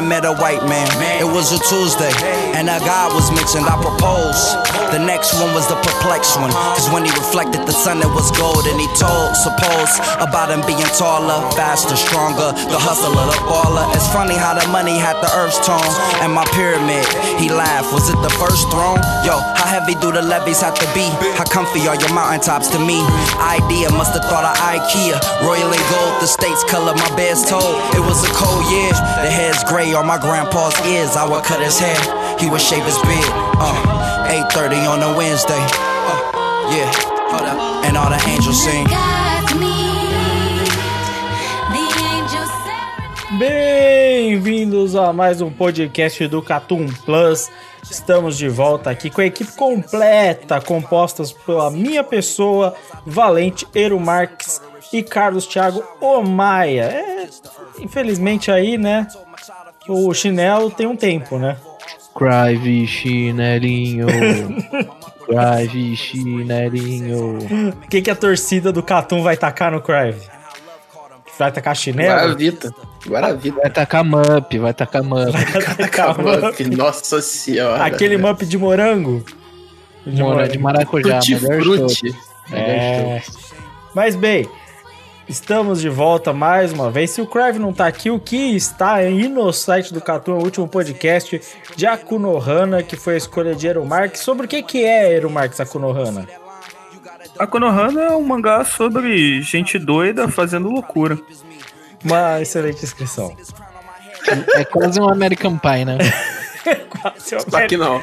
Man met a white man. It was a Tuesday, and a guy was mentioned. I proposed. The next one was the perplexed one. Cause when he reflected the sun, it was gold. And he told, suppose, about him being taller, faster, stronger. The hustler, the baller. It's funny how the money had the earth's tone. And my pyramid, he laughed. Was it the first throne? Yo, how heavy do the levees have to be? How comfy are your mountaintops to me? Idea must have thought of IKEA. Royal and gold, the states color my bed's told. It was a cold year. The hair's gray on my grandpa's ears. I would cut his hair. He would shave his beard. Uh, 8:30 on a Wednesday. Uh, yeah, hold up. And all the angels sing. Bem-vindos a mais um podcast do Catum Plus. Estamos de volta aqui com a equipe completa, compostas pela minha pessoa, Valente Eru Marques e Carlos Thiago Omaia. É, infelizmente aí, né? O chinelo tem um tempo, né? Crive chinelinho. Crive chinelinho. O que, que a torcida do Catum vai tacar no Crive? Vai tacar chinelo? Guaravita. Guaravita. Vai tacar Mup, vai tacar Mup. tacar Mup. Nossa senhora. Aquele Mup de morango? De, Mora, de maracujá, Tutti melhor frutti. É. Mas bem, estamos de volta mais uma vez. Se o Crive não tá aqui, o que está aí no site do Catum, o último podcast de Akunohana, que foi a escolha de Eru Marques. Sobre o que, que é Eru Marques Akunohana? A Konohana é um mangá sobre gente doida fazendo loucura. Uma excelente descrição. É quase um American Pie, né? Quase Só que não.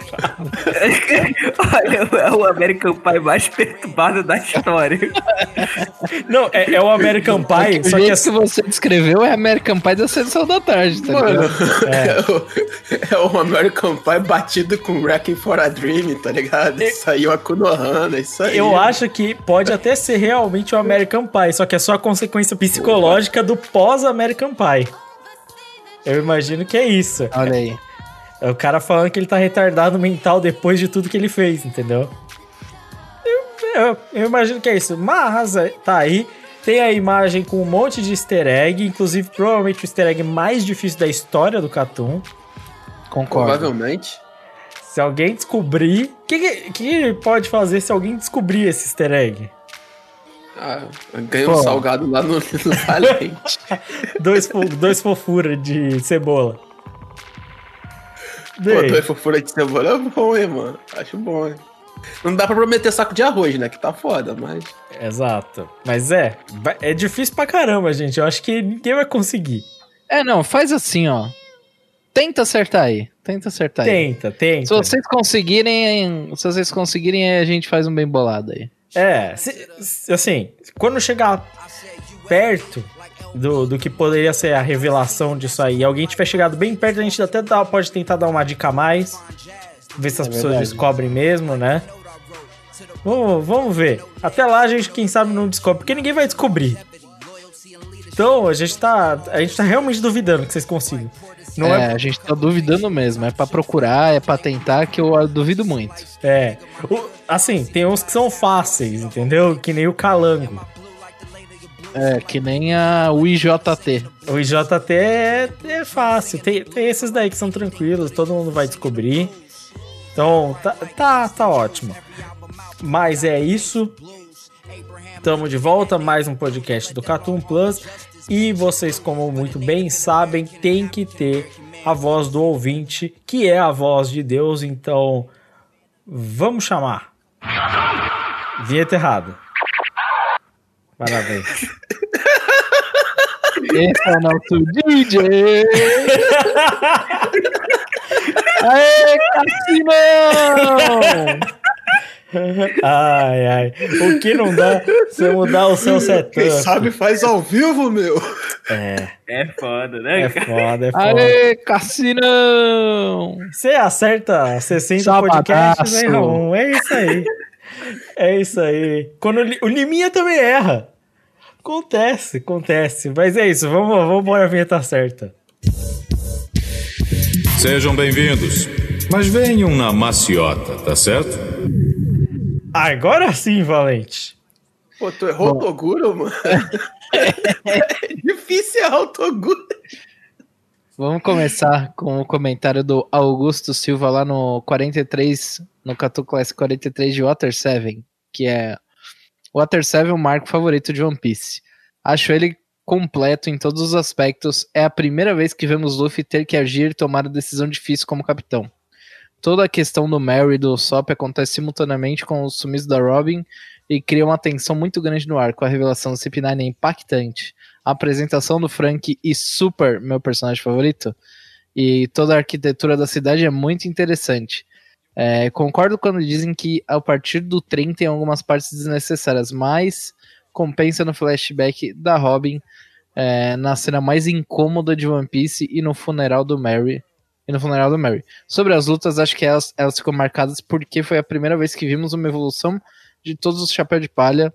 Olha, é o American Pie mais perturbado da história. Não, é, é o American Pie, o só jeito que que, assim, você descreveu é American Pie da sessão da tarde, tá Mano, ligado? é. o, é o American Pie batido com Wrecking for a Dream, tá ligado? Saiu a Kunohana, isso aí. eu acho que pode até ser realmente o American Pie, só que é só a consequência psicológica do pós-American Pie. Eu imagino que é isso. Olha aí. É o cara falando que ele tá retardado mental depois de tudo que ele fez, entendeu? Eu, eu- eu imagino que é isso. Mas é, tá aí. Tem a imagem com um monte de easter egg, inclusive provavelmente o easter egg mais difícil da história do Catum. Concordo. Provavelmente. Se alguém descobrir. O que, que, que pode fazer se alguém descobrir esse easter egg? Ah, ganha um salgado lá no, no Valente. Dois, dois fofura de cebola. Pô, Bem, dois fofura de cebola é bom, hein, mano? Acho bom, hein? Não dá pra prometer saco de arroz, né? Que tá foda, mas. exato. Mas é, é difícil pra caramba, gente. Eu acho que ninguém vai conseguir. É, não, faz assim, ó. Tenta acertar aí. Tenta acertar aí. Tenta, tenta. Se vocês conseguirem, se vocês conseguirem, a gente faz um bem bolado aí. É, se- se- assim, quando chegar perto do, do que poderia ser a revelação disso aí, alguém tiver chegado bem perto, a gente até dá- pode tentar dar uma dica a mais, ver se as É pessoas verdade. descobrem mesmo, né? Vamos, vamos ver. Até lá a gente, quem sabe, não descobre, porque ninguém vai descobrir. Então, a gente tá, a gente tá realmente duvidando que vocês consigam. Não é, é, a gente tá duvidando mesmo. É pra procurar, é pra tentar, que eu duvido muito. é. O- assim, tem uns que são fáceis, entendeu? Que nem o calango. É, que nem a o IJT. O IJT é, é fácil. Tem, tem esses daí que são tranquilos, todo mundo vai descobrir. Então, tá, tá, tá ótimo. Mas é isso. Estamos de volta, mais um podcast do Catum Plus. E vocês, como muito bem sabem, tem que ter a voz do ouvinte, que é a voz de Deus. Então, vamos chamar. Vinheta errada. Parabéns. Esse é o nosso DJ! Aê, Cassinão! Ai, ai. O que não dá se eu mudar o seu Quem setup? sabe faz ao vivo, meu. É, É foda, né? é foda, é foda. Aê, Cassinão! Você acerta 60 Sabadaço. podcasts, Ramon? É isso aí. É isso aí. Quando o Liminha também erra. Acontece, acontece. Mas é isso, vamos, vamos pôr a vinheta certa. Sejam bem-vindos. Mas venham na maciota, tá certo? Agora sim, Valente. Pô, tu errou o Toguro, mano? é difícil errar o Toguro. Vamos começar com o comentário do Augusto Silva lá no 43, no Catu Classic 43 de Water 7, que é Water 7 é o marco favorito de One Piece. Acho ele completo em todos os aspectos. É a primeira vez que vemos Luffy ter que agir e tomar a decisão difícil como capitão. Toda a questão do Mary e do Sop acontece simultaneamente com os sumiços da Robin e cria uma tensão muito grande no arco. A revelação do CP9 é impactante. A apresentação do Frank e Super, meu personagem favorito, e toda a arquitetura da cidade é muito interessante. É, concordo quando dizem que a partir do trem tem algumas partes desnecessárias, mas compensa no flashback da Robin, é, na cena mais incômoda de One Piece e no funeral do Mary. E no funeral do Mary. Sobre as lutas, acho que elas, elas ficam marcadas porque foi a primeira vez que vimos uma evolução de todos os chapéus de palha,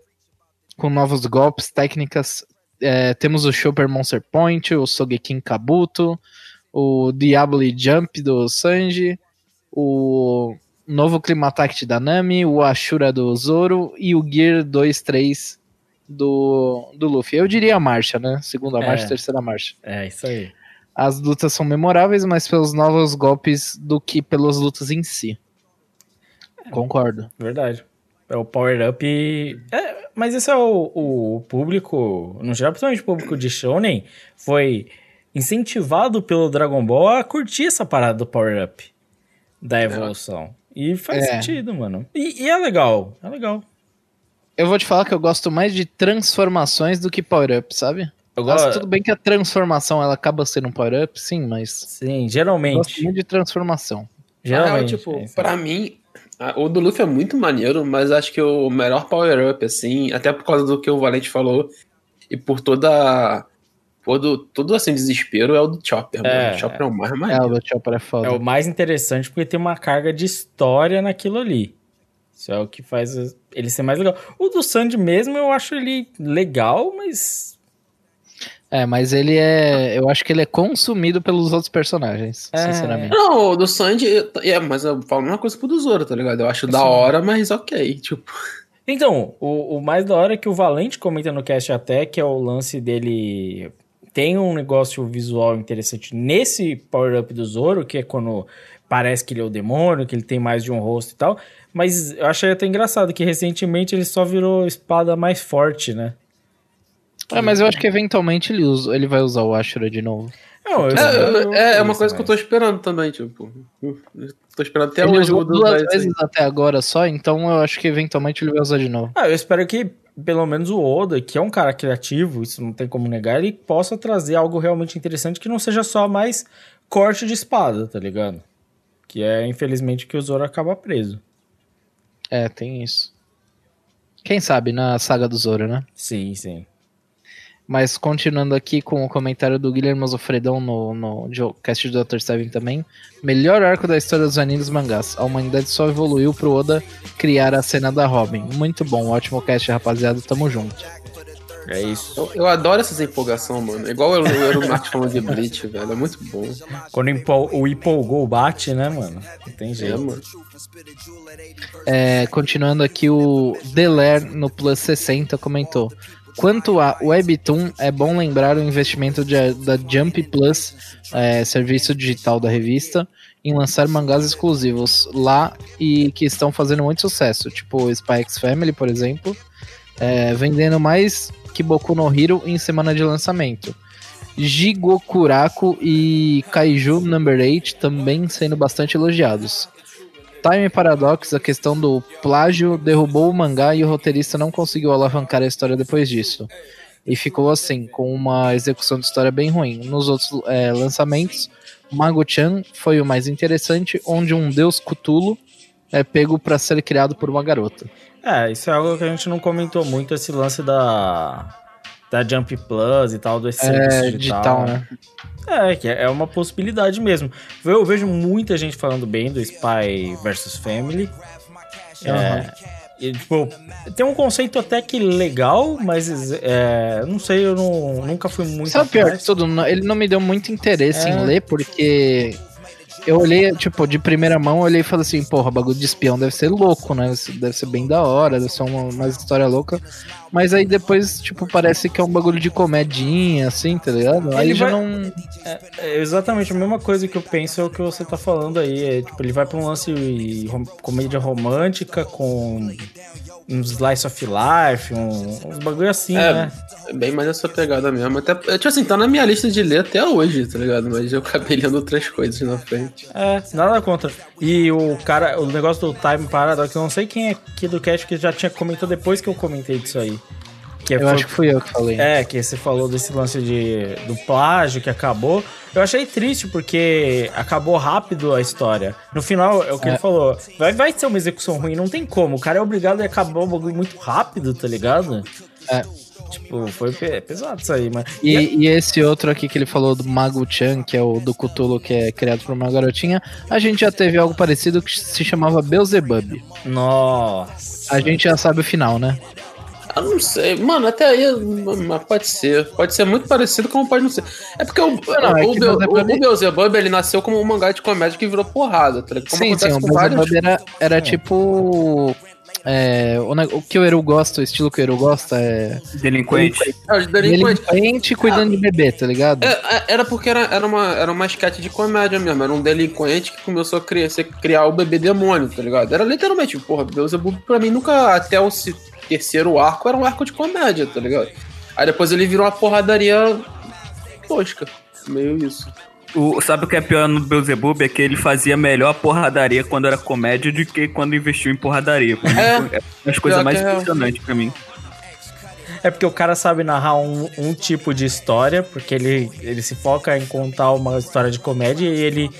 com novos golpes, técnicas. É, temos o Chopper Monster Point, o Sogeking Kabuto, o Diablo Jump do Sanji, o novo Climattack da Nami, o Ashura do Zoro e o Gear 2-3 do, do Luffy. Eu diria a marcha, né? Segunda É. marcha, terceira marcha. É isso aí. As lutas são memoráveis, mais pelos novos golpes do que pelas lutas em si. Concordo. Verdade. É o Power Up. É, mas esse é o, o público, no geral, principalmente o público de Shonen, foi incentivado pelo Dragon Ball a curtir essa parada do Power Up da evolução. E faz É. sentido, mano. E, e é legal, é legal. Eu vou te falar que eu gosto mais de transformações do que power-up, sabe? Eu gosto. tudo bem que a transformação ela acaba sendo um power-up, sim, mas Sim, eu gosto geralmente. muito de transformação. Geralmente. Ah, tipo, é pra mim, a- o do Luffy é muito maneiro, mas acho que o melhor power-up, assim, até por causa do que o Valente falou, e por toda. Todo, todo assim, desespero é o do Chopper, É, mano. O Chopper é o mais É, o maneiro. do Chopper é foda. É o mais interessante porque tem uma carga de história naquilo ali. Isso é o que faz ele ser mais legal. O do Sandy mesmo, eu acho ele legal, mas. É, mas ele é. Eu acho que ele é consumido pelos outros personagens, É. sinceramente. Não, o do Sandy, é, mas eu falo a mesma coisa pro do Zoro, tá ligado? Eu acho da hora, mas ok, tipo. Então, o, o mais da hora é que o Valente comenta no cast até, que é o lance dele. Tem um negócio visual interessante nesse power-up do Zoro, que é quando parece que ele é o demônio, que ele tem mais de um rosto e tal. Mas eu achei até engraçado que recentemente ele só virou espada mais forte, né? É, mas eu acho que eventualmente ele, usa, ele vai usar o Ashura de novo. Não, eu- É, eu- é, é uma coisa que eu tô esperando também, tipo. Tô esperando até ele hoje usou duas vezes até agora só, então eu acho que eventualmente ele vai usar de novo. Ah, eu espero que pelo menos o Oda, que é um cara criativo, isso não tem como negar, ele possa trazer algo realmente interessante que não seja só mais corte de espada, tá ligado? Que é, infelizmente, que o Zoro acaba preso. É, tem isso. Quem sabe na saga do Zoro, né? Sim, sim. Mas continuando aqui com o comentário do Guilherme Zofredão no, no cast do Dr. Seven também. Melhor arco da história dos animes mangás. A humanidade só evoluiu pro Oda criar a cena da Robin. Muito bom, ótimo cast, rapaziada. Tamo junto. É isso. Eu, eu adoro essas empolgação, mano. Igual eu, eu era o Marcos falando de Bleach, velho. É muito bom. Quando empol- o empolgou bate, né, mano? Não tem É, jeito. mano. É, continuando aqui, o Deler no Plus 60 comentou. Quanto a Webtoon, é bom lembrar o investimento de- da Jump Plus, é, serviço digital da revista, em lançar mangás exclusivos lá e que estão fazendo muito sucesso, tipo Spy X Family, por exemplo, é, vendendo mais que Boku no Hero em semana de lançamento. Jigokuraku e Kaiju Number 8 também sendo bastante elogiados. Time Paradox, a questão do plágio derrubou o mangá e o roteirista não conseguiu alavancar a história depois disso. E ficou assim, com uma execução de história bem ruim. Nos outros é, lançamentos, Mago-chan foi o mais interessante, onde um deus Cthulhu é pego para ser criado por uma garota. É, isso é algo que a gente não comentou muito, esse lance da. Da Jump Plus e tal, do serviço É, digital. digital, né? É, que é uma possibilidade mesmo. Eu vejo muita gente falando bem do Spy vs Family. É, e, tipo, tem um conceito até que legal, mas é, não sei, eu não, nunca fui muito Sabe pior de tudo? Não- Ele não me deu muito interesse É. em ler, porque eu olhei, tipo, de primeira mão, eu olhei e falei assim, porra, bagulho de espião deve ser louco, né? Deve ser bem da hora, deve ser uma, uma história louca. Mas aí depois, tipo, parece que é um bagulho de comedinha, assim, tá ligado? Aí Ele já vai- não. É exatamente a mesma coisa que eu penso é o que você tá falando aí. É, tipo, ele vai pra um lance rom- comédia romântica com um slice of life, um, uns bagulho assim, É, né? é bem mais essa pegada mesmo. Até, é, tipo assim, tá na minha lista de ler até hoje, tá ligado? Mas eu acabei lendo outras coisas na frente. É, nada contra. E o cara, o negócio do Time Paradox, eu não sei quem é aqui do cast que já tinha comentado depois que eu comentei disso aí. Que Eu foi- acho que fui eu que falei. É, que você falou desse lance de, do plágio que acabou. Eu achei triste porque acabou rápido a história. No final, é o que É. ele falou. Vai, vai ser uma execução ruim, não tem como. O cara é obrigado a acabar o bagulho muito rápido, tá ligado? É. Tipo, foi pe- pesado isso aí, mas. E, e esse outro aqui que ele falou do Mago-chan, que é o do Cthulhu, que é criado por uma garotinha, a gente já teve algo parecido que se chamava Beelzebub. Nossa. A gente já sabe o final, né? Eu não sei, mano, até aí mas pode ser. Pode ser muito parecido, como pode não ser. É porque o, Não, é o, Beelzebub- o Beelzebub, ele nasceu como um mangá de comédia que virou porrada, tá ligado? Como sim, sim, acontece o com vários. Beelzebub era, era tipo... é, o, o que o Eru gosta, o estilo que o Eru gosta é... Delinquente. É, os delinquentes. Delinquente cuidando de bebê, tá ligado? É, é, era porque era, era, uma, era uma sketch de comédia mesmo. Era um delinquente que começou a criar, criar o bebê demônio, tá ligado? Era literalmente, porra, Beelzebub pra mim nunca, até o se- terceiro arco, era um arco de comédia, tá ligado? Aí depois ele virou uma porradaria tosca. Meio isso. O, sabe o que é pior no Beelzebub? É que ele fazia melhor porradaria quando era comédia do que quando investiu em porradaria. É. É as coisas Pior mais é. impressionantes pra mim. É porque o cara sabe narrar um, um tipo de história, porque ele, ele se foca em contar uma história de comédia e ele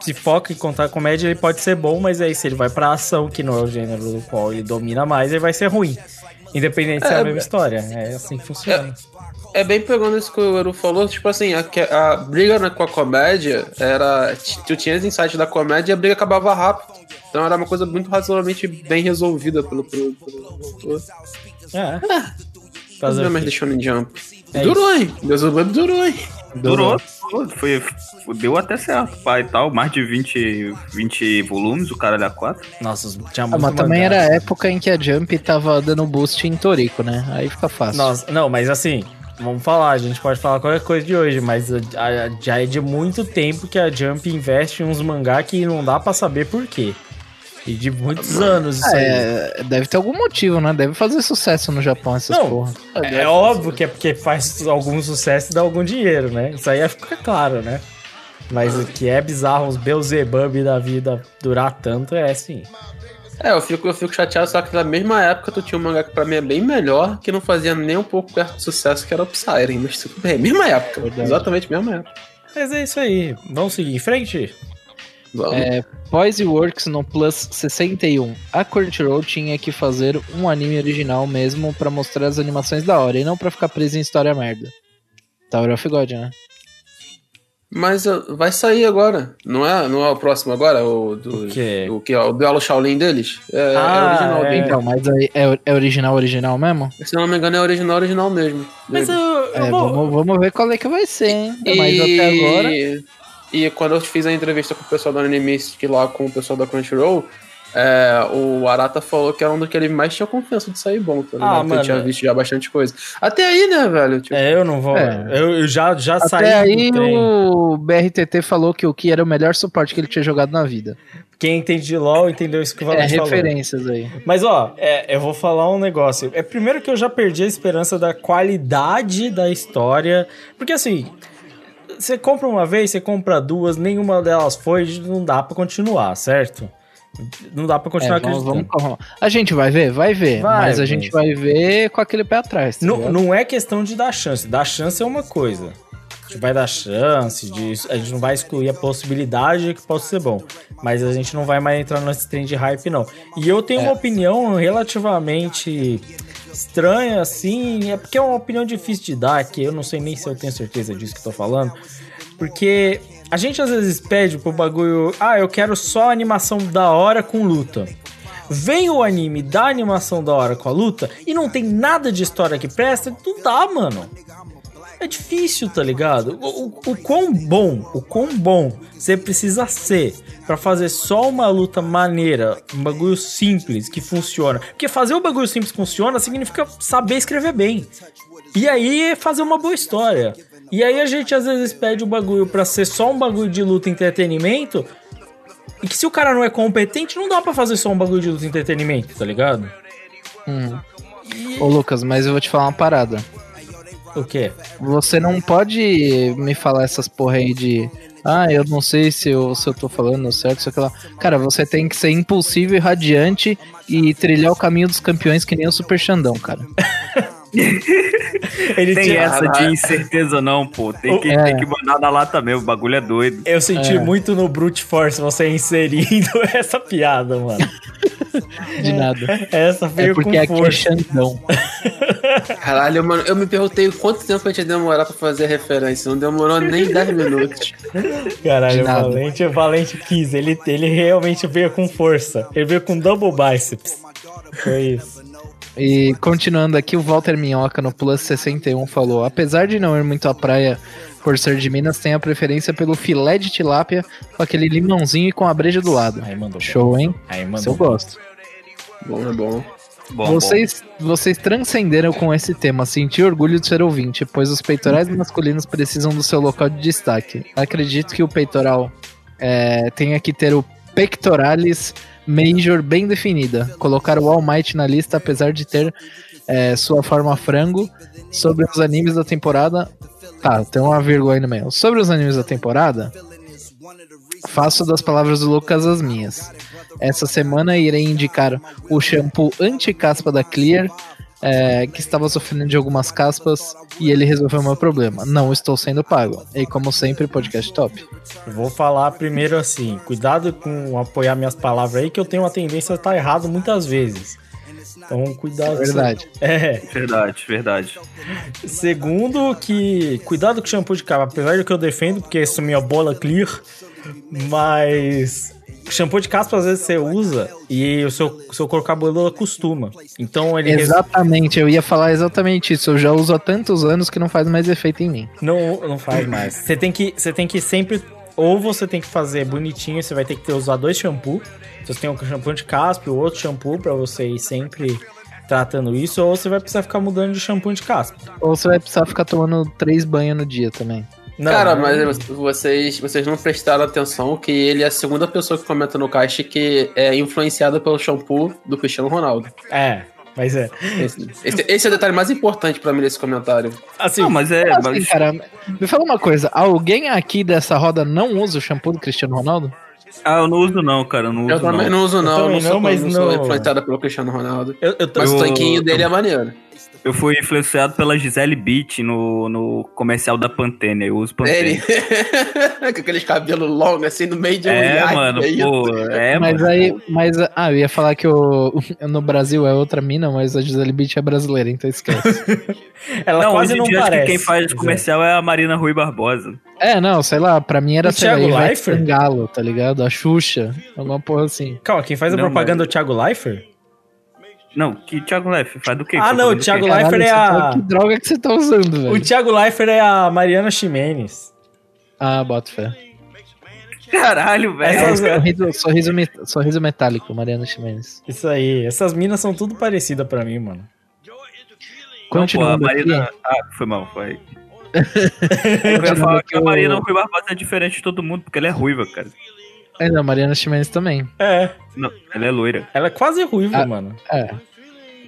se foca em contar comédia, ele pode ser bom, mas aí se ele vai pra ação, que não é o gênero do qual ele domina mais, ele vai ser ruim. Independente se é a É, mesma história. É assim que funciona. É bem pegando isso que o Eru falou, tipo assim, a, a briga né, com a comédia era. Tu tinha os insights da comédia e a briga acabava rápido. Então era uma coisa muito razoavelmente bem resolvida pelo, pelo, pelo autor. É. Fazer Fazer quê? deixando em jump. É durou, hein? Deus durou, hein? Durou, durou, foi, deu até certo, pai e tal. Mais de 20, 20 volumes, o cara da 4. Nossa, tinha Ah, muito mas também era a época em que a Jump tava dando boost em Torico, né? Aí fica fácil. Nossa, não, mas assim, vamos falar, a gente pode falar qualquer coisa de hoje, mas a- a- já é de muito tempo que a Jump investe em uns mangá que não dá pra saber por quê. E de muitos anos isso Ah, aí. é, deve ter algum motivo, né? Deve fazer sucesso no Japão essas Não, porra. É óbvio que é porque faz algum sucesso e dá algum dinheiro, né? Isso aí fica claro, né? Mas o que é bizarro, os Beelzebub da vida durar tanto é assim. É, eu fico, eu fico chateado, só que na mesma época tu tinha um mangá que pra mim é bem melhor, que não fazia nem um pouco perto do sucesso, que era o Psyren. Mas tudo bem, mesma época. Exatamente mesma época. Mas é isso aí. Vamos seguir em frente? Vamos. É, Poise Works no Plus 61. A Crunchyroll tinha que fazer um anime original mesmo pra mostrar as animações da hora e não pra ficar preso em história merda. Tower of God, né? Mas uh, vai sair agora. Não é, não é o próximo agora? O, do, O quê? O que? O duelo Shaolin deles? É, Ah, é original. é. Então, mas é, é original, original mesmo? Se não me engano, é original, original mesmo. Mas eu, eu É, vou... vamos, vamos ver qual é que vai ser, hein? E, Mas até agora. E quando eu fiz a entrevista com o pessoal da Animistic lá com o pessoal da Crunchyroll, é, o Arata falou que era um do que ele mais tinha confiança de sair bom, tá ligado? Ah, ele tinha visto já bastante coisa. Até aí, né, velho? Tipo, É, eu não vou. É. Eu, eu já, já saí Até aí o BRTT falou que o Ki era o melhor suporte que ele tinha jogado na vida. Quem entende de LOL entendeu isso que o É, Valente falou. referências aí. Mas ó, é, eu vou falar um negócio. É primeiro que eu já perdi a esperança da qualidade da história. Porque assim, você compra uma vez, você compra duas, nenhuma delas foi, não dá pra continuar, certo? Não dá pra continuar É, vamos, acreditando. vamos A gente vai ver? Vai ver. Vai, mas a mas- gente vai ver com aquele pé atrás. tá Não, não é questão de dar chance. Dar chance é uma coisa. A gente vai dar chance, de, a gente não vai excluir a possibilidade de que possa ser bom. Mas a gente não vai mais entrar nesse trem de hype, não. E eu tenho É. uma opinião relativamente estranha, assim. É porque é uma opinião difícil de dar, que eu não sei nem se eu tenho certeza disso que eu tô falando. Porque a gente às vezes pede pro bagulho, ah, eu quero só animação da hora com luta. Vem o anime da animação da hora com a luta e não tem nada de história que presta, não dá, mano. É difícil, tá ligado? O, o, o quão bom, o quão bom você precisa ser pra fazer só uma luta maneira, um bagulho simples que funciona. Porque fazer o bagulho simples que funciona significa saber escrever bem. E aí fazer uma boa história. E aí a gente às vezes pede o bagulho pra ser só um bagulho de luta e entretenimento. E que se o cara não é competente, não dá pra fazer só um bagulho de luta e entretenimento, tá ligado? Hum. Ô Lucas, mas eu vou te falar uma parada. O quê? Você não pode me falar essas porra aí de. Ah, eu não sei se eu, se eu tô falando certo, sei lá. Cara, você tem que ser impulsivo e radiante e trilhar o caminho dos campeões que nem o Super Xandão, cara. Ele Tem tinha- essa de incerteza não, pô. Tem que, É. tem que mandar na lata mesmo, o bagulho é doido. Eu senti É. muito no Brute Force você inserindo essa piada, mano. De nada. Essa É veio porque com aqui é força. Xandão. Caralho, mano, eu me perguntei quanto tempo a gente ia demorar pra fazer a referência. Não demorou nem 10 minutos. Caralho, o. Valente, o Valente quis. Ele, ele realmente veio com força. Ele veio com double biceps. Foi isso. E continuando aqui, o Walter Minhoca no Plus 61 falou: apesar de não ir muito à praia por ser de Minas, tem a preferência pelo filé de tilápia com aquele limãozinho e com a breja do lado. Aí mandou. Show, hein? Aí Isso mandou. eu gosto. Bom, é bom. Bom, vocês, vocês transcenderam com esse tema, senti orgulho de ser ouvinte, pois os peitorais masculinos precisam do seu local de destaque. Acredito que o peitoral é, tenha que ter o pectoralis major bem definida. Colocar o All Might na lista, apesar de ter é, sua forma frango. Sobre os animes da temporada. Tá, tem uma vírgula aí no meio. Sobre os animes da temporada, faço das palavras do Lucas as minhas. Essa semana irei indicar o shampoo anti-caspa da Clear, é, que estava sofrendo de algumas caspas e ele resolveu o meu problema. Não estou sendo pago. E como sempre, podcast top. Eu Vou falar primeiro assim, cuidado com apoiar minhas palavras aí, que eu tenho uma tendência a estar errado muitas vezes. Então, cuidado. É verdade. É. Verdade, verdade. Segundo, que cuidado com shampoo de cabelo, apesar de que eu defendo, porque essa é minha bola clear, mas shampoo de caspa às vezes você usa e o seu, seu couro cabeludo acostuma. Então ele Exatamente, eu ia falar exatamente isso. Eu já uso há tantos anos que não faz mais efeito em mim. não, não faz mais. Você tem que, você tem que sempre ou você tem que fazer bonitinho, você vai ter que ter usar dois shampoos. Você tem um shampoo de caspa e o outro shampoo pra você ir sempre tratando isso, ou você vai precisar ficar mudando de shampoo de caspa. Ou você vai precisar ficar tomando três banhos no dia também. Não, Cara, não- mas vocês, vocês não prestaram atenção que ele é a segunda pessoa que comenta no caixa que é influenciada pelo shampoo do Cristiano Ronaldo. É, mas é. Esse, esse- esse é o detalhe mais importante pra mim nesse comentário. Assim, Não, mas é. Assim, mas- cara, me fala uma coisa: alguém aqui dessa roda não usa o shampoo do Cristiano Ronaldo? Ah, eu não uso não, cara. Eu não uso Eu também não, uso, não. Eu não sou, não, mas não sou não- influenciada pelo Cristiano Ronaldo. eu, eu tô- Mas o Eu- tanquinho dele é maneiro. Eu fui influenciado pela Gisele Beach no, no comercial da Pantene. Eu uso Pantene. Ele. Com aqueles cabelos longos assim no meio de um É, iate, mano, é pô. É, mas mano. aí, mas, ah, eu ia falar que o, no Brasil é outra mina, mas a Gisele Beach é brasileira, então esquece. ela Não, quase hoje em não dia acho parece. que quem faz é. comercial é a Marina Rui Barbosa. é, não, sei lá, pra mim era O sei lá, Thiago Ivete Leifert? Sangalo, tá ligado? A Xuxa, alguma porra assim. Calma, quem faz a Não, propaganda é o Thiago Leifert? Não, que Thiago Leff faz do quê? Ah, não, o Thiago? Leifert é você tá- a. Que droga que você tá usando, velho? O Thiago Leifert é a Mariana Ximenes. Ah, bota fé. Caralho, velho. Essas- É, sorriso, sorriso, met- sorriso metálico, Mariana Ximenes. Isso aí. Essas minas são tudo parecidas pra mim, mano. Não, pô, a Marina. aqui, Ah, foi mal, foi. Eu ia falar que a eu- Marina Barbosa é diferente de todo mundo, porque ela é ruiva, cara. Ainda a Mariana Ximenes também. É. Não, ela é loira. Ela é quase ruiva, Ah. mano. É.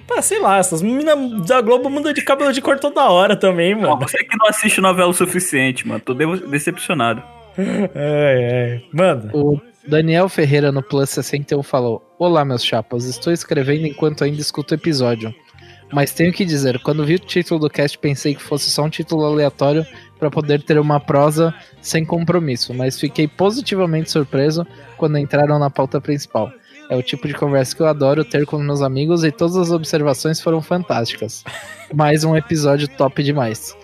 Pá, sei lá, essas minas da Globo mudam de cabelo de cor toda hora também, Pô, mano. você que não assiste novela o suficiente, mano. Tô de- decepcionado. É, é. Mano, O Daniel Ferreira no Plus 61 falou: Olá, meus chapas, estou escrevendo enquanto ainda escuto o episódio. Mas tenho que dizer, quando vi o título do cast, pensei que fosse só um título aleatório para poder ter uma prosa sem compromisso, mas fiquei positivamente surpreso quando entraram na pauta principal. É o tipo de conversa que eu adoro ter com meus amigos e todas as observações foram fantásticas. Mais um episódio top demais.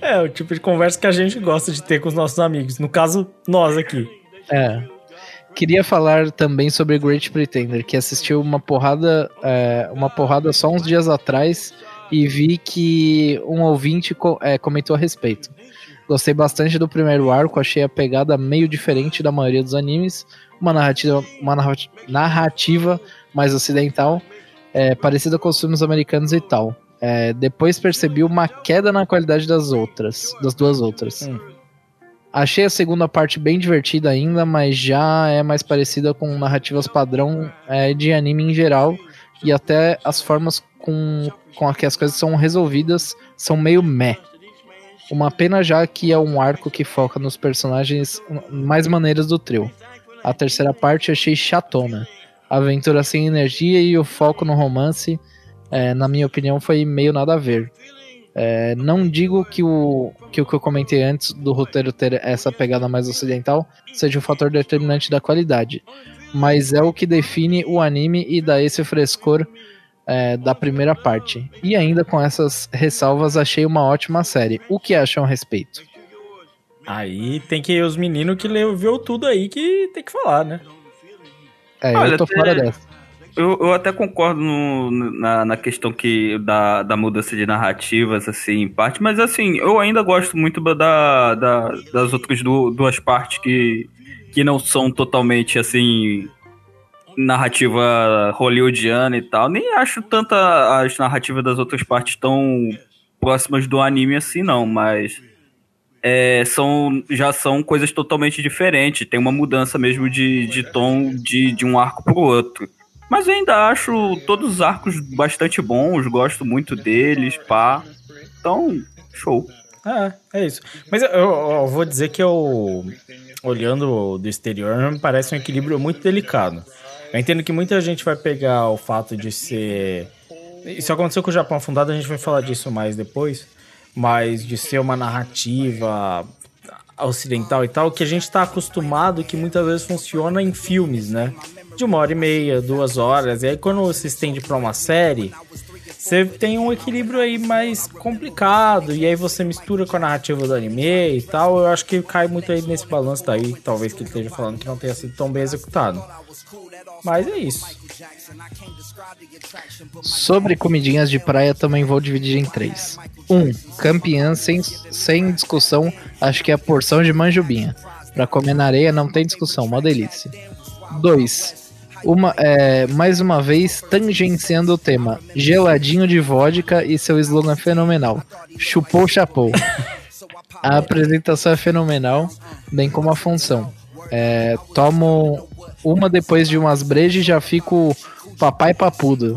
É o tipo de conversa que a gente gosta de ter com os nossos amigos. No caso, nós aqui. É. Queria falar também sobre Great Pretender, que assistiu uma porrada, é, uma porrada só uns dias atrás e vi que um ouvinte co- é, comentou a respeito. Gostei bastante do primeiro arco, achei a pegada meio diferente da maioria dos animes, uma narrativa, uma narrati- narrativa mais ocidental, é, parecida com os filmes americanos e tal. É, depois percebi uma queda na qualidade das outras, das duas outras. Hum. Achei a segunda parte bem divertida ainda, mas já é mais parecida com narrativas padrão é, de anime em geral e até as formas com, com que as coisas são resolvidas são meio meh. Uma pena já que é um arco que foca nos personagens mais maneiros do trio. A terceira parte achei chatona. Aventura sem energia e o foco no romance, é, na minha opinião, foi meio nada a ver. É, não digo que o, que o que eu comentei antes do roteiro ter essa pegada mais ocidental seja um fator determinante da qualidade, mas é o que define o anime e dá esse frescor é, da primeira parte. E ainda com essas ressalvas, achei uma ótima série. O que acham a respeito? Aí tem que os meninos que leu, viu tudo aí que tem que falar, né? É, Olha, eu tô até- fora dessa. Eu, eu até concordo no- na, na questão que da, da mudança de narrativas, assim, em parte, mas assim, eu ainda gosto muito da, da- das outras du- duas partes que, que não são totalmente, assim, narrativa hollywoodiana e tal. Nem acho tanta as narrativas das outras partes tão próximas do anime assim, não, mas é, são, já são coisas totalmente diferentes. Tem uma mudança mesmo de, de tom de, de um arco pro outro. Mas eu ainda acho todos os arcos bastante bons, gosto muito deles, pá. Então, show. É, é isso. Mas eu, eu- eu vou dizer que eu, olhando do exterior, me parece um equilíbrio muito delicado. Eu entendo que muita gente vai pegar o fato de ser. Isso aconteceu com o Japão Fundado, a gente vai falar disso mais depois. Mas de ser uma narrativa ocidental e tal, que a gente tá acostumado que muitas vezes funciona em filmes, né? De uma hora e meia, duas horas. E aí quando se estende pra uma série, você tem um equilíbrio aí mais complicado, e aí você mistura com a narrativa do anime e tal. Eu acho que cai muito aí nesse balanço daí, talvez que ele esteja falando que não tenha sido tão bem executado. Mas é isso. Sobre comidinhas de praia, também vou dividir em três. Um, campeã sem, sem discussão, acho que é a porção de manjubinha. Pra comer na areia não tem discussão, uma delícia. Dois, uma, é, mais uma vez tangenciando o tema, geladinho de vodka e seu slogan fenomenal, chupou chapou. A apresentação é fenomenal, bem como a função. É, tomo uma depois de umas brejas e já fico papai papudo.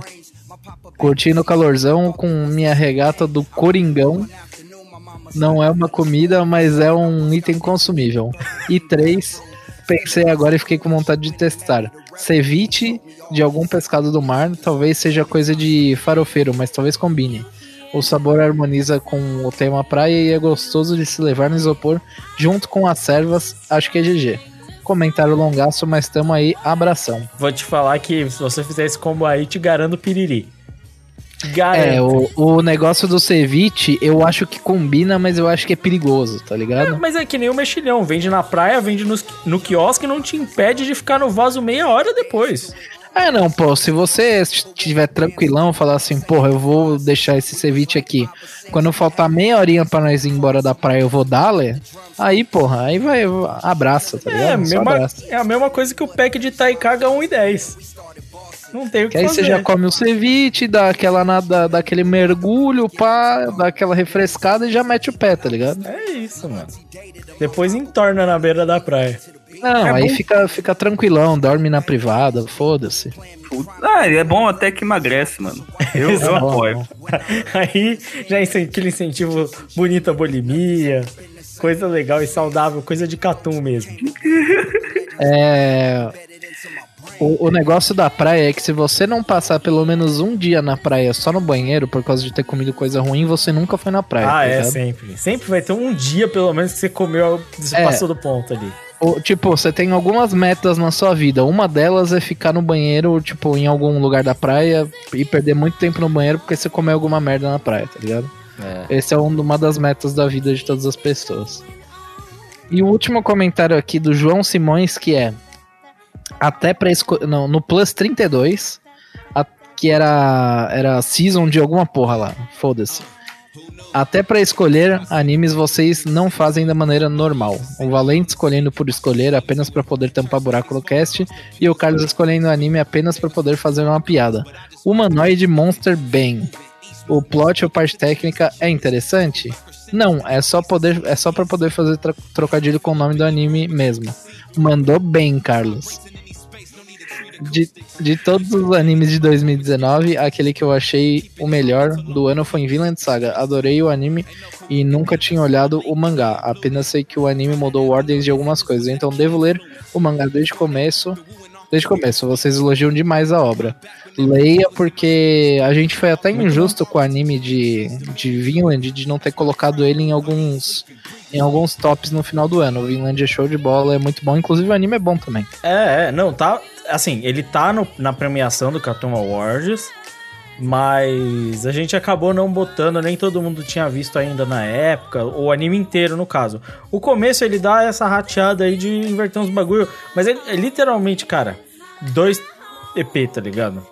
Curtindo o calorzão com minha regata do Coringão. Não é uma comida, mas é um item consumível. E três, pensei agora e fiquei com vontade de testar. Ceviche de algum pescado do mar, talvez seja coisa de farofeiro, mas talvez combine. O sabor harmoniza com o tema praia e é gostoso de se levar no isopor junto com as servas, acho que é GG. Comentário longaço, mas tamo aí, abração. Vou te falar que se você fizer esse combo aí, te garanto piriri. Garanto. É, o, o negócio do ceviche, eu acho que combina, mas eu acho que é perigoso, tá É, ligado? mas é que nem o mexilhão, vende na praia, vende nos- no quiosque e não te impede de ficar no vaso meia hora depois. Ah, não, pô, se você estiver tranquilão, falar assim, porra, eu vou deixar esse ceviche aqui. Quando faltar meia horinha pra nós ir embora da praia, eu vou dar-lhe. Aí, porra, aí vai, abraça, tá ligado? É, a Só mesma, abraça. é a mesma coisa que o pack de Taikaga 1,10. Não tem o que Que aí fazer. você já come o ceviche, dá aquela nada, dá aquele mergulho, pá, dá aquela refrescada e já mete o pé, tá ligado? É isso, mano. Depois entorna na beira da praia. Não, É aí bom. fica, fica tranquilão, dorme na privada, foda-se. Ah, é bom até que emagrece, mano. Eu, eu bom, apoio. Aí já é aquele incentivo bonito à bulimia, coisa legal e saudável, coisa de catum mesmo. É. O, o negócio da praia é que se você não passar pelo menos um dia na praia só no banheiro por causa de ter comido coisa ruim, você nunca foi na praia. Ah, tá é, ligado? sempre. Sempre vai ter um dia, pelo menos, que você comeu, você É. passou do ponto ali. o- tipo, você tem algumas metas na sua vida. Uma delas é ficar no banheiro, tipo, em algum lugar da praia e perder muito tempo no banheiro porque você comeu alguma merda na praia, tá ligado? Esse é um- uma das metas da vida de todas as pessoas. E o último comentário aqui do João Simões, que é até escolher. Não, no Plus 32, a- que era, era season de alguma porra lá. Foda-se. Até pra escolher animes vocês não fazem da maneira normal. O Valente escolhendo por escolher apenas pra poder tampar buraco no cast e o Carlos escolhendo anime apenas pra poder fazer uma piada. Humanoid Monster Bang. O plot ou parte técnica é interessante? Não, é só poder, é só para poder fazer tro- trocadilho com o nome do anime mesmo. Mandou bem, Carlos. De, de todos os animes de 2019, aquele que eu achei o melhor do ano foi Vinland Saga. Adorei o anime e nunca tinha olhado o mangá. Apenas sei que o anime mudou ordens de algumas coisas. Então devo ler o mangá desde o começo. Desde o começo, vocês elogiam demais a obra. Leia porque a gente foi até injusto com o anime de, de Vinland de não ter colocado ele em alguns em alguns tops no final do ano. O Vinland é show de bola, é muito bom. Inclusive o anime é bom também. É, é, não, tá. Assim, ele tá no- na premiação do Cartoon Awards, mas a gente acabou não botando, nem todo mundo tinha visto ainda na época, o anime inteiro, no caso. O começo ele dá essa rateada aí de inverter uns bagulho, mas ele é literalmente, cara, dois EP, tá ligado?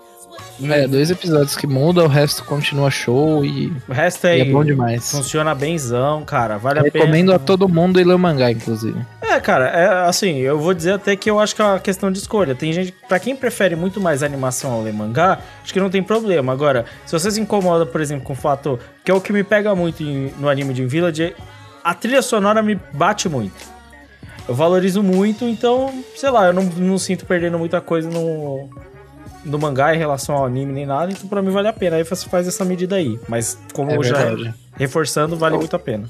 É, dois episódios que mudam, o resto continua show e, O resto é, é bom demais. funciona benzão, cara, vale a Recomendo pena. a todo mundo ir ler o mangá, inclusive. É, cara, é assim, eu vou dizer até que eu acho que é uma questão de escolha. Tem gente, pra quem prefere muito mais animação ao ler mangá, acho que não tem problema. Agora, se você se incomoda, por exemplo, com o fato que é o que me pega muito em- no anime de Village, a trilha sonora me bate muito. Eu valorizo muito, então, sei lá, eu não, não sinto perdendo muita coisa no, no mangá em relação ao anime nem nada, então pra mim vale a pena. Aí você faz essa medida aí. Mas como É já verdade. reforçando, vale muito a pena.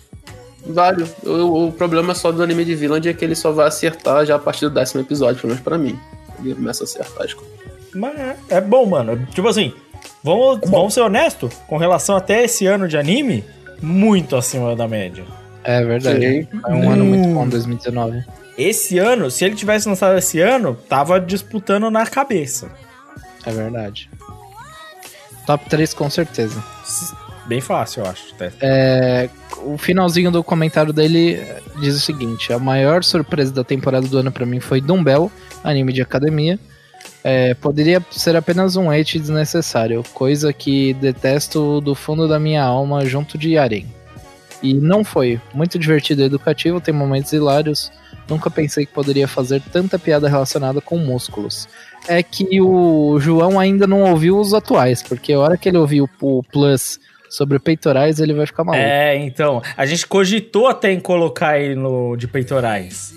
Vale. O, o problema só do anime de Vinland é que ele só vai acertar já a partir do décimo episódio, pelo menos pra mim. Ele começa a acertar as coisas. Mas é, é bom, mano. Tipo assim, vamos, vamos ser honestos, com relação até esse ano de anime, muito acima da média. É verdade. Sim. É um ano muito Hum. bom, 2019. Esse ano, se ele tivesse lançado esse ano, tava disputando na cabeça. É verdade. Top 3 com certeza. Bem fácil, eu acho. É, o finalzinho do comentário dele diz o seguinte: a maior surpresa da temporada do ano pra mim foi Dumbbell, anime de academia. É, poderia ser apenas um hate desnecessário, coisa que detesto do fundo da minha alma junto de Yaren. E não foi. Muito divertido e educativo, tem momentos hilários. Nunca pensei que poderia fazer tanta piada relacionada com músculos. É que o João ainda não ouviu os atuais, porque a hora que ele ouviu o Plus sobre peitorais, ele vai ficar maluco. É, então, a gente cogitou até em colocar ele no de peitorais.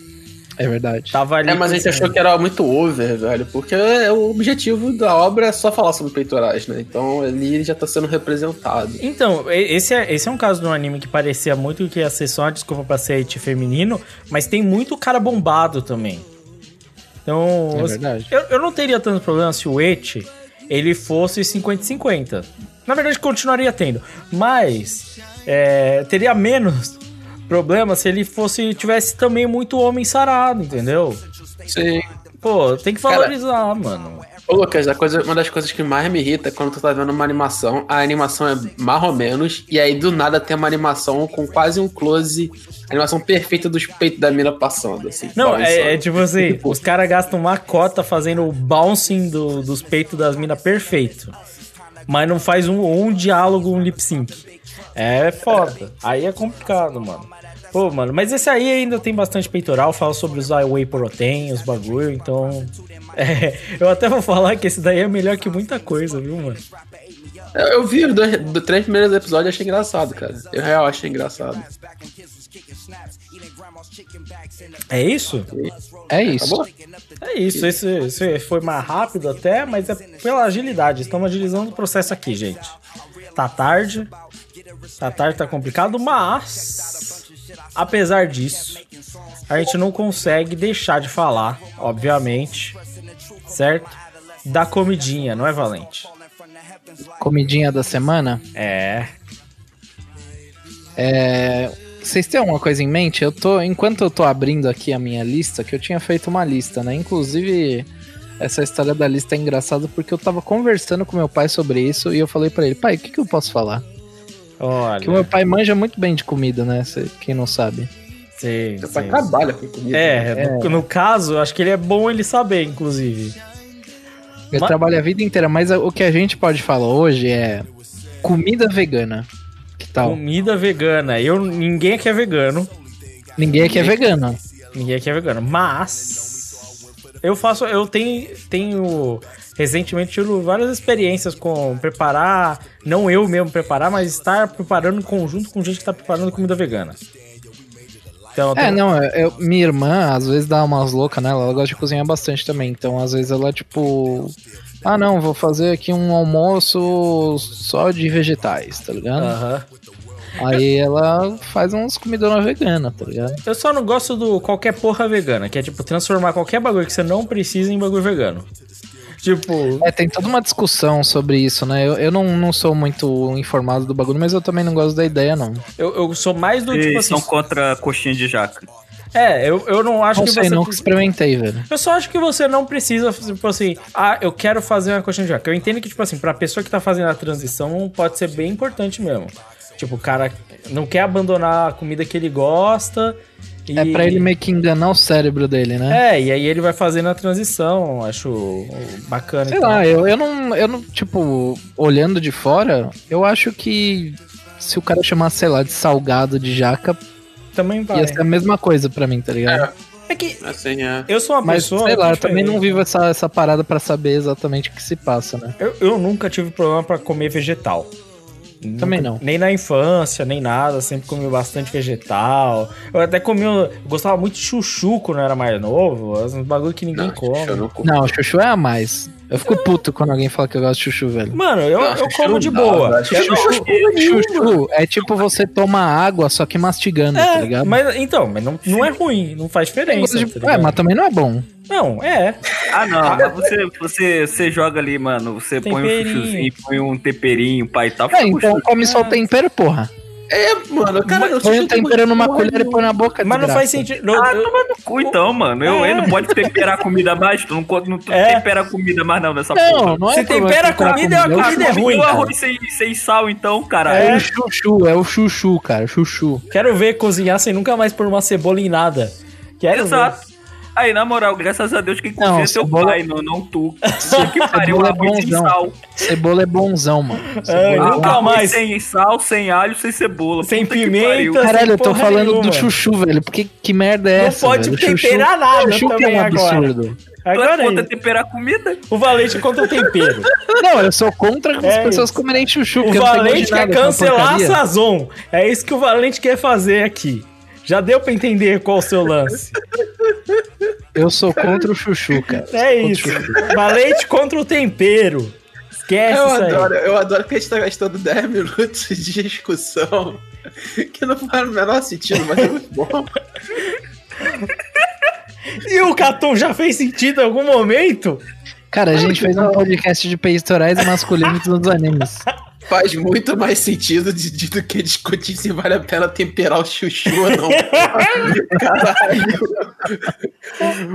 É verdade. Tava ali. É, mas a gente achou que era muito over, velho, porque é, o objetivo da obra é só falar sobre peitorais, né? Então ali já tá sendo representado. Então, esse é, esse é um caso de um anime que parecia muito que ia ser só uma desculpa pra ser hate feminino, mas tem muito cara bombado também. Então, É verdade. eu, eu não teria tanto problema se o ete ele fosse 50-50. Na verdade, continuaria tendo, mas é, teria menos problema se ele fosse tivesse também muito homem sarado, entendeu? Sim. Pô, tem que Cara, valorizar, mano. Ô, Lucas, a coisa, uma das coisas que mais me irrita é quando tu tá vendo uma animação, a animação é mais ou menos, e aí do nada tem uma animação com quase um close, animação perfeita dos peitos da mina passando, assim. Não, é, é tipo assim, os caras gastam uma cota fazendo o bouncing do- dos peitos das minas perfeito. Mas não faz um, um diálogo, um lip sync. É foda. Aí é complicado, mano. Pô, mano, mas esse aí ainda tem bastante peitoral, fala sobre usar whey protein, os bagulho, então. É, eu até vou falar que esse daí é melhor que muita coisa, viu, mano? Eu, eu vi os dois, dos três primeiros episódios e achei engraçado, cara. Eu real achei engraçado. É isso? É isso. Acabou? É isso, esse, esse foi mais rápido até, mas é pela agilidade. Estamos agilizando o processo aqui, gente. Tá tarde. Tá tarde, tá complicado, mas. Apesar disso, a gente não consegue deixar de falar, obviamente, certo? Da comidinha, não é, Valente? Comidinha da semana. É. É, Vocês têm alguma coisa em mente? Eu tô, enquanto eu tô abrindo aqui a minha lista, que eu tinha feito uma lista, né? Inclusive, essa história da lista é engraçada porque eu tava conversando com meu pai sobre isso e eu falei pra ele, pai, o que, que eu posso falar? Olha. Que o meu pai manja muito bem de comida, né? Cê- quem não sabe. Sim, Seu pai sim. trabalha com comida. É, No, no caso, acho que ele é bom ele saber, inclusive. Ele Ma- trabalha a vida inteira, mas o que a gente pode falar hoje é comida vegana. Que tal? Comida vegana. Eu, ninguém aqui é vegano. Ninguém aqui é vegano. Ninguém aqui é vegano. Mas eu faço. Eu tenho. tenho recentemente tido várias experiências com preparar. Não eu mesmo preparar, mas estar preparando em conjunto com gente que tá preparando comida vegana. Então, É, tem- não, eu, minha irmã às vezes dá umas loucas nela, ela gosta de cozinhar bastante também. Então, às vezes ela, tipo. Ah, não, vou fazer aqui um almoço só de vegetais, tá ligado? Aham. Aí ela faz uns comidona vegana, tá ligado? Eu só não gosto do qualquer porra vegana, que é tipo transformar qualquer bagulho que você não precisa em bagulho vegano. Tipo, É, tem toda uma discussão sobre isso, né? Eu, eu não, não sou muito informado do bagulho, mas eu também não gosto da ideia, não. eu, eu sou mais do tipo Eles assim. são contra a coxinha de jaca. É, eu, eu não acho Não que sei, você. nunca experimentei, velho. Eu só acho que você não precisa, tipo assim, ah, eu quero fazer uma coxinha de jaca. Eu entendo que, tipo assim, pra pessoa que tá fazendo a transição, pode ser bem importante mesmo. Tipo, o cara não quer abandonar a comida que ele gosta. E... É pra ele meio que enganar o cérebro dele, né? É, e aí ele vai fazendo a transição, acho bacana. Sei então. lá, eu, eu não, eu não, tipo, olhando de fora, eu acho que se o cara chamasse, sei lá, de salgado de jaca, Também vai. ia ser a mesma coisa pra mim, tá ligado? É que Assim, é. eu sou uma Mas, pessoa. sei lá, eu também não vivo essa, essa parada pra saber exatamente o que se passa, né? Eu, eu nunca tive problema pra comer vegetal. Também Nunca- não. Nem na infância, nem nada. Sempre comi bastante vegetal. Eu até comi. Eu gostava muito de chuchu quando eu era mais novo. Uns bagulho que ninguém come. Eu não. Não, chuchu é a mais. Eu fico puto quando alguém fala que eu gosto de chuchu, velho. Mano, eu, Não, eu chuchu como não de boa. velho. Chuchu- Chuchu é tipo você tomar água, só que mastigando, tá É, ligado? mas então, mas não, não é ruim, não faz diferença. Tá de- ligado? é, mas também não é bom. Não, é. Ah, não, mas você, você, você joga ali, mano. Você põe um chuchuzinho, põe um temperinho, pai e tal. É, então come só o tempero, porra. É, mano, cara, eu Põe tem tempero numa colher e põe na boca. Mas não desgraça. faz sentido. não, Ah, eu- toma no cu então, mano. Eu, É. eu não pode temperar a comida mais. Tu não, co- não tu É. tempera a comida mais, não, nessa Não, porra. não é Se tempera a temperar comida, é a comida é ruim, o arroz sem, sem sal, então, cara. É o chuchu, é o chuchu, cara, chuchu. Quero ver cozinhar sem nunca mais pôr uma cebola em nada. Quero Exato. Aí, na moral, graças a Deus quem Não, cozinha é teu cebola- pai, não, não tu. que pariu, Cebola é sem bonzão. sal. Cebola é bonzão, mano. É, é nunca mais. Sem sal, sem alho, sem cebola. Sem Puta que pimenta. pariu. Caralho, eu tô falando nenhuma. do chuchu, velho. Porque que merda é Não essa? pode velho? temperar nada chuchu que é um agora. absurdo. Tu é Agora contra aí, temperar comida? o Valente contra o tempero. Não, eu sou contra as É pessoas isso. comerem chuchu. O não Valente quer cancelar a. Sazon. É isso que o Valente quer fazer aqui. Já deu pra entender qual o seu lance. Eu sou contra o chuchu, cara. É isso. Valente contra o tempero. Esquece Eu isso aí. adoro, eu adoro que a gente tá gastando 10 minutos de discussão que não faz o menor sentido, mas é muito bom. E o Catum já fez sentido em algum momento? Cara, a gente fez um podcast de peitorais masculinos nos animes. Faz muito mais sentido de, de- do que discutir se vale a pena temperar o chuchu ou não. Caralho.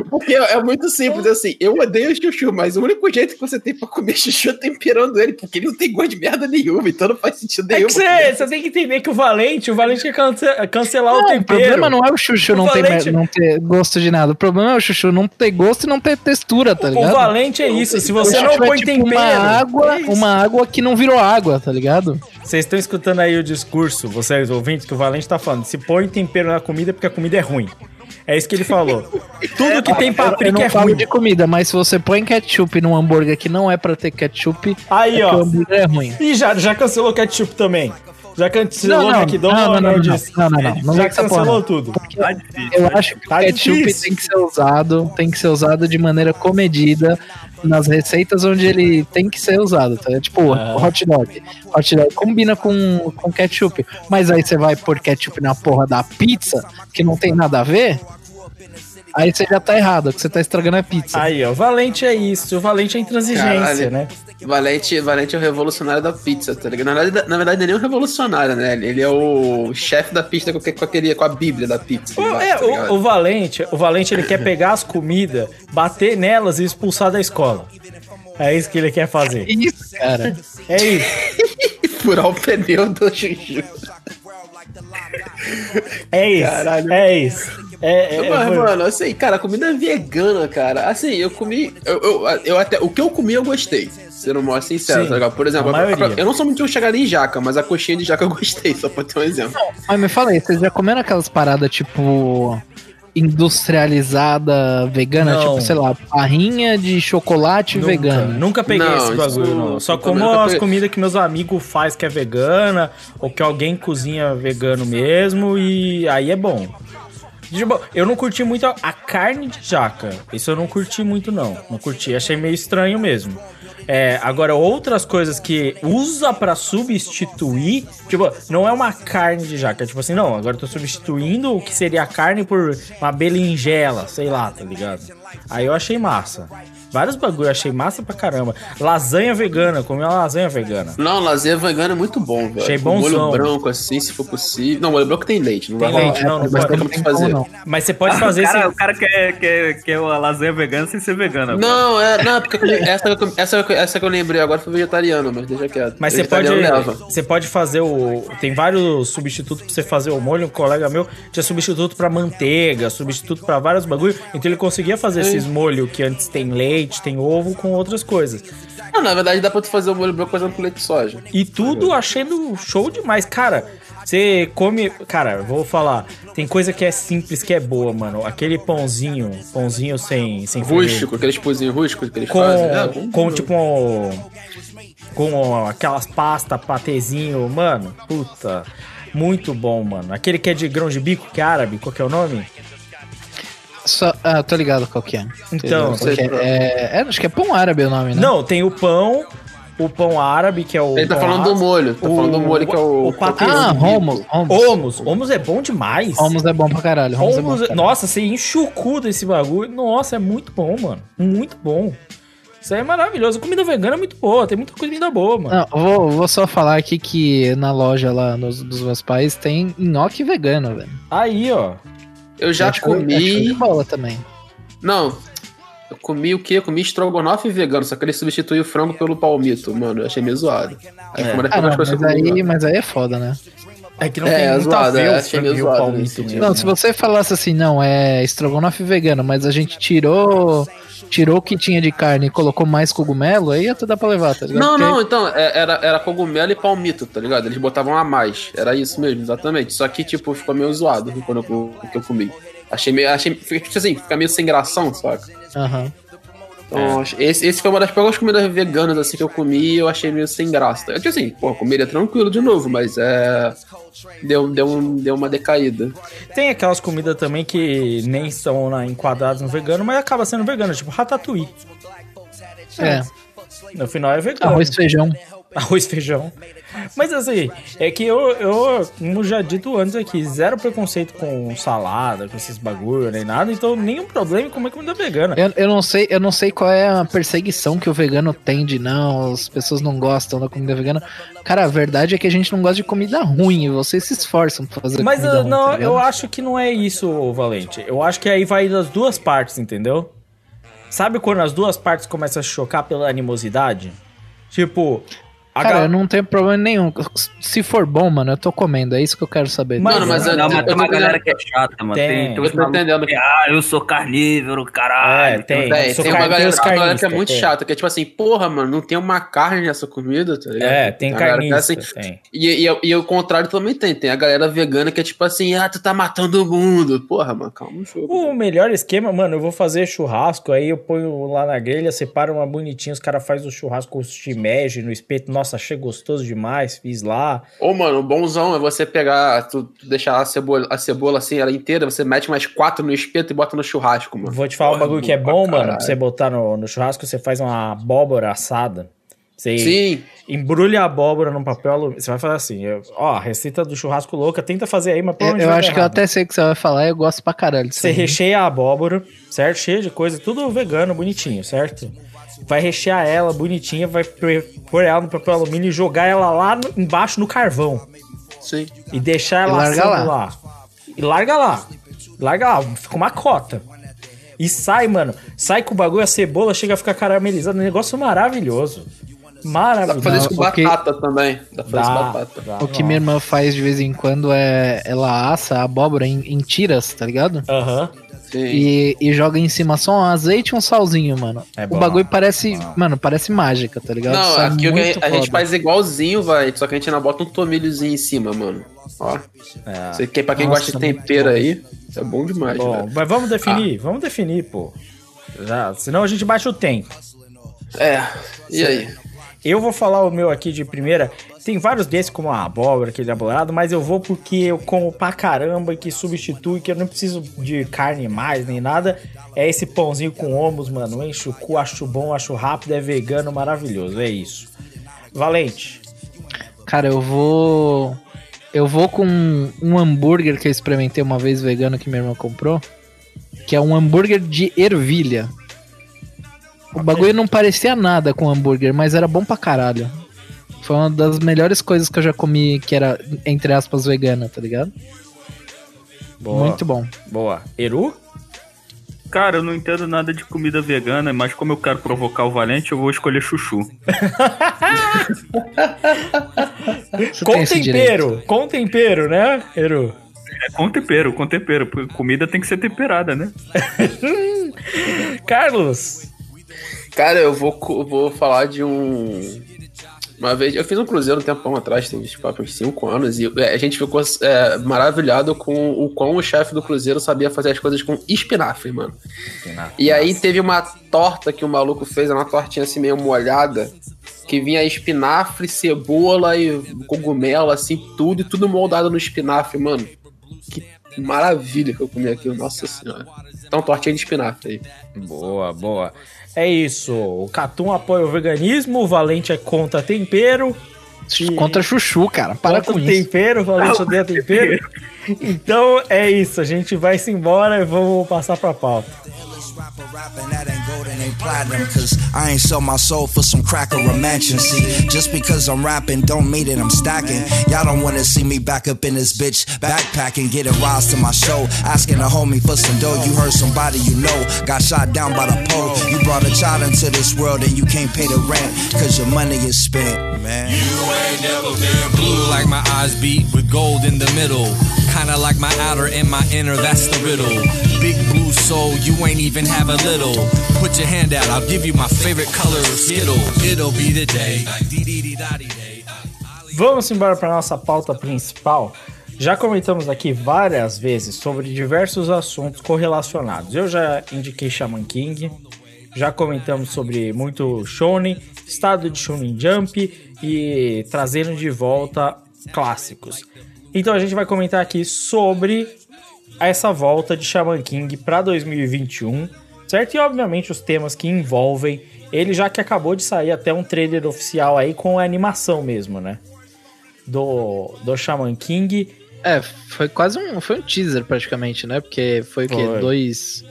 Porque é muito simples assim. Eu odeio chuchu, mas o único jeito que você tem pra comer chuchu é temperando ele, porque ele não tem gosto de merda nenhuma, então não faz sentido É nenhum. que você, você tem que entender que o Valente, o Valente quer cance- cancelar o Não, o tempero. problema não é o chuchu O não ter, Valente- mer- não ter gosto de nada. O problema é o chuchu não ter gosto e não ter textura, tá O ligado? Valente é isso. Se você O não chuchu é põe tipo tempero. Uma água, é uma água que não virou água, tá ligado? Vocês estão escutando aí o discurso, vocês ouvintes, que o Valente tá falando. Se põe tempero na comida é porque a comida é ruim. É isso que ele falou. Tudo que tem Eu, eu paprika não é falo ruim. de comida, mas se você põe ketchup num hambúrguer que não é pra ter ketchup, Aí, é que o ó. hambúrguer é ruim. E já, já cancelou ketchup também. Já cancelou Não, não, McDonald's. não, não, não, não, não, não, não já essa cancelou tudo. Tá difícil. Eu acho que Tá o ketchup difícil. tem que ser usado, tem que ser usado de maneira comedida nas receitas onde ele tem que ser usado, tá? Tipo, Ah. hot dog. Hot dog combina com, com ketchup, mas aí você vai pôr ketchup na porra da pizza, que não tem nada a ver, aí você já tá errado, que você tá estragando a pizza. Aí, ó. O Valente é isso. O Valente é intransigência, Caralho. né? Valente, Valente é o revolucionário da pizza, tá ligado? Na verdade, na verdade, ele é nem um revolucionário, né? Ele é o chefe da pizza com, com, aquele, com a bíblia da pizza. O, lá, é, tá o, o Valente, o Valente ele quer pegar as comidas, bater nelas e expulsar da escola. É isso que ele quer fazer. Isso, cara. É isso. Furar o pneu do Juju. É isso. Caralho. É isso. É, é, Mas, foi- mano, assim, cara, comida vegana, cara. Assim, eu comi. Eu, eu, eu até. O que eu comi, eu gostei. Sendo mais sincero, Sim, tá ligado? Por exemplo, a maioria. eu não sou muito chegado em jaca, mas a coxinha de jaca eu gostei, só pra ter um exemplo. Mas me fala aí, vocês já comeram aquelas paradas tipo industrializada vegana, Não. tipo, sei lá, barrinha de chocolate Nunca, vegano. nunca peguei Não, esse isso bagulho, não-. Só como as peguei. comidas que meus amigos faz que é vegana, ou que alguém cozinha vegano mesmo, e aí é bom. Tipo, eu não curti muito a, a carne de jaca. Isso eu não curti muito, não. Não curti, achei meio estranho mesmo. É, agora, outras coisas que usa pra substituir, tipo, não é uma carne de jaca. É tipo assim, não, agora eu tô substituindo o que seria a carne por uma berinjela, sei lá, tá ligado? Aí eu achei massa. Vários bagulho, achei massa pra caramba. Lasanha vegana, comi uma lasanha vegana. Não, lasanha vegana é muito bom, velho. Achei bonzão. Molho branco, assim, se for possível. Não, molho branco tem leite, não Tem vai rolar. leite, não, não mas pode- tem fazer. não. Mas você pode fazer o, cara, sem- o cara quer, quer, quer uma lasanha vegana sem ser vegana. Não, é, não, porque eu comi- essa, que eu- essa, essa que eu lembrei agora foi vegetariano, mas deixa quieto. Mas você pode, você pode fazer o. Tem vários substitutos pra você fazer o molho. Um colega meu tinha substituto pra manteiga, substituto pra vários bagulho. Então ele conseguia fazer esses molhos que antes tem leite, tem ovo com outras coisas. Não, na verdade dá pra tu fazer o molho branco fazendo com leite de soja. E tudo achando show demais. Cara, você come. Cara, vou falar. Tem coisa que é simples, que é boa, mano. Aquele pãozinho, pãozinho sem, sem Rústico, aqueles pãozinhos rústicos que eles com, fazem. É, com bom. tipo um, com aquelas pastas, patezinho, mano, puta, muito bom, mano. Aquele que é de grão de bico, que é árabe, qual que é o nome? Só, ah, tô ligado qual que é. Então, que é, é, é, acho que é pão árabe o nome, né? não, tem o pão, o pão árabe, que é o Ele tá falando do árabe. molho, tá O- falando do molho que é o... o patê. Ah, Romos. Romos. Homos, Homos é bom demais. Homos é bom pra caralho. Homos é bom Homos, pra caralho. nossa, você cu desse bagulho. Nossa, é muito bom, mano. Muito bom. Isso aí é maravilhoso. Comida vegana é muito boa, tem muita comida boa, mano. Não, vou, vou só falar aqui que na loja lá nos, dos meus pais tem nhoque vegano, velho. Aí, ó. Eu já Acho- acho de comi... bola também. Não, eu comi o quê? Eu comi estrogonofe vegano, só que ele substituiu o frango pelo palmito, mano. Eu achei meio zoado. Aí das Ah, não, mas, aí, mas aí é foda, né? É que não É, tem muito a zoado, ver é, achei meio o zoado palmito. Não, né? se você falasse assim, não, é estrogonofe vegano, mas a gente tirou tirou o que tinha de carne e colocou mais cogumelo, aí até dá pra levar, tá ligado? Não, Porque- não, então, é- era, era cogumelo e palmito, tá ligado? Eles botavam a mais. Era isso mesmo, exatamente. Só que, tipo, ficou meio zoado quando eu, que eu comi. Achei meio. Achei, tipo assim, fica meio sem gração, saca? Aham. Então, ach- esse, esse foi uma das poucas comidas veganas assim que eu comi e eu achei meio sem graça. Eu, tipo assim, pô, comeria tranquilo de novo, mas é. Deu, deu, um- deu uma decaída. Tem aquelas comidas também que nem são na, enquadradas no vegano, mas acaba sendo vegano, tipo ratatouille. É. No final é vegano. Arroz e feijão. Arroz feijão. Mas assim, é que eu, eu, como já dito antes aqui, zero preconceito com salada, com esses bagulho, nem nada, então nenhum problema em comer comida vegana. Eu, eu não sei, eu não sei qual é a perseguição que o vegano tem de não, as pessoas não gostam da comida vegana. Cara, a verdade é que a gente não gosta de comida ruim, e vocês se esforçam pra fazer Mas comida uh, ruim, não, tá eu acho que não é isso, Valente. Eu acho que aí vai das duas partes, entendeu? Sabe quando as duas partes começam a chocar pela animosidade? Tipo, a Cara, gal- eu não tenho problema nenhum. Se for bom, mano, eu tô comendo. É isso que eu quero saber. Mano, mas Não, eu, mas eu, tem uma tô galera que é chata, mano. Tem. Tem, tem eu tô entendendo. que, ah, eu sou carnívoro, caralho. É, tem. Tem, tem uma galera, galera que é muito tem. chata, que é tipo assim, porra, mano, não tem uma carne nessa comida, tá ligado? É, tem que é assim, tem. E, e, e o contrário também tem. Tem a galera vegana que é tipo assim, ah, tu tá matando o mundo. Porra, mano, calma um jogo. O melhor esquema, mano, eu vou fazer churrasco, aí eu ponho lá na grelha, separo uma bonitinha, os caras fazem o churrasco com shimeji no espeto. Nossa, achei gostoso demais, fiz lá. Ô, mano, o bonzão é você pegar, tu, tu deixar a cebola, a cebola assim, ela inteira, você mete mais quatro no espeto e bota no churrasco, mano. Vou te falar um Porra, bagulho que é pra bom, mano, pra você botar no, no churrasco, você faz uma abóbora assada. Você Sim, embrulha a abóbora num papel alumínio. Você vai fazer assim, eu- ó, a receita do churrasco louca, tenta fazer aí, mas Eu, eu acho que eu errado. até sei o que você vai falar, eu gosto pra caralho disso. Você aí. recheia a abóbora, certo? Cheio de coisa, tudo vegano, bonitinho, certo? Vai rechear ela bonitinha, vai pôr ela no papel alumínio e jogar ela lá no- embaixo no carvão. Sim. E deixar E ela larga assando lá. lá. E larga lá. Larga lá, fica uma cota. E sai, mano. Sai com o bagulho, a cebola chega a ficar caramelizada. Um negócio maravilhoso. Dá pra Maravilhoso. fazer isso com batata também. Dá pra fazer isso com Dá, batata. dá, O que minha irmã faz de vez em quando é ela assa a abóbora em, em tiras, tá ligado? Aham. Sim. E, e joga em cima só um azeite e um salzinho, mano. É o bom. bagulho parece, mano, parece mágica, tá ligado? Não, Sai aqui muito a, a gente faz igualzinho, vai. Só que a gente ainda bota um tomilhozinho em cima, mano. Ó. É. Você quer, pra quem Nossa, gosta de tempero aí, isso é bom demais, Bom, velho. mas vamos Ah. definir, vamos definir, pô. Já, senão a gente baixa o tempo. É. E aí? Eu vou falar o meu aqui de primeira. Tem vários desses, como a abóbora, aquele abolado, mas eu vou porque eu como pra caramba e que substitui, que eu não preciso de carne mais nem nada. É esse pãozinho com omos, mano. Enche o cu, acho bom, acho rápido, é vegano, maravilhoso. É isso. Valente. Cara, eu vou. Eu vou com um hambúrguer que eu experimentei uma vez vegano que minha irmã comprou. Que é um hambúrguer de ervilha. O bagulho não parecia nada com hambúrguer, mas era bom pra caralho. Foi uma das melhores coisas que eu já comi que era, entre aspas, vegana, tá ligado? Boa. Muito bom. Boa. Eru? Cara, eu não entendo nada de comida vegana, mas como eu quero provocar o Valente, eu vou escolher chuchu. Com tempero. Com tempero, né, Eru? É com tempero, com tempero. porque Comida tem que ser temperada, né? Carlos. Cara, eu vou, vou falar de um. Uma vez, eu fiz um cruzeiro um tempão atrás, tem tipo, uns 5 anos, e é, a gente ficou é, maravilhado com o quão o chefe do cruzeiro sabia fazer as coisas com espinafre, mano. E aí teve uma torta que o maluco fez, uma tortinha assim meio molhada, que vinha espinafre, cebola e cogumelo, assim, tudo, e tudo moldado no espinafre, mano. Que maravilha que eu comi aquilo, nossa senhora. Então, tortinha de espinafre aí. Boa, boa. É isso. O Catum apoia o veganismo, o Valente é contra tempero. E- Contra chuchu, cara. Para contra com isso. tempero, o Valente odeia tempero. Então é isso, a gente vai se embora e vamos passar pra pauta. Rapper rapping that ain't golden, ain't platinum. Cause I ain't sell my soul for some cracker or a mansion. See, just because I'm rapping don't mean that I'm stacking. Y'all don't wanna see me back up in this bitch, backpacking, getting rise to my show. Asking a homie for some dough. You heard somebody you know got shot down by the pole. You brought a child into this world and you can't pay the rent. Cause your money is spent, man. You ain't never been blue like my eyes beat with gold in the middle. Kinda like my outer and my inner, that's the riddle. Big blue soul, you ain't even have a little. Put your hand out, I'll give you my favorite color, Skittle. It'll be the day. Vamos embora para nossa pauta principal. Já comentamos aqui várias vezes sobre diversos assuntos correlacionados. Eu já indiquei Shaman King, já comentamos sobre muito shonen, estado de shonen jump e trazendo de volta clássicos. Então a gente vai comentar aqui sobre essa volta de Shaman King para 2021, certo? E obviamente os temas que envolvem ele, já que acabou de sair até um trailer oficial aí com a animação mesmo, né? Do, do Shaman King. É, foi quase um. Foi um teaser praticamente, né? Porque foi o quê? Foi. Dois.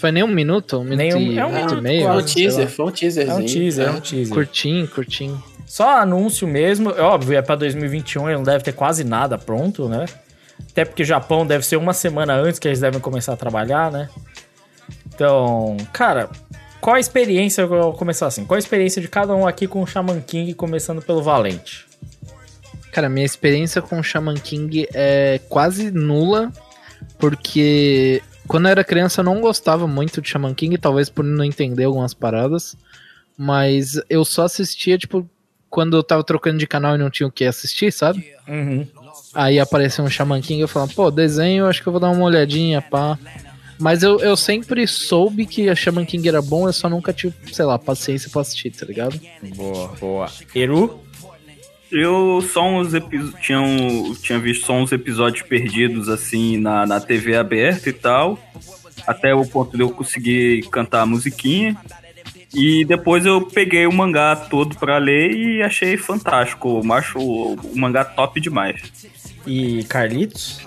Foi nem um minuto? Um minuto Nem um- e, é um minuto e meio? Foi um teaser, foi um É teaserzinho. um teaser, é um teaser. Curtinho, curtinho. Só anúncio mesmo, é óbvio, é pra 2021, ele não deve ter quase nada pronto, né? Até porque o Japão deve ser uma semana antes que eles devem começar a trabalhar, né? Então, cara, qual a experiência, eu vou começar assim, qual a experiência de cada um aqui com o Shaman King, começando pelo Valente? Cara, minha experiência com Shaman King é quase nula, porque quando eu era criança eu não gostava muito de Shaman King, talvez por não entender algumas paradas, mas eu só assistia, tipo, quando eu tava trocando de canal e não tinha o que assistir, sabe? Uhum. Aí apareceu um Shaman King eu falava, pô, desenho, acho que eu vou dar uma olhadinha, pá. Mas eu, eu sempre soube que a Shaman King era bom, eu só nunca tive, sei lá, paciência pra assistir, tá ligado? Boa, boa. Eru? Eu só uns episódios. Tinha, um- tinha visto só uns episódios perdidos assim na, na TV aberta e tal. Até o ponto de eu conseguir cantar a musiquinha. E depois eu peguei o mangá todo pra ler e achei fantástico. Eu acho o, o mangá top demais. E Carlitos?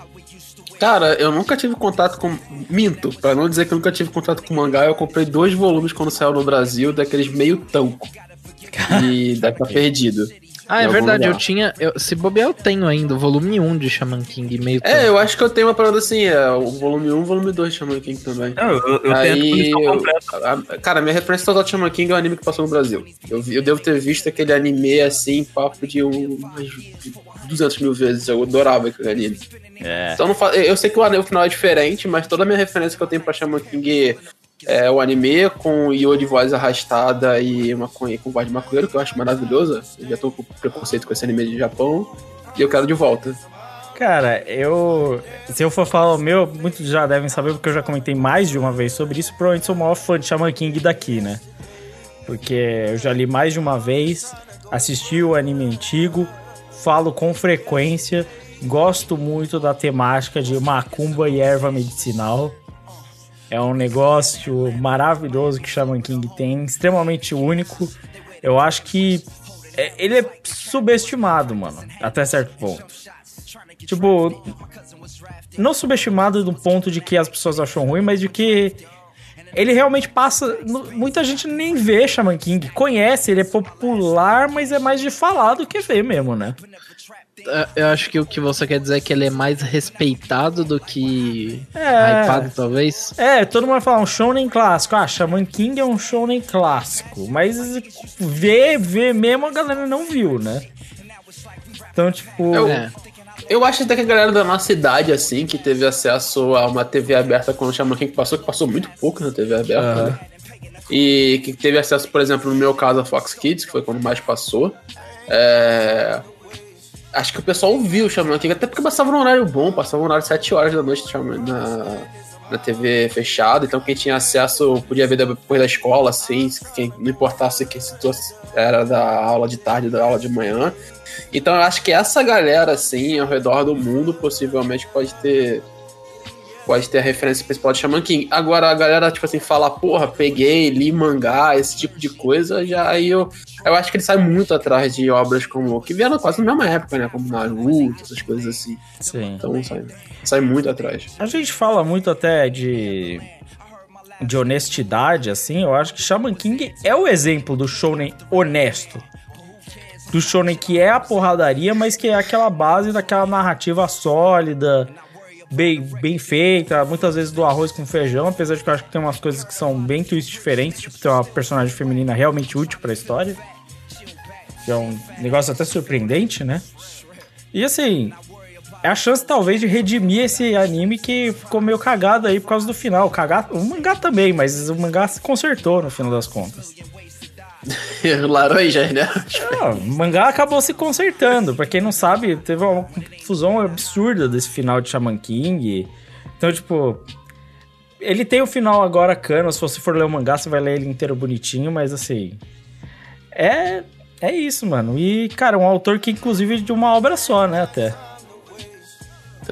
Cara, eu nunca tive contato com. Minto, pra não dizer que eu nunca tive contato com mangá, eu comprei dois volumes quando saiu no Brasil, daqueles meio tanco. E deve estar perdido. Ah, é verdade, eu lugar. tinha. Eu, se bobear, eu tenho ainda o volume 1 de Shaman King meio. É, eu acho que eu tenho uma parada assim, é o volume 1 e o volume 2 de Shaman King também. Eu, eu, eu tenho a Aí, eu- completa. a- cara, minha referência total de Shaman King é o anime que passou no Brasil. Eu, eu devo ter visto aquele anime assim, papo de um, umas 200 mil vezes. Eu adorava aquele anime. É. Então não fa- eu sei que o, anime- final é diferente, mas toda a minha referência que eu tenho pra Shaman King é o anime com de voz arrastada e maconha com voz de maconheiro, que eu acho maravilhosa. Eu já tô com preconceito com esse anime de Japão. E eu quero de volta. Cara, eu. Se eu for falar o meu, muitos já devem saber, porque eu já comentei mais de uma vez sobre isso. Provavelmente sou o maior fã de Shaman King daqui, né? Porque eu já li mais de uma vez, assisti o anime antigo, falo com frequência, gosto muito da temática de macumba e erva medicinal. É um negócio maravilhoso que Shaman King tem, extremamente único. Eu acho que é- ele é subestimado, mano, até certo ponto. Tipo, não subestimado do ponto de que as pessoas acham ruim, mas de que ele realmente passa. Muita gente nem vê Shaman King, conhece, ele é popular, mas é mais de falar do que ver mesmo, né? É, Eu acho que o que você quer dizer é que ele é mais respeitado do que É. hypado, talvez. É, todo mundo fala um shounen clássico. Ah, Shaman King é um shounen clássico. Mas ver, ver mesmo a galera não viu, né? Então, tipo. Eu- É. Eu acho até que a galera da nossa idade, assim, que teve acesso a uma TV aberta quando o Shaman King passou, que passou muito pouco na TV aberta, Aham. né? E que teve acesso, por exemplo, no meu caso, a Fox Kids, que foi quando mais passou. É, Acho que o pessoal viu o Shaman King, até porque passava num horário bom, passava no horário 7 horas da noite na, na TV fechada, então quem tinha acesso podia ver depois da escola, assim, quem, não importasse que se era da aula de tarde, da aula de manhã. Então eu acho que essa galera, assim, ao redor do mundo, possivelmente pode ter. Pode ter a referência principal de Shaman King. Agora, a galera, tipo assim, fala, porra, peguei, li mangá, esse tipo de coisa, já aí eu. Eu acho que ele sai muito atrás de obras como. que vieram quase na mesma época, né? Como Naruto, essas coisas assim. Sim. Então sai, sai muito atrás. A gente fala muito até de de honestidade, assim. Eu acho que Shaman King é o exemplo do shounen honesto. Do shounen que é a porradaria, mas que é aquela base daquela narrativa sólida, bem, bem feita, muitas vezes do arroz com feijão, apesar de que eu acho que tem umas coisas que são bem twists diferentes, tipo ter uma personagem feminina realmente útil pra história. Que é um negócio até surpreendente, né? E assim, é a chance talvez de redimir esse anime que ficou meio cagado aí por causa do final. Cagar, o mangá também, mas o mangá se consertou no final das contas. Laranja, né? Ah, o mangá acabou se consertando. Pra quem não sabe, teve uma confusão absurda desse final de Shaman King. Então, tipo, ele tem o final agora cano. Se você for ler o mangá, você vai ler ele inteiro bonitinho, mas assim. É. É isso, mano. E, cara, um autor que, inclusive, é de uma obra só, né? Até.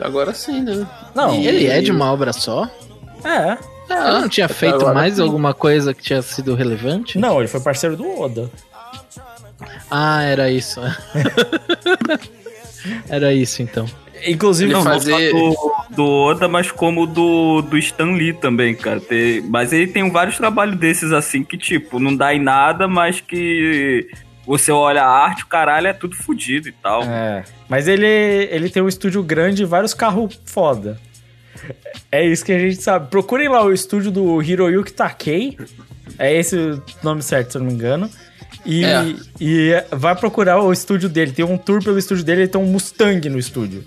Agora sim, né? Não, E- Ele é de uma obra só? É. Ele não tinha feito agora mais sim. alguma coisa que tinha sido relevante? Não, ele foi parceiro do Oda. Ah, era isso. era isso, então. Inclusive, Ele Não, fazer- não só do, do Oda, mas como do, do Stan Lee também, cara. Tem- mas ele tem vários trabalhos desses assim que, tipo, não dá em nada, mas que você olha a arte, o caralho é tudo fodido e tal. É, mas ele, ele tem um estúdio grande e vários carros foda. É isso que a gente sabe. Procurem lá o estúdio do Hiroyuki Takei. É esse o nome certo, se eu não me engano. E, É. e vai procurar o estúdio dele. Tem um tour pelo estúdio dele, ele tem um Mustang no estúdio.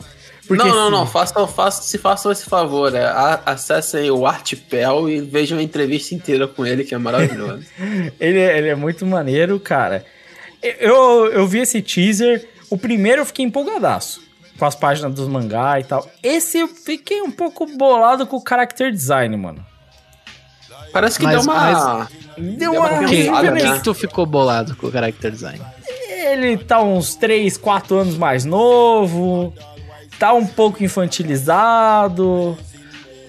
Porque não, não, se- não. Façam, façam, se façam esse favor. É, a- acessem o Artpel e vejam a entrevista inteira com ele, que é maravilhoso. Ele, é- ele é muito maneiro, cara. Eu, eu vi esse teaser. O primeiro eu fiquei empolgadaço. Com as páginas dos mangá e tal. Esse eu fiquei um pouco bolado com o character design, mano. Parece que Mas- deu uma. Deu Deu uma uma Por que, né? tu ficou bolado com o character design? Ele tá uns 3, 4 anos mais novo. Tá um pouco infantilizado.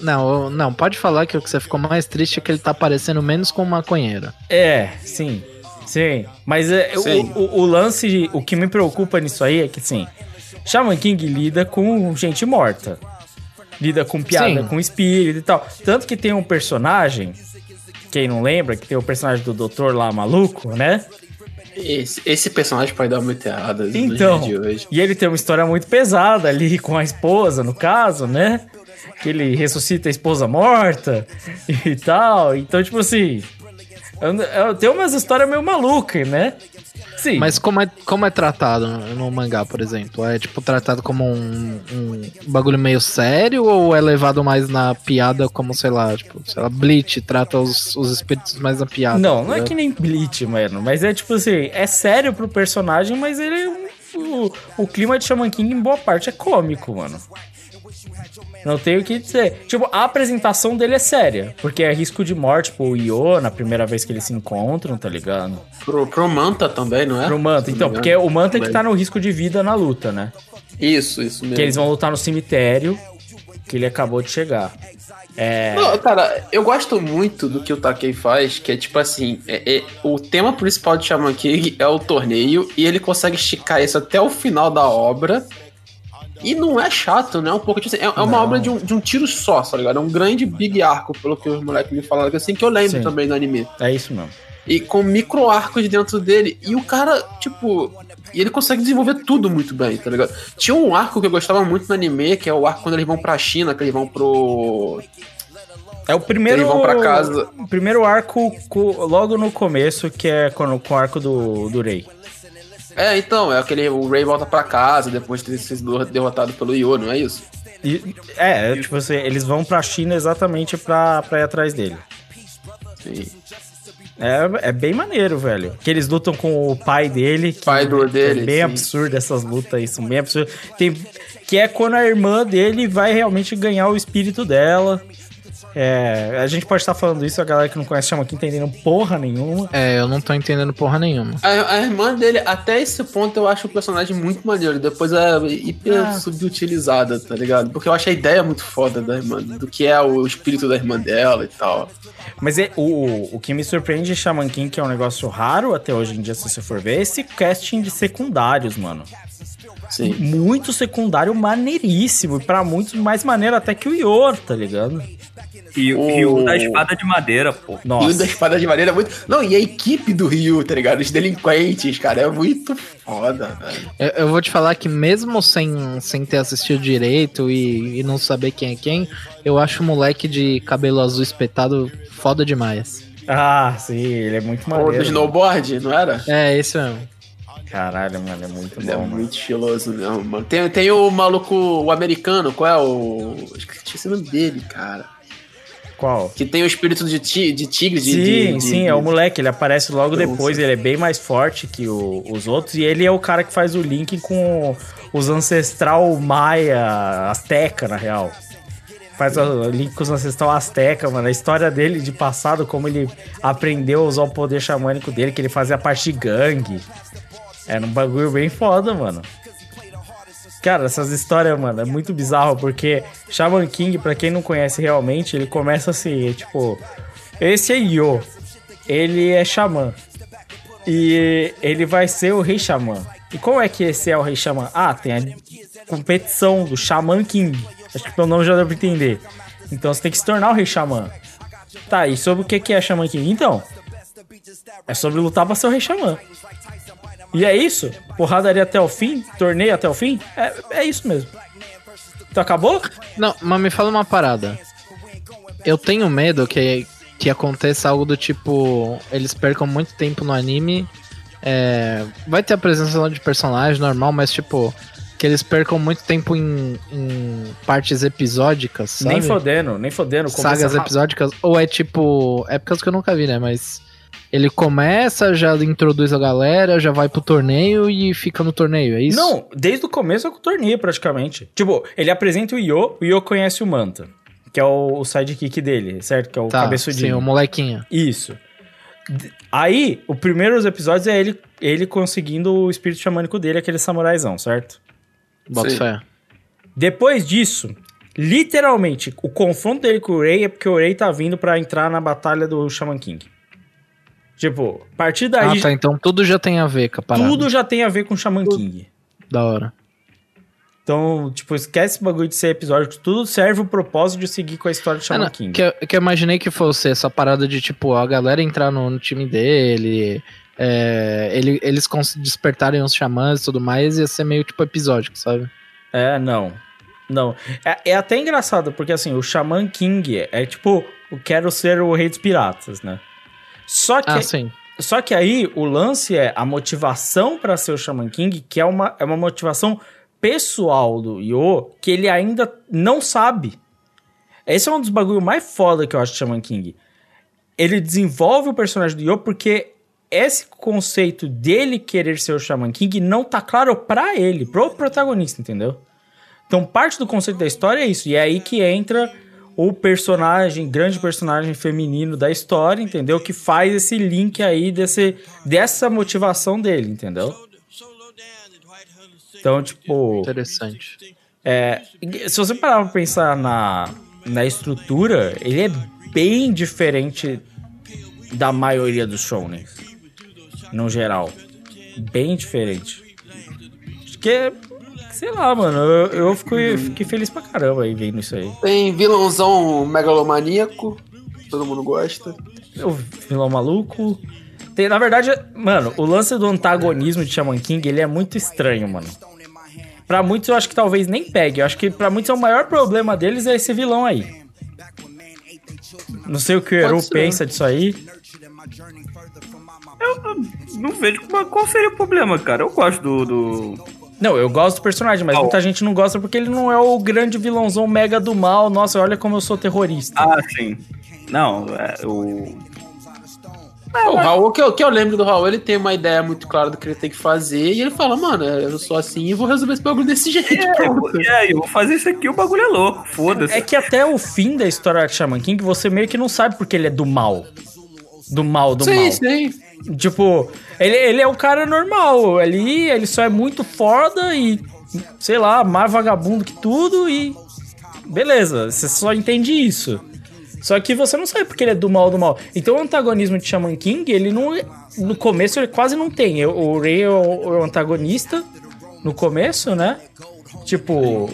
Não, não, pode falar que o que você ficou mais triste é que ele tá parecendo menos com um maconheiro. É, sim. Sim. Mas é, o- Sim. O, o lance, o que me preocupa nisso aí é que, assim, Shaman King lida com gente morta. lida com piada, Sim. com espírito e tal. Tanto que tem um personagem, quem não lembra, que tem o personagem do doutor lá maluco, né? Esse, esse personagem pode dar muito errado nos Então, dias de hoje. e ele tem uma história muito pesada ali com a esposa, no caso, né? Que ele ressuscita a esposa morta e tal. Então, tipo assim. eu- eu- Tem umas histórias meio malucas, né? Sim. Mas como é, como é tratado no, mangá, por exemplo? É tipo tratado como um, um bagulho meio sério ou é levado mais na piada como, sei lá, tipo, sei lá, Bleach trata os, os espíritos mais na piada? Não, tá não é que nem Bleach, mano. Mas é tipo assim, é sério pro personagem, mas ele é um- o, o clima de Shaman King, em boa parte, é cômico, mano. Não tenho o que dizer. Tipo, a apresentação dele é séria. Porque é risco de morte pro Io na primeira vez que eles se encontram, tá ligado? Pro, pro Manta também, não é? Pro Manta. Então, porque o Manta é que tá no risco de vida na luta, né? Isso, isso mesmo. Que eles vão lutar no cemitério que ele acabou de chegar. É. Não, cara, eu gosto muito do que o Takei faz, que é tipo assim, é- é- o tema principal de Shaman King é o torneio, e ele consegue esticar isso até o final da obra. E não é chato, né? Um pouco tipo assim, é, é uma obra de um, de um tiro só, tá ligado? É um grande big arco, pelo que os moleques me falaram, assim, que eu lembro Sim. também do anime. É isso mesmo. E com micro arcos dentro dele. E o cara, tipo. E ele consegue desenvolver tudo muito bem, tá ligado? Tinha um arco que eu gostava muito no anime, que é o arco quando eles vão pra China, que eles vão pro. É o primeiro. Eles vão pra casa. O primeiro arco co- logo no começo, que é quando, com o arco do, do Rei. É, então, é aquele. O Ray volta pra casa depois de ter sido derrotado pelo Io, não é isso? E- é, tipo assim, eles vão pra China exatamente pra, pra ir atrás dele. Sim. É, é bem maneiro, velho. Que eles lutam com o pai dele. Que Pai do dele, É bem sim. absurdo essas lutas aí, são bem absurdas. Tem, que é quando a irmã dele vai realmente ganhar o espírito dela. É, a gente pode estar falando isso, a galera que não conhece chama aqui entendendo porra nenhuma. É, eu não tô entendendo porra nenhuma. A, a irmã dele, até esse ponto, eu acho o personagem muito maneiro. Depois é hiper Ah. subutilizada, tá ligado? Porque eu acho a ideia muito foda da irmã, do que é o espírito da irmã dela e tal. Mas é, o, o que me surpreende em Shaman King, que é um negócio raro até hoje em dia, se você for ver, é esse casting de secundários, mano. Sim. Muito secundário maneiríssimo. E pra muitos mais maneiro até que o Yor, tá ligado? E, O- o da espada de madeira, pô. E o Nossa. da espada de madeira é muito. Não, e a equipe do Rio, tá ligado? Os delinquentes, cara, é muito foda, velho. Eu, eu vou te falar que mesmo sem, sem ter assistido direito e, e não saber quem é quem, eu acho o moleque de cabelo azul espetado foda demais. Ah, sim, ele é muito O maneiro. do snowboard, não era? É, esse mesmo. Caralho, mano, é muito Ele é bom, mano. muito estiloso mesmo, mano. Tem, tem o maluco, o americano, qual é o. Esqueci o nome dele, cara. Qual? Que tem o espírito de, ti, de tigre, de. Sim, de- de- sim, é o moleque, ele aparece logo Nossa. depois, ele é bem mais forte que o- os outros, e ele é o cara que faz o link com os ancestral maia, azteca, na real. Faz o link com os ancestral azteca, mano, a história dele de passado, como ele aprendeu a usar o poder xamânico dele, que ele fazia parte de gangue. Era um bagulho bem foda, mano. Cara, essas histórias, mano, é muito bizarro, porque Shaman King, pra quem não conhece realmente, ele começa assim, tipo... Esse é Yo. Ele é xamã. E ele vai ser o rei xamã. E como é que esse é o rei xamã? Ah, tem a competição do Shaman King. Acho que pelo nome já deu pra entender. Então você tem que se tornar o rei xamã. Tá, e sobre o que é Shaman King? Então, é sobre lutar pra ser o rei xamã. E é isso? Porradaria até o fim? Torneio até o fim? É, é isso mesmo. Então acabou? Não, mas me fala uma parada. Eu tenho medo que, que aconteça algo do tipo. Eles percam muito tempo no anime. é, vai ter a presença de personagem normal, mas tipo. Que eles percam muito tempo em, em partes episódicas, sabe? Nem fodendo, nem fodendo. Sagas episódicas. Ou é tipo. É porque que eu nunca vi, né? Mas. Ele começa, já introduz a galera, já vai pro torneio e fica no torneio, é isso? Não, desde o começo é com o torneio, praticamente. Tipo, ele apresenta o Io, o Io conhece o Manta, que é o, o sidekick dele, certo? Que é o tá, cabeçudinho. sim, o molequinho. Isso. Aí, os primeiros episódios é ele, ele conseguindo o espírito xamânico dele, aquele samuraizão, certo? Bota fé. Depois disso, literalmente, o confronto dele com o Rei é porque o Rei tá vindo pra entrar na batalha do Shaman King. Tipo, a partir daí, ah, tá. Então tudo já tem a ver com a parada. tudo já tem a ver com o Shaman King. Da hora. Então, tipo, esquece esse bagulho de ser episódio, tudo serve o propósito de seguir com a história de Ah, Shaman não, King. que, eu, que eu imaginei que fosse essa parada de, tipo, a galera entrar no, no time dele, é, ele- eles despertarem os xamãs e tudo mais, ia ser meio, tipo, episódico, sabe? É, não. Não. É, é até engraçado, porque assim, o Shaman King é tipo, o quero ser o rei dos piratas, né? Só que, Ah, só que aí o lance é a motivação pra ser o Shaman King, que é uma, é uma motivação pessoal do Yo, que ele ainda não sabe. Esse é um dos bagulho mais foda que eu acho de Shaman King. Ele desenvolve o personagem do Yo porque esse conceito dele querer ser o Shaman King não tá claro pra ele, pro protagonista, entendeu? Então, parte do conceito da história é isso. E é aí que entra o personagem, grande personagem feminino da história, entendeu? Que faz esse link aí desse, dessa motivação dele, entendeu? Então, tipo. Interessante. É, se você parar pra pensar na, na estrutura, ele é bem diferente da maioria dos shonen. No geral. Bem diferente. Acho que é. Sei lá, mano. Eu, eu fiquei, fiquei feliz pra caramba aí vendo isso aí. Tem vilãozão megalomaníaco, todo mundo gosta. O vilão maluco. Tem, na verdade, mano, o lance do antagonismo de Shaman King, ele é muito estranho, mano. Pra muitos eu acho que talvez nem pegue. Eu acho que pra muitos é o maior problema deles é esse vilão aí. Não sei o que o Eru pensa disso aí. Não vejo qual qual seria o problema, cara. Eu gosto do. do- Não, eu gosto do personagem, mas Ah, muita gente não gosta porque ele não é o grande vilãozão mega do mal. Nossa, olha como eu sou terrorista. Ah, sim. Não, é, o. o Raul, o que eu, que eu lembro do Raul, ele tem uma ideia muito clara do que ele tem que fazer, e ele fala, mano, eu sou assim e vou resolver esse bagulho desse jeito. pronto. É, eu vou fazer isso aqui, o bagulho é louco, foda-se. É que até o fim da história de Shaman King, você meio que não sabe porque ele é do mal. Do mal, do sim, mal. sim. Tipo, ele, ele é um cara normal. Ali, ele só é muito foda e, sei lá, mais vagabundo que tudo e. Beleza, você só entende isso. Só que você não sabe porque ele é do mal do mal. Então o antagonismo de Shaman King, ele não. No começo ele quase não tem. Eu- O Rei é o, o antagonista no começo, né? Tipo.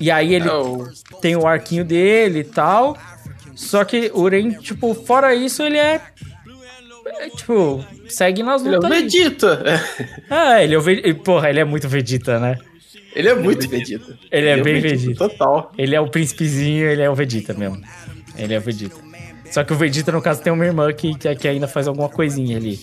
E aí ele É o- tem o arquinho dele e tal. Só que o Ren, tipo, fora isso, ele é. é, tipo, segue nas Ele é o lutas. Vegeta. Ah, ele é o Vegeta. Porra, ele é muito Vegeta, né? Ele é muito Vegeta. Ele é o bem Vegeta. Total. Ele é o príncipezinho, ele é o Vegeta mesmo. Ele é o Vegeta. Só que o Vegeta, no caso, tem uma irmã que, que, que ainda faz alguma coisinha ali.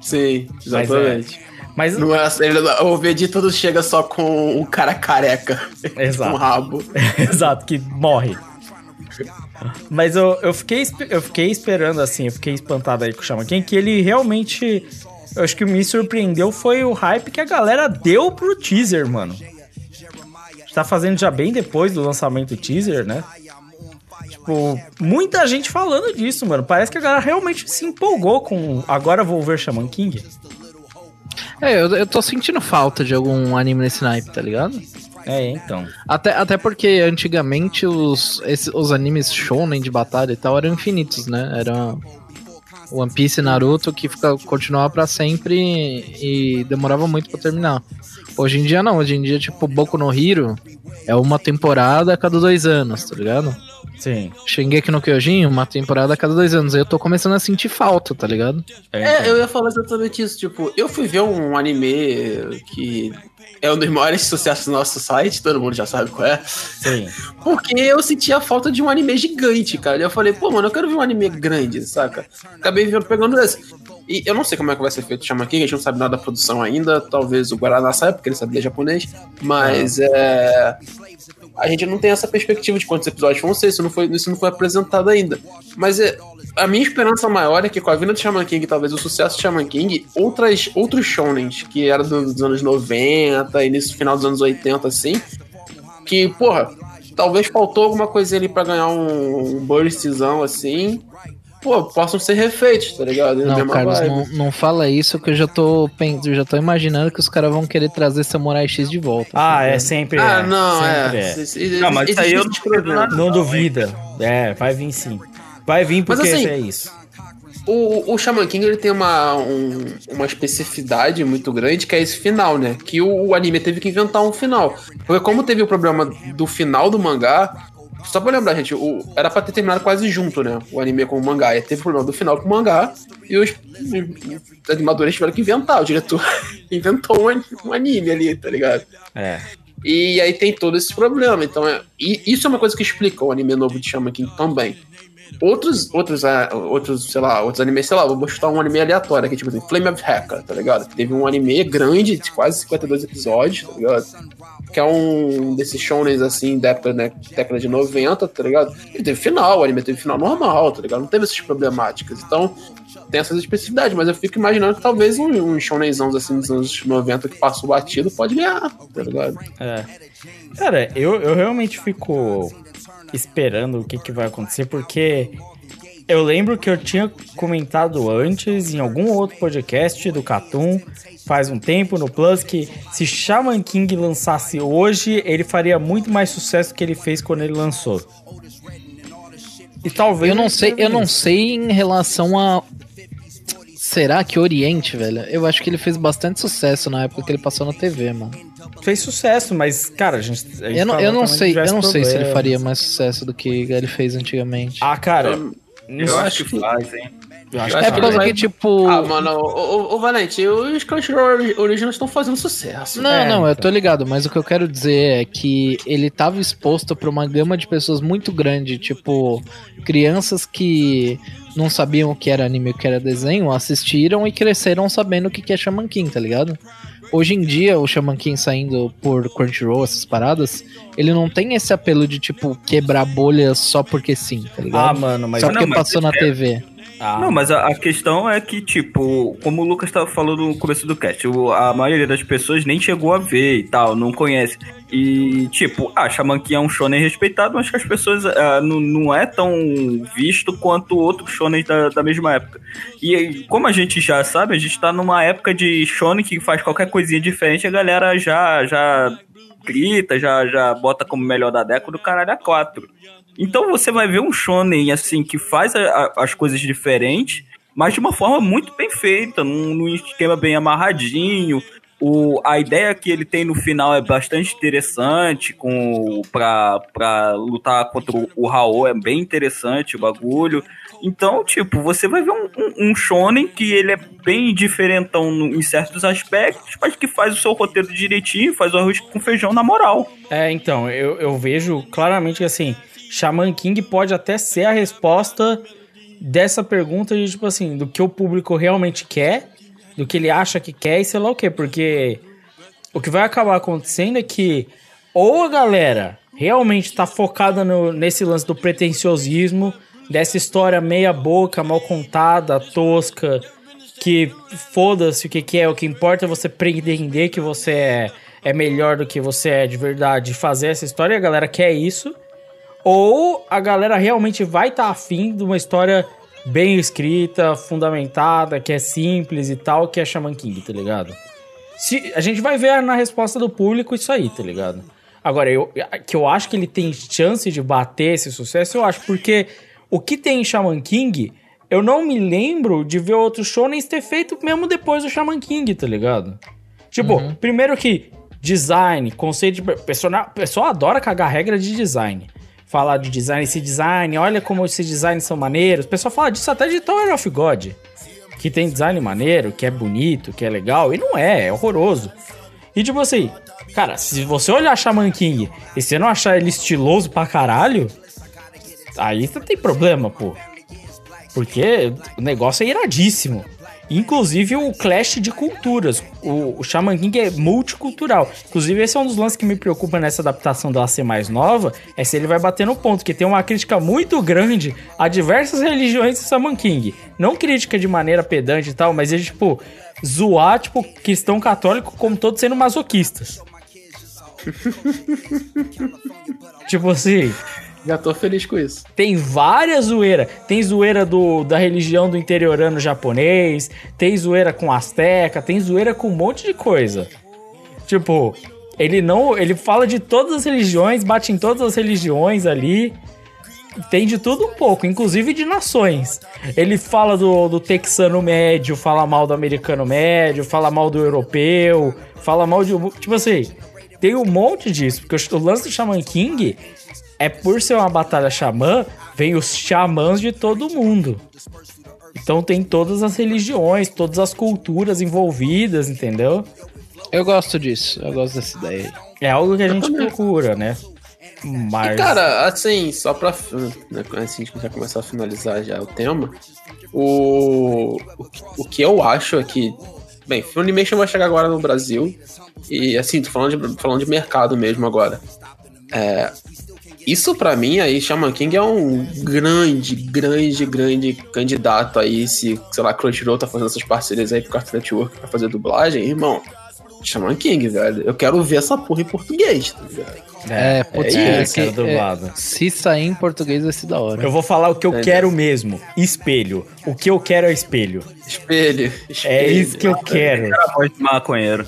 Sim, Mas exatamente. Mas. Não é, ele, o Vegeta não chega só com um cara careca. Exato. Com um rabo. Exato, que morre. Mas eu, eu, fiquei, eu fiquei esperando, assim, eu fiquei espantado aí com o Shaman King, que ele realmente. Eu acho que me surpreendeu foi o hype que a galera deu pro teaser, mano. Tá fazendo já bem depois do lançamento do teaser, né? Tipo, muita gente falando disso, mano. Parece que a galera realmente se empolgou com. Agora vou ver Shaman King. É, eu, eu tô sentindo falta de algum anime nesse naipe, tá ligado? É, então. Até, até porque antigamente os, esses, os animes shonen de batalha e tal eram infinitos, né? Era One Piece e Naruto que fica, continuava pra sempre e, demorava muito pra terminar. Hoje em dia não, hoje em dia, tipo, Boku no Hero é uma temporada a cada dois anos, tá ligado? Sim. Shingeki no Kyojin, uma temporada a cada dois anos. Aí eu tô começando a sentir falta, tá ligado? É, eu ia falar exatamente isso. Tipo, eu fui ver um anime que é um dos maiores sucessos do nosso site, todo mundo já sabe qual é. Sim. Porque eu sentia falta de um anime gigante, cara. E eu falei, pô, mano, eu quero ver um anime grande, saca? Acabei pegando esse. E eu não sei como é que vai ser feito o Chama aqui, a gente não sabe nada da produção ainda. Talvez o Guaraná saiba, porque ele sabia japonês. Mas é. A gente não tem essa perspectiva de quantos episódios vão ser, isso não foi, isso não foi apresentado ainda. Mas é, a minha esperança maior é que com a vinda de Shaman King, talvez o sucesso de Shaman King, outras, outros shonens, que era dos anos 90, início final dos anos 80, assim, que, porra, talvez faltou alguma coisa ali pra ganhar um, um burstzão assim. Pô, possam ser refeitos, tá ligado? Não, Carlos, não, não fala isso que eu já tô, eu já tô imaginando que os caras vão querer trazer Samurai X de volta. Ah, tá é sempre. Ah, é, não, sempre é. é. Não, mas esse- aí eu não. Não duvida. É, vai vir sim. Vai vir porque Mas assim- é isso. O, o Shaman King ele tem uma, um- uma especificidade muito grande que é esse final, né? Que o, o anime teve que inventar um final. Porque como teve o problema do final do mangá, só pra lembrar, gente, o, era pra ter terminado quase junto, né? O anime com o mangá. E teve problema do final com o mangá e os, os animadores tiveram que inventar. O diretor inventou um, um anime ali, tá ligado? É. E aí tem todo esse problema. Então, é, e isso é uma coisa que explica o anime novo de Shaman King também. Outros, outros, ah, outros, sei lá, outros animes, sei lá, vou chutar um anime aleatório aqui, tipo assim, Flame of Hacker, tá ligado? Teve um anime grande, de quase 52 episódios, tá ligado? Que é um desses shonens, assim, da época, né, década de 90, tá ligado? E teve final, o anime teve final normal, tá ligado? Não teve essas problemáticas. Então, tem essas especificidades, mas eu fico imaginando que talvez um, um shonenzão, assim, dos anos 90 que passou batido pode ganhar, tá ligado? É. Cara, eu, eu realmente fico esperando o que, que vai acontecer, porque eu lembro que eu tinha comentado antes, em algum outro podcast do Catum, faz um tempo no Plus, que se Shaman King lançasse hoje, ele faria muito mais sucesso que ele fez quando ele lançou. E talvez. Eu não sei, eu não sei em relação a. Será que Oriente, velho? Eu acho que ele fez bastante sucesso na época que ele passou na TV, mano. Fez sucesso, mas, cara, a gente. a gente Eu não, eu não sei, eu não sei se ele problemas. faria mais sucesso do que ele fez antigamente. Ah, cara. Eu acho que faz, hein? Eu acho é que por causa que, tipo. Ah, mano, ô, ô, ô, Valente, os Crunchyroll Ori- Originals estão fazendo sucesso. Não, É, não, eu então. tô ligado, mas o que eu quero dizer é que ele tava exposto pra uma gama de pessoas muito grande, tipo, crianças que não sabiam o que era anime e o que era desenho, assistiram e cresceram sabendo o que é Shaman King, tá ligado? Hoje em dia, o Shaman King saindo por Crunchyroll, essas paradas, ele não tem esse apelo de, tipo, quebrar bolhas só porque sim, tá Ah, ligado? mano, mas. só não, porque mas passou na é- TV. Ah, Não, mas a, a questão é que, tipo, como o Lucas tava falando no começo do cast, a maioria das pessoas nem chegou a ver e tal, não conhece. E, tipo, ah, Shaman King é um shonen respeitado, mas que as pessoas ah, não, não é tão visto quanto outros shonen da, da mesma época. E como a gente já sabe, a gente tá numa época de shonen que faz qualquer coisinha diferente, a galera já, já grita, já, já bota como melhor da década o caralho a quatro. Então você vai ver um shonen assim que faz a- a- as coisas diferentes, mas de uma forma muito bem feita, num, num esquema bem amarradinho. O, a ideia que ele tem no final é bastante interessante, com pra lutar contra o, o Raul é bem interessante o bagulho. Então, tipo, você vai ver um, um, um shonen que ele é bem diferentão no- em certos aspectos, mas que faz o seu roteiro direitinho, faz o arroz com feijão na moral. É, então, eu, eu vejo claramente que assim, Shaman King pode até ser a resposta dessa pergunta de tipo assim, do que o público realmente quer, do que ele acha que quer e sei lá o quê, porque o que vai acabar acontecendo é que ou a galera realmente tá focada no, nesse lance do pretenciosismo, dessa história meia boca, mal contada, tosca, que foda-se o que, que é, o que importa é você pretender que você é, é melhor do que você é de verdade, fazer essa história, e a galera quer isso, ou a galera realmente vai estar afim de uma história bem escrita, fundamentada, que é simples e tal, que é Shaman King, tá ligado? Se, a gente vai ver na resposta do público isso aí, tá ligado? Agora, eu, que eu acho que ele tem chance de bater esse sucesso, eu acho, porque o que tem em Shaman King, eu não me lembro de ver outros shonens ter feito mesmo depois do Shaman King, tá ligado? Tipo, primeiro que design, conceito de personagem, o pessoal adora cagar regra de design. Falar de design, esse design, olha como esses designs são maneiros. O pessoal fala disso até de Tower of God. Que tem design maneiro, que é bonito, que é legal. E não é, é horroroso. E tipo assim, cara, se você olhar Shaman King e você não achar ele estiloso pra caralho, aí você tem problema, pô. Porque o negócio é iradíssimo. Inclusive o clash de culturas. O, o Shaman King é multicultural. Inclusive, esse é um dos lances que me preocupa nessa adaptação da ser mais nova. É se ele vai bater no ponto, que tem uma crítica muito grande a diversas religiões do Shaman King. Não crítica de maneira pedante e tal, mas ele, tipo, zoar, tipo, cristão católico como todos sendo masoquistas. tipo assim. Já tô feliz com isso. Tem várias zoeira. Tem zoeira do, da religião do interiorano japonês, tem zoeira com asteca, tem zoeira com um monte de coisa. Tipo, ele não, ele fala de todas as religiões, bate em todas as religiões ali. tem de tudo um pouco, inclusive de nações. Ele fala do, do texano médio, fala mal do americano médio, fala mal do europeu, fala mal de. Tipo assim, tem um monte disso, porque o, lance do Shaman King é por ser uma batalha xamã, vem os xamãs de todo mundo. Então tem todas as religiões, todas as culturas envolvidas, entendeu? Eu gosto disso, eu gosto dessa ideia. É algo que a gente procura, né? Mas. E, cara, assim, só pra. Né, assim, a gente já começar a finalizar já o tema. O, o, o que eu acho é que. Bem, Funimation vai chegar agora no Brasil. E assim, tô falando de, falando de mercado mesmo agora. É, isso para mim aí, Shaman King é um grande, grande, grande candidato aí. Se, sei lá, Crunchyroll tá fazendo essas parcerias aí pro Cartoon Network pra fazer dublagem, irmão. Shaman King, velho. Eu quero ver essa porra em português, tá ligado? É, putz, é, é, isso, que- é dublado. é, se sair em português vai ser da hora. Eu vou falar o que eu É. quero mesmo. Espelho. O que eu quero é espelho. Espelho. É espelho. isso que eu quero. Era voz de maconheiro.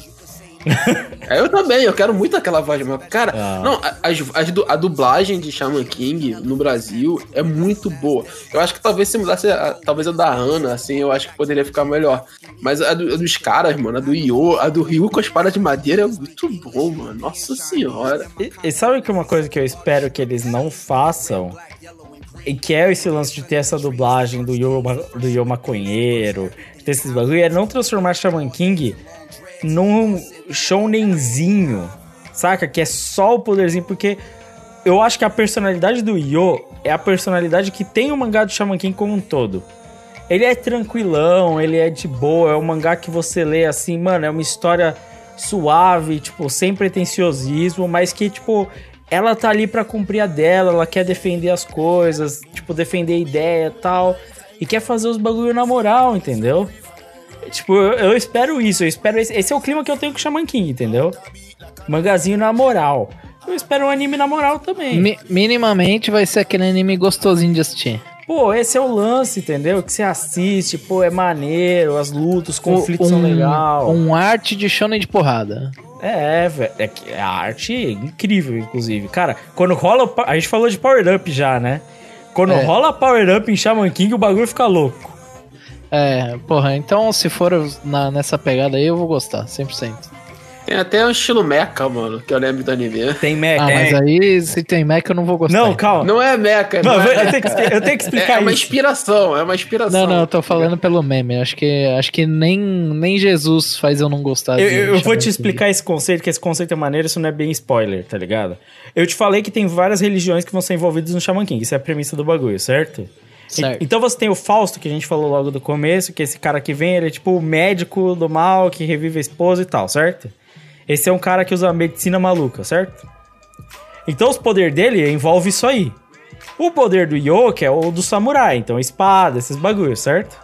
É, eu também, eu quero muito aquela voz de. Cara, Ah. não, a, as- as du- a dublagem de Shaman King no Brasil é muito boa. Eu acho que talvez se mudasse, a, talvez a da Ana, assim, eu acho que poderia ficar melhor. Mas a, do- a dos caras, mano, a do Io, a do Ryu com a espada de madeira é muito bom, mano. Nossa senhora. E, e sabe que uma coisa que eu espero que eles não façam? E que é esse lance de ter essa dublagem do Yo, do Yo Maconheiro, ter esses bagulho, é não transformar Shaman King num shounenzinho, saca? Que é só o poderzinho, porque eu acho que a personalidade do Yo é a personalidade que tem o mangá do Shaman King como um todo. Ele é tranquilão, ele é de boa, é um mangá que você lê assim, mano, é uma história suave, tipo, sem pretenciosismo, mas que, tipo, ela tá ali pra cumprir a dela, ela quer defender as coisas, tipo, defender a ideia e tal, e quer fazer os bagulho na moral, entendeu? Tipo, eu, eu espero isso, eu espero esse, esse é o clima que eu tenho com o Shaman King, entendeu? Mangazinho na moral. Eu espero um anime na moral também. Mi- minimamente vai ser aquele anime gostosinho de assistir. Pô, esse é o lance, entendeu? Que você assiste, pô, é maneiro, as lutas, os conflitos um, são legal. Um arte de shonen de porrada. É, velho. É que a arte é incrível, inclusive. Cara, quando rola. A gente falou de Power Up já, né? Quando É. rola Power Up em Shaman King, o bagulho fica louco. É, porra, então se for na- nessa pegada aí eu vou gostar, 100%. Tem até um estilo mecha, mano, que eu lembro do anime. Tem mecha. Ah, mas aí se tem Mac eu não vou gostar. Não, calma. Não é mecha, Não, não, eu, é... tenho que, eu tenho que explicar é uma isso. inspiração, é uma inspiração. Não, não, eu tô falando pelo meme. Acho que, acho que nem, nem Jesus faz eu não gostar Eu, eu- eu vou te explicar esse conceito, que esse conceito é maneiro, isso não é bem spoiler, tá ligado? Eu te falei que tem várias religiões que vão ser envolvidas no Shaman King, isso é a premissa do bagulho, certo? Certo. Então você tem o Fausto, que a gente falou logo do começo, que esse cara que vem, ele é tipo o médico do mal, que revive a esposa e tal, certo? Esse é um cara que usa medicina maluca, certo? Então os poderes dele envolve isso aí. O poder do Yoke é o do samurai, então espada, esses bagulhos, certo?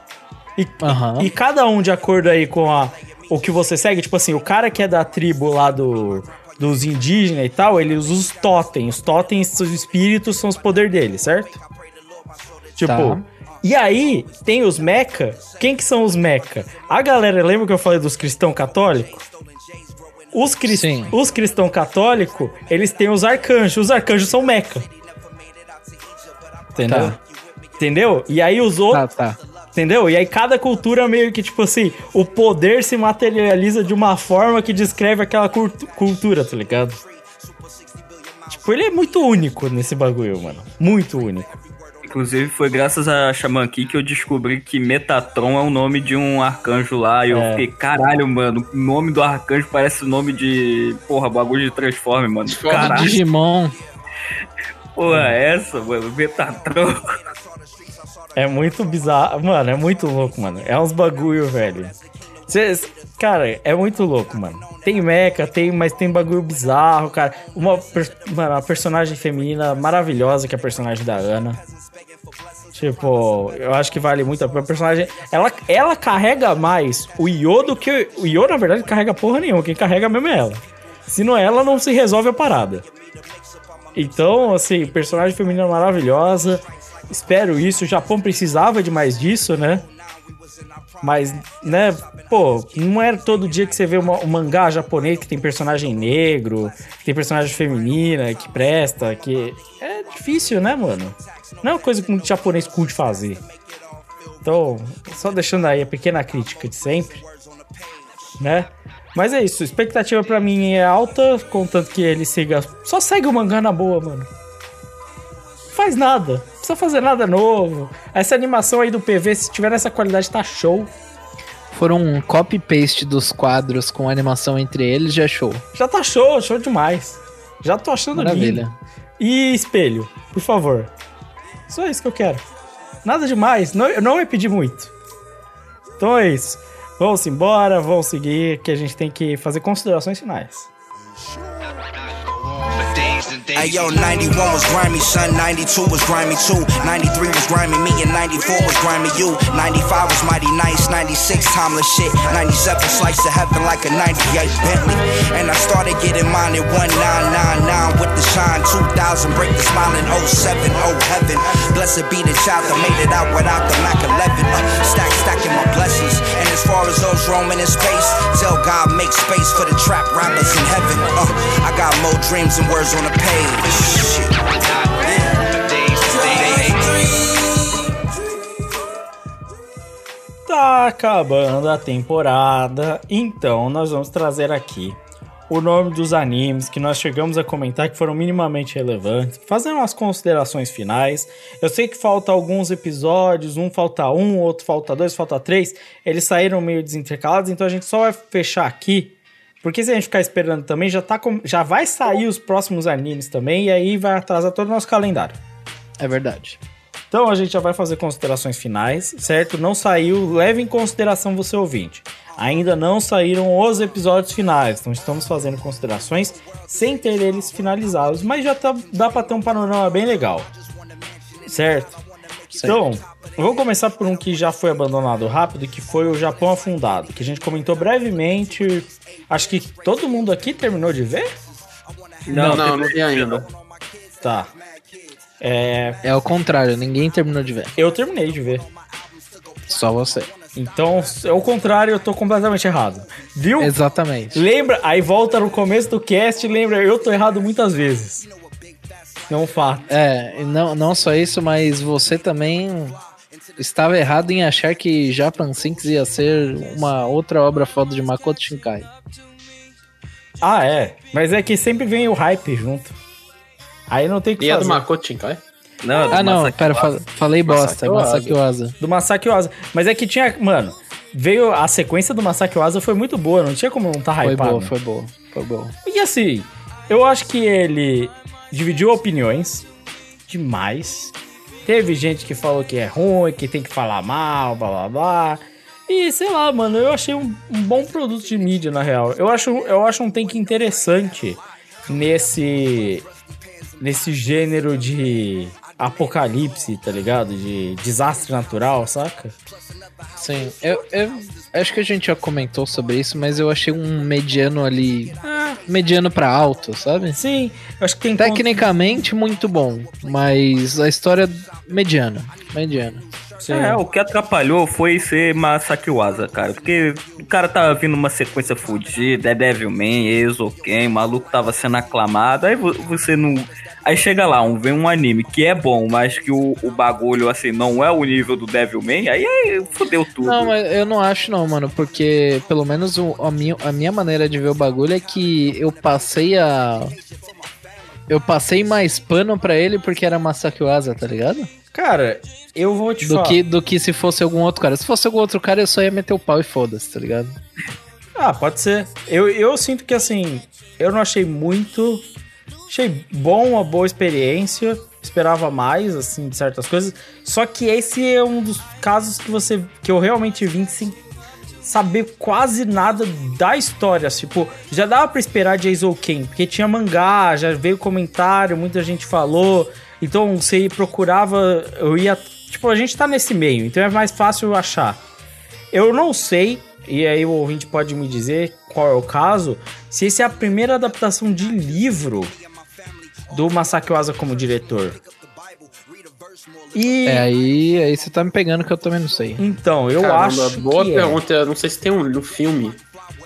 E, Aham. e cada um de acordo aí com a, o que você segue, tipo assim, o cara que é da tribo lá do, dos indígenas e tal, ele usa os totens. Os totens, os espíritos, são os poderes dele, certo? Tipo, Tá. e aí tem os meca. Quem que são os meca? A galera, lembra que eu falei dos cristãos católicos? Os, Sim. os cristãos católicos, eles têm os arcanjos. Os arcanjos são meca. Entendeu? Tá. Entendeu? E aí os outros. Tá, tá. Entendeu? E aí cada cultura meio que, tipo assim, o poder se materializa de uma forma que descreve aquela cultu- cultura, tá ligado? Tipo, ele é muito único nesse bagulho, mano. Muito único. Inclusive, foi graças a Shaman King que eu descobri que Metatron é o nome de um arcanjo lá. E eu É. fiquei, caralho, mano, o nome do arcanjo parece o nome de. Porra, bagulho de Transforme, mano. Transforme Caralho, Digimon. porra, é essa, mano? Metatron. É muito bizarro. Mano, é muito louco, mano. É uns bagulho, velho. Cês- cara, é muito louco, mano. Tem mecha, tem, mas tem bagulho bizarro, cara. Uma, per- mano, uma personagem feminina maravilhosa, que é a personagem da Ana. Tipo, eu acho que vale muito a pena. A personagem. Ela, ela carrega mais o Io do que. O Io, na verdade, carrega porra nenhuma. Quem carrega mesmo é ela. Se não é ela, não se resolve a parada. Então, assim, personagem feminina maravilhosa. Espero isso. O Japão precisava de mais disso, né? Mas, né, pô, não é todo dia que você vê uma- um mangá japonês que tem personagem negro, que tem personagem feminina, que presta, que. É difícil, né, mano? Não é uma coisa que muito japonês curte fazer. Então, só deixando aí a pequena crítica de sempre, né? Mas é isso, expectativa pra mim é alta, contanto que ele siga. Só segue o mangá na boa, mano. Não faz nada, não precisa fazer nada novo. Essa animação aí do PV, se tiver nessa qualidade, tá show. Foram um copy-paste dos quadros com animação entre eles, já é show. Já tá show, show demais. Já tô achando Maravilha. lindo. E espelho, por favor. Só isso que eu quero. Nada demais, não, eu não ia pedir muito. Então é isso. Vamos embora, vamos seguir, que a gente tem que fazer considerações finais. Hey yo, 91 was grimy, son. 92 was grimy too. 93 was grimy me, and 94 was grimy you. 95 was mighty nice. 96 timeless shit. 97 sliced to heaven like a 98 Bentley. And I started getting mine at 1999 with the shine. 2000 break the smile in 07. Oh heaven, blessed be the child that made it out without the Mac 11. Uh, stack stacking my blessings. And as far as those roaming in space, tell God make space for the trap rappers in heaven. Uh, I got more dreams than words on a page. Shit. Tá acabando a temporada, então nós vamos trazer aqui o nome dos animes que nós chegamos a comentar que foram minimamente relevantes, fazendo umas considerações finais. Eu sei que falta alguns episódios, um falta um, outro falta dois, falta três. Eles saíram meio desintercalados, então a gente só vai fechar aqui. Porque se a gente ficar esperando também, já, tá com- já vai sair os próximos animes também, e aí vai atrasar todo o nosso calendário. É verdade. Então a gente já vai fazer considerações finais, certo? Não saiu, leve em consideração você ouvinte. Ainda não saíram os episódios finais, então estamos fazendo considerações sem ter eles finalizados, mas já tá, dá pra ter um panorama bem legal, certo? Então, eu vou começar por um que já foi abandonado rápido, que foi o Japão Afundado, que a gente comentou brevemente. Acho que todo mundo aqui terminou de ver? Não, não, não vi ainda. Tá. É, É o contrário, ninguém terminou de ver. eu terminei de ver. Só você. Então, ao contrário, eu tô completamente errado. Viu? Exatamente. Lembra, aí volta no começo do cast, lembra, eu tô errado muitas vezes. Não fato. É, não, não só isso, mas você também estava errado em achar que Japan Sinks ia ser uma outra obra foda de Makoto Shinkai. Ah, é. Mas é que sempre vem o hype junto. Aí não tem que E é do fazer. Makoto Shinkai? Não, Ah, não, Masaki pera, falei bosta, é Masaki. Do Masaki. Mas é que tinha, mano, veio a sequência do Masaki foi muito boa, não tinha como não tá Foi hypado. boa, foi boa, foi boa. E assim, eu acho que ele dividiu opiniões demais. Teve gente que falou que é ruim, que tem que falar mal, blá blá blá. E sei lá, mano, eu achei um, um bom produto de mídia, na real. Eu acho, eu acho um take interessante nesse. Nesse gênero de apocalipse, tá ligado? De desastre natural, saca? Sim, eu, eu acho que a gente já comentou sobre isso, mas eu achei um mediano ali. Mediano pra alto, sabe? Sim, eu acho que tem Tecnicamente muito bom, mas a história mediana. Mediana. É, o que atrapalhou foi ser Masaki Wasa, cara. Porque o cara tava vindo uma sequência fudida, é Devilman, Exoken, o maluco tava sendo aclamado, aí vo- você não. Aí chega lá, um, vem um anime que é bom, mas que o, o bagulho, assim, não é o nível do Devilman, aí, aí fudeu tudo. Não, mas eu não acho não, mano, porque pelo menos o- a, minha, a minha maneira de ver o bagulho é que eu passei a. Eu passei mais pano pra ele porque era Masaki Uasa, tá ligado? Cara, eu vou te Do falar. que, do que se fosse algum outro cara. Se fosse algum outro cara, eu só ia meter o pau e foda-se, tá ligado? Ah, pode ser. Eu, eu sinto que assim, eu não achei muito. Achei bom, uma boa experiência. Esperava mais, assim, de certas coisas. Só que esse é um dos casos que você. que eu realmente vim sem saber quase nada da história. Tipo, já dava pra esperar de Ken, porque tinha mangá, já veio comentário, muita gente falou. Então você procurava, eu ia. Tipo, a gente tá nesse meio, então é mais fácil achar. Eu não sei, e aí o ouvinte pode me dizer qual é o caso, se esse é a primeira adaptação de livro do Masaki Oasa como diretor. E É, aí, aí você tá me pegando que eu também não sei. então, eu Caramba, acho boa que é. pergunta. Não sei se tem um, um filme.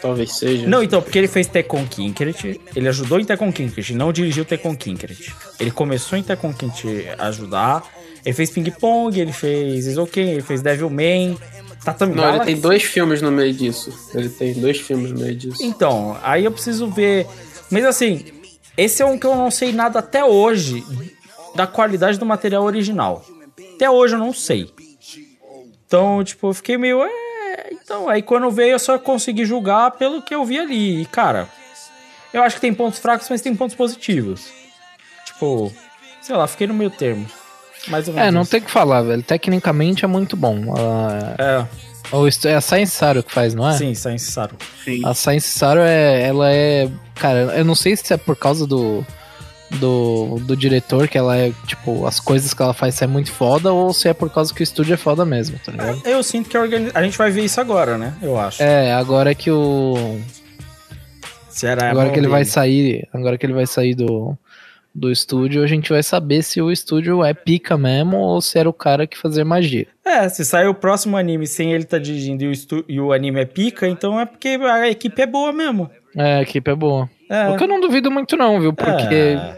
Talvez seja. Não, então, porque ele fez Tekken Kinkeret, ele ajudou em Tekken Kinkeret, não dirigiu Tekken Kinkeret. Ele começou em Tekken Kinkeret a ajudar, Ele fez Ping Pong, ele fez Isoken, ele fez Devilman, Tatami Não, ele tem dois filmes no meio disso. Ele tem dois filmes no meio disso. Então, aí eu preciso ver. Mas assim, esse é um que eu não sei nada até hoje da qualidade do material original. Até hoje eu não sei. Então, tipo, eu fiquei meio. É... Então, aí quando veio eu só consegui julgar pelo que eu vi ali. E, cara, eu acho que tem pontos fracos, mas tem pontos positivos. Tipo, sei lá, fiquei no meio termo. Mais ou menos. É, não isso. tem o que falar, velho. Tecnicamente é muito bom. Ah, É, o estu- é a Science Saru que faz, não é? sim, Science Saru. Sim. A Science Saru é, ela é, cara, eu não sei se é por causa do do, do diretor que ela é, tipo, as coisas que ela faz é muito foda ou se é por causa que o estúdio é foda mesmo, tá ligado? Eu sinto que a, organi- a gente vai ver isso agora, né? Eu acho. É, agora que o Se era a agora que ele vai dele. sair, agora que ele vai sair do do estúdio, a gente vai saber se o estúdio é pica mesmo ou se era o cara que fazia magia. É, se sair o próximo anime sem ele tá dirigindo e o, estu- e o anime é pica, então é porque a equipe é boa mesmo. É, a equipe é boa. É. O que eu não duvido muito não, viu? Porque É,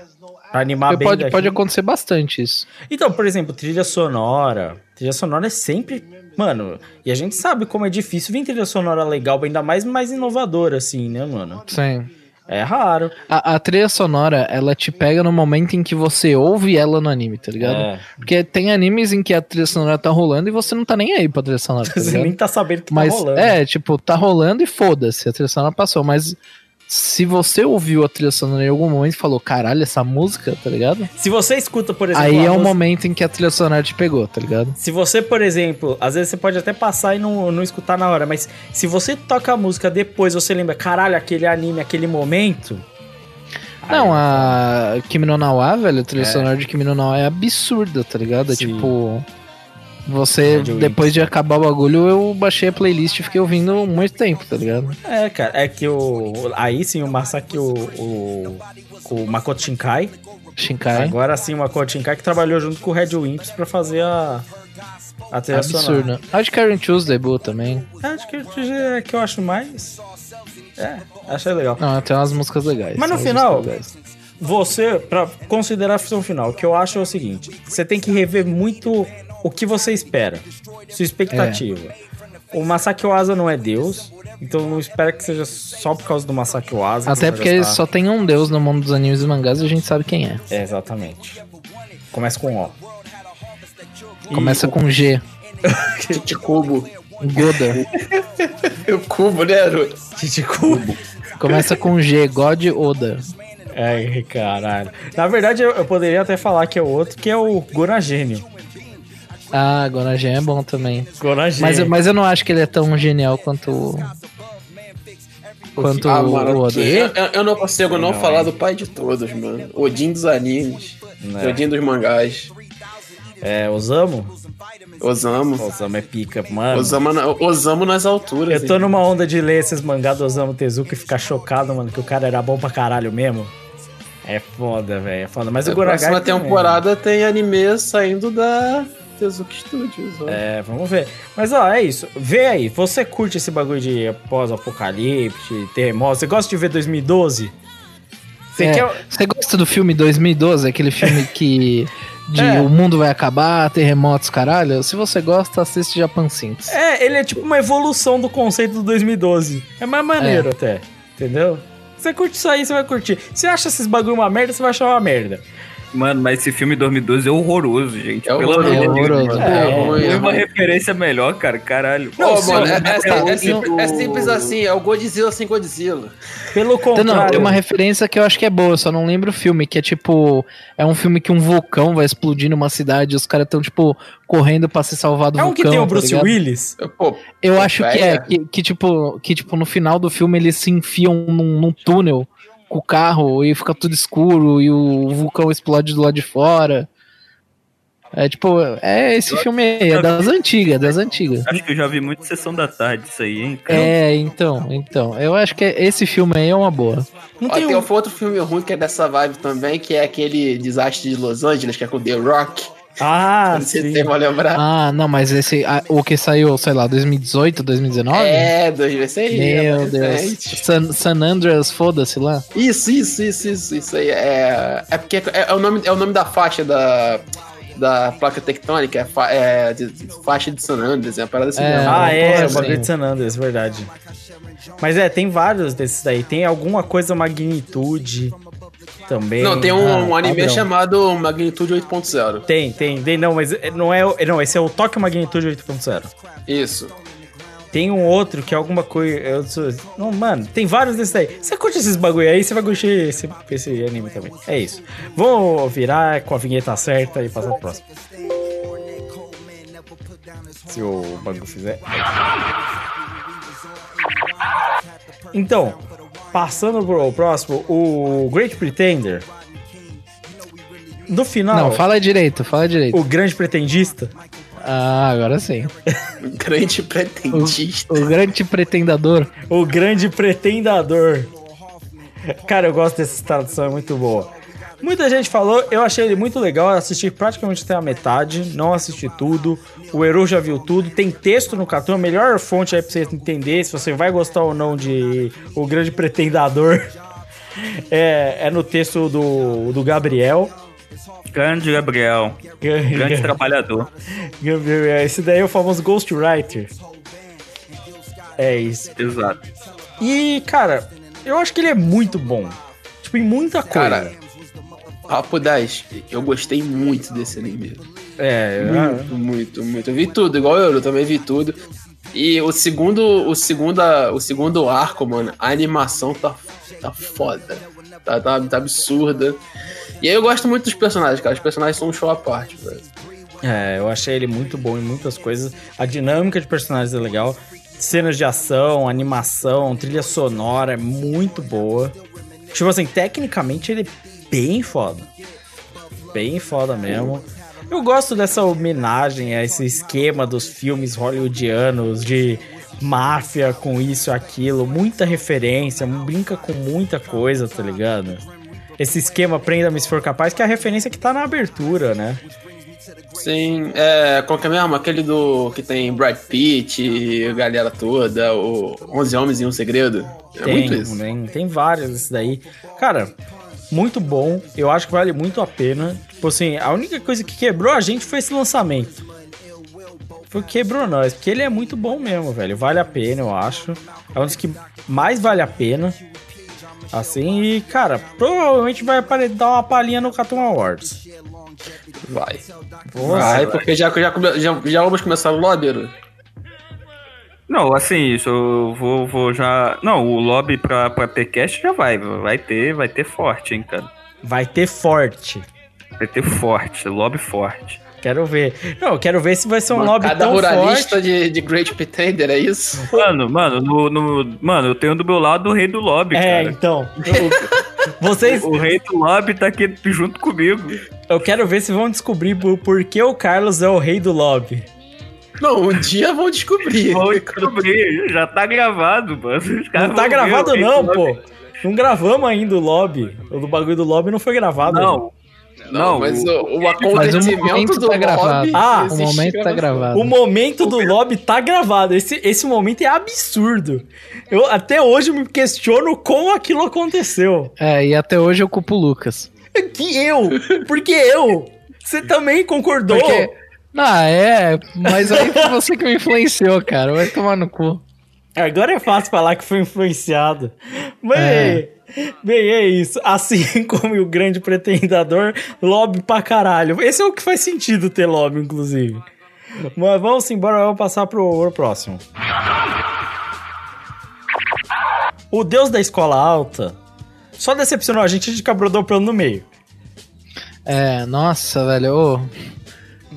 pra animar bem pode, pode acontecer bastante isso. Então, por exemplo, trilha sonora. Trilha sonora é sempre. Mano, e a gente sabe como é difícil vir trilha sonora legal, ainda mais mais inovadora, assim, né, mano? Sim. É raro. A, a trilha sonora, ela te pega no momento em que você ouve ela no anime, tá ligado? É. Porque tem animes em que a trilha sonora tá rolando e você não tá nem aí pra trilha sonora, tá Você nem tá sabendo que Mas tá rolando. é, tipo, tá rolando e foda-se, a trilha sonora passou. Mas se você ouviu a trilha sonora em algum momento e falou, caralho, essa música, tá ligado? Se você escuta, por exemplo. Aí é o música- momento em que a trilha sonora te pegou, tá ligado? Se você, por exemplo, às vezes você pode até passar e não, não escutar na hora, mas se você toca a música depois, você lembra, caralho, aquele anime, aquele momento. Não, a Kimi no Nawa, velho, a trilha É. sonora de Kimi no Nawa é absurda, tá ligado? É tipo. Você, depois de acabar o bagulho, eu baixei a playlist e fiquei ouvindo muito tempo, tá ligado? É, cara, é que o. Aí sim, o Masaki, o. O, o Makoto Shinkai. Shinkai. Agora sim, o Makoto Shinkai que trabalhou junto com o Red Wimps pra fazer a. A trilha. Absurdo. Acho que Karen Tuesday boa também. É, Acho que é que eu acho mais. É, achei legal. Não, tem umas músicas legais. Mas no final-. Você, pra considerar a função final, o que eu acho é o seguinte: você tem que rever muito o que você espera, sua expectativa. O Masaki Oasa não é Deus, então não espera que seja só por causa do Masaki Oasa. Até porque só tem um deus no mundo dos animes e mangás e a gente sabe quem é. É, exatamente. Começa com O. E Começa o- com G. Tite Cubo. Goda. O cubo, né, Aru? Chichiku. Começa com G. God Oda. Ai, caralho. Na verdade, eu, eu poderia até falar que é o outro, que é o Gonagênio. Ah, Gonagen é bom também. Mas, eu- mas eu não acho que ele é tão genial quanto. o- Quanto Ah, o mano, Oda. eu, eu- eu não consigo não, falar do pai de todos, mano. Odin dos animes. Né. Odin dos mangás. É, Osamu? Osamu. Osamu é pica, mano. Osamu, na- Osamu nas alturas. Eu tô numa onda de ler esses mangá do Osamu Tezuka e ficar chocado, mano, que o cara era bom pra caralho mesmo. É foda, velho. É foda. Mas o A Gonagai próxima também. temporada tem anime saindo da Tezuka Studios. ó. É, vamos ver. Mas ó, é isso. Vê aí. Você curte esse bagulho de pós-apocalipse, terremoto? Você gosta de ver 2012? Você É, quer. Você gosta do filme 2012? Aquele filme que. De É. o mundo vai acabar, terremotos, caralho. Se você gosta, assiste Japan Sinks. É, ele é tipo uma evolução do conceito do 2012. É mais maneiro até. Entendeu? Você curte isso aí, você vai curtir. Se acha esses bagulho uma merda, você vai achar uma merda. Mano, mas esse filme 2012 é horroroso, gente. É horroroso, Deus, horroroso. mano. É Pô, é Tem uma referência melhor, cara. Caralho. Não, mano, sim, é, é- o- é simples, é simples assim, é o Godzilla sem Godzilla. Pelo Então, contrário. não, tem uma referência que eu acho que é boa, eu só não lembro o filme, que é tipo. É um filme que um vulcão vai explodir numa cidade e os caras estão, tipo, correndo pra se salvar do É um vulcão. que tem o tá Bruce ligado? Willis? Pô, Eu Pô, acho que é, que, que, tipo, que tipo, no final do filme eles se enfiam num, num túnel com o carro e fica tudo escuro e o vulcão explode do lado de fora. É tipo, é esse filme aí, é das antigas, das antigas. Acho que eu já vi muito Sessão da Tarde isso aí, hein? cara? É, então, então. Eu acho que esse filme aí é uma boa. Não Ó, tem tem um... outro filme ruim que é dessa vibe também, que é aquele desastre de Los Angeles, que é com The Rock. Ah, se sim. vão lembrar. Ah, não, mas esse. ah, o que saiu, sei lá, 2018, 2019? É, dois vezes aí. é Meu mais Deus. San, San Andreas, foda-se lá. Isso, isso, isso, isso, isso aí. É, é porque é, é o nome, é o nome da faixa da, da placa tectônica, é, fa é de, faixa de San Andreas, é uma parada assim. É. mesmo. Ah, é, porra, o bagulho de San Andreas, verdade. Mas é, tem vários desses daí. Tem alguma coisa magnitude também. Não, tem um, Ah, um anime padrão. chamado Magnitude 8.0. Tem, tem, tem. Não, mas não é. Não, esse é o Tokyo Magnitude 8.0. Isso. Tem um outro que é alguma coisa. eu sou- Não, mano, tem vários desses aí. Você curte esses bagulho aí, você vai curtir esse, esse anime também. É isso. Vou virar com a vinheta certa e passar pro próximo. Se o bagulho fizer. Então, passando pro próximo, o Great Pretender. No final, Não, fala direito, fala direito. o grande pretendista. Ah, agora sim. Grande pretendista. O grande pretendador. O grande pretendador. Cara, eu gosto dessa tradução, é muito boa. Muita gente falou, eu achei ele muito legal, eu assisti praticamente até a metade, não assisti tudo. O Eru já viu tudo, tem texto no cartão, a melhor fonte aí pra você entender se você vai gostar ou não de O Grande Pretendador. É, é no texto do, do Gabriel. Grande Gabriel. Grande trabalhador. Gabriel, Esse daí é o famoso Ghostwriter. É isso. Exato. E, cara, eu acho que ele é muito bom. Tipo, em muita coisa. Cara, Papo 10, eu gostei muito desse anime. é, Muito, muito, muito. Eu vi tudo, igual eu, eu também vi tudo. E o segundo, o segundo, o segundo arco, mano, a animação tá, tá foda. Tá, tá, tá absurda. E aí eu gosto muito dos personagens, cara. Os personagens são um show à parte, velho. É, eu achei ele muito bom em muitas coisas. A dinâmica de personagens é legal. Cenas de ação, animação, trilha sonora é muito boa. Tipo assim, tecnicamente ele bem foda. Bem foda mesmo. Eu gosto dessa homenagem a esse esquema dos filmes hollywoodianos de máfia com isso e aquilo. Muita referência, brinca com muita coisa, tá ligado? Esse esquema Prenda-me se for capaz, que é a referência que tá na abertura, né? Sim, é. Qual que é mesmo? Aquele do. que tem Brad Pitt e a galera toda, o 11 Homens e um Segredo. É tem, muito isso. Tem, tem vários desses daí. Cara, muito bom. Eu acho que vale muito a pena. Tipo assim, a única coisa que quebrou a gente foi esse lançamento. Foi o que quebrou nós. Porque ele é muito bom mesmo, velho. Vale a pena, eu acho. É um dos que mais vale a pena. Assim, e, cara, provavelmente vai dar uma palhinha no Cartoon Awards. Vai. Boa, Vai, porque já, já, come- já, já vamos começar o lobby. Não, assim, isso eu vou, vou já. Não, o lobby pra, pra PCast já vai. Vai ter, vai ter forte, hein, cara. Vai ter forte. Vai ter forte, lobby forte. Quero ver. Não, eu quero ver se vai ser um lobby tão ruralista forte. de, de Great Pretender, é isso? Mano, mano, no, no- mano, eu tenho do meu lado o rei do lobby, É, cara. então. eu- vocês, O rei do lobby tá aqui junto comigo. Eu quero ver se vão descobrir por, por que o Carlos é o rei do lobby. Não, um dia vão descobrir. Vou descobrir, já tá gravado, mano. Os caras Não tá vão ver gravado o rei não, pô. Não gravamos ainda o lobby. O do bagulho do lobby não foi gravado. Não, Não, Não, mas o- o, o Mas o acontecimento momento do tá gravado. lobby Ah, O momento tá gravado. O momento do lobby tá gravado. Esse, esse momento é absurdo. Eu até hoje me questiono como aquilo aconteceu. É, e até hoje eu culpo o Lucas. Que eu? Por que eu? Você também concordou? Porque. Ah, é, mas aí foi você que me influenciou, cara. Vai tomar no cu. Agora é fácil falar que foi influenciado. Mas, É. bem, é isso. Assim como o grande pretendador, lobby pra caralho. Esse é o que faz sentido ter lobby, inclusive. Mas vamos embora, vamos passar pro, próximo. O deus da escola alta só decepcionou a gente de Cabrodor pelo no meio. É, nossa, velho. ô,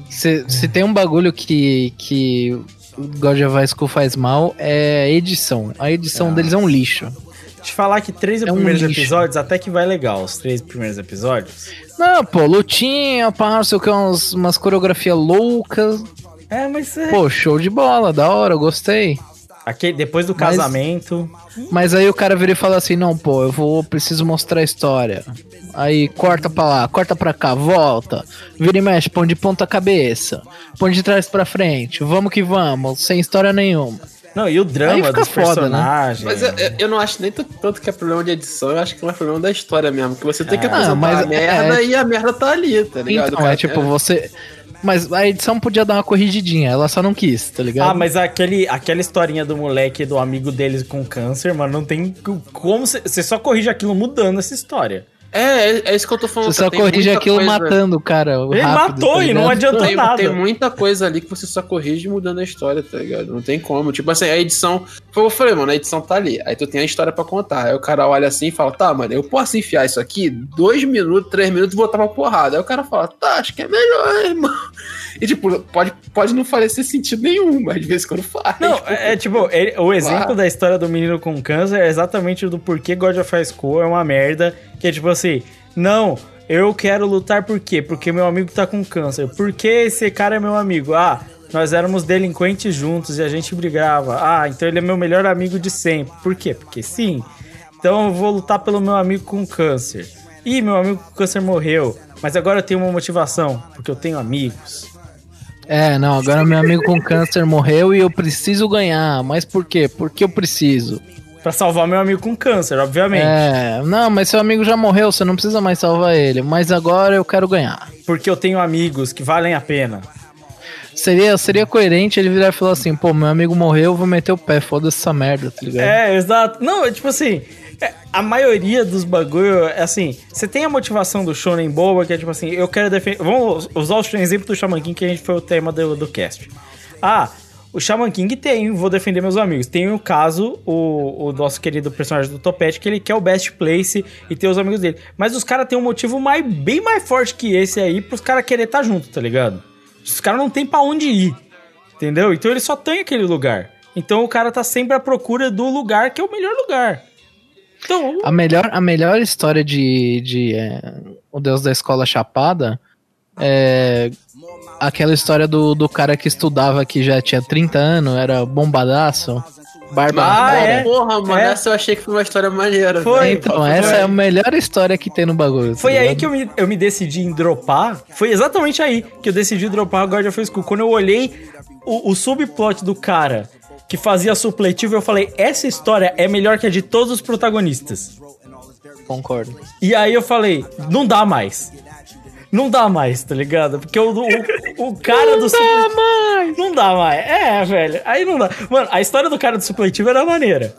se, se tem um bagulho que, que God of High School faz mal, é a edição. A edição deles é um lixo. Te falar que três É um primeiros lixo. episódios até que vai legal, os três primeiros episódios. Não, pô, lutinha, pá, não sei o que, umas, umas coreografias loucas. É, mas é. Pô, show de bola, da hora, eu gostei. Aquele, depois do Mas- casamento. Mas aí o cara vira e fala assim: não, pô, eu vou, preciso mostrar a história. Aí corta pra lá, corta pra cá, volta. Vira e mexe, põe de ponta cabeça. Põe de trás pra frente. Vamos que vamos, sem história nenhuma. Não, e o drama dos foda, né? personagens. Mas eu, eu- eu não acho nem tanto- que é problema de edição, eu acho que é mais problema da história mesmo. Que você tem que Ah, apresentar mas a merda é- e a merda tá ali, tá ligado? Então, é tipo, você. Mas a edição podia dar uma corrigidinha, ela só não quis, tá ligado? Ah, mas aquele, aquela historinha do moleque, do amigo deles com câncer, mano, não tem como... Você só corrige aquilo mudando essa história. É, é, é isso que eu tô falando. Você só tem corrige muita aquilo coisa- matando o cara. Ele rápido, matou tá e não adiantou Tem, nada. tem muita coisa ali que você só corrige mudando a história, tá ligado? Não tem como. Tipo assim, a edição. Foi eu falei, mano, a edição tá ali. Aí tu tem a história pra contar. Aí o cara olha assim e fala: tá, mano, eu posso enfiar isso aqui dois minutos, três minutos e botar pra porrada. Aí o cara fala: tá, acho que é melhor, irmão. E tipo, pode, pode não parecer sentido nenhum, mas de vez em quando faz. Não, Tipo, é, é tipo, ele- o exemplo Claro. da história do menino com câncer é exatamente do porquê God of High School é uma merda. Que é tipo assim, não, eu quero lutar por quê? Porque meu amigo tá com câncer. Por que esse cara é meu amigo? Ah, nós éramos delinquentes juntos e a gente brigava. Ah, então ele é meu melhor amigo de sempre. Por quê? Porque sim. Então eu vou lutar pelo meu amigo com câncer. Ih, meu amigo com câncer morreu. Mas agora eu tenho uma motivação, porque eu tenho amigos. É, não, agora meu amigo com câncer morreu e eu preciso ganhar. Mas por quê? Porque eu preciso. Pra salvar meu amigo com câncer, obviamente. É, não, mas seu amigo já morreu, você não precisa mais salvar ele. Mas agora eu quero ganhar. Porque eu tenho amigos que valem a pena. Seria, seria coerente ele virar e falar assim: pô, meu amigo morreu, eu vou meter o pé, foda-se essa merda, tá ligado? É, exato. Não, é tipo assim, é, a maioria dos bagulho é assim, você tem a motivação do shonen boba, que é tipo assim, eu quero defender... Vamos usar o exemplo do Shaman King, que a gente foi o tema do, do cast. Ah, o Shaman King tem, vou defender meus amigos. Tem o caso, o, o nosso querido personagem do Topete, que ele quer o best place e ter os amigos dele. Mas os caras têm um motivo mais, bem mais forte que esse aí, pros caras querer estar junto, tá ligado? Os caras não tem pra onde ir. Entendeu? Então ele só tem aquele lugar. Então o cara tá sempre à procura do lugar que é o melhor lugar. Então, A melhor, a melhor história de, de é, O Deus da Escola Chapada é aquela história do, do cara que estudava que já tinha 30 anos, era bombadaço, barba Ah, é? Porra, mano, É. essa eu achei que foi uma história maneira. Foi. velho. Então, essa é a melhor história que tem no bagulho. tá foi aí ligado? que eu me, eu me decidi em dropar. Foi exatamente aí que eu decidi dropar God of War School. Quando eu olhei o, o subplot do cara que fazia supletivo, eu falei: essa história é melhor que a de todos os protagonistas. Concordo. E aí eu falei: não dá mais. Não dá mais, tá ligado? Porque o, o, o cara do supletivo. mais! Não dá mais. É, velho. Aí não dá. Mano, a história do cara do supletivo era maneira.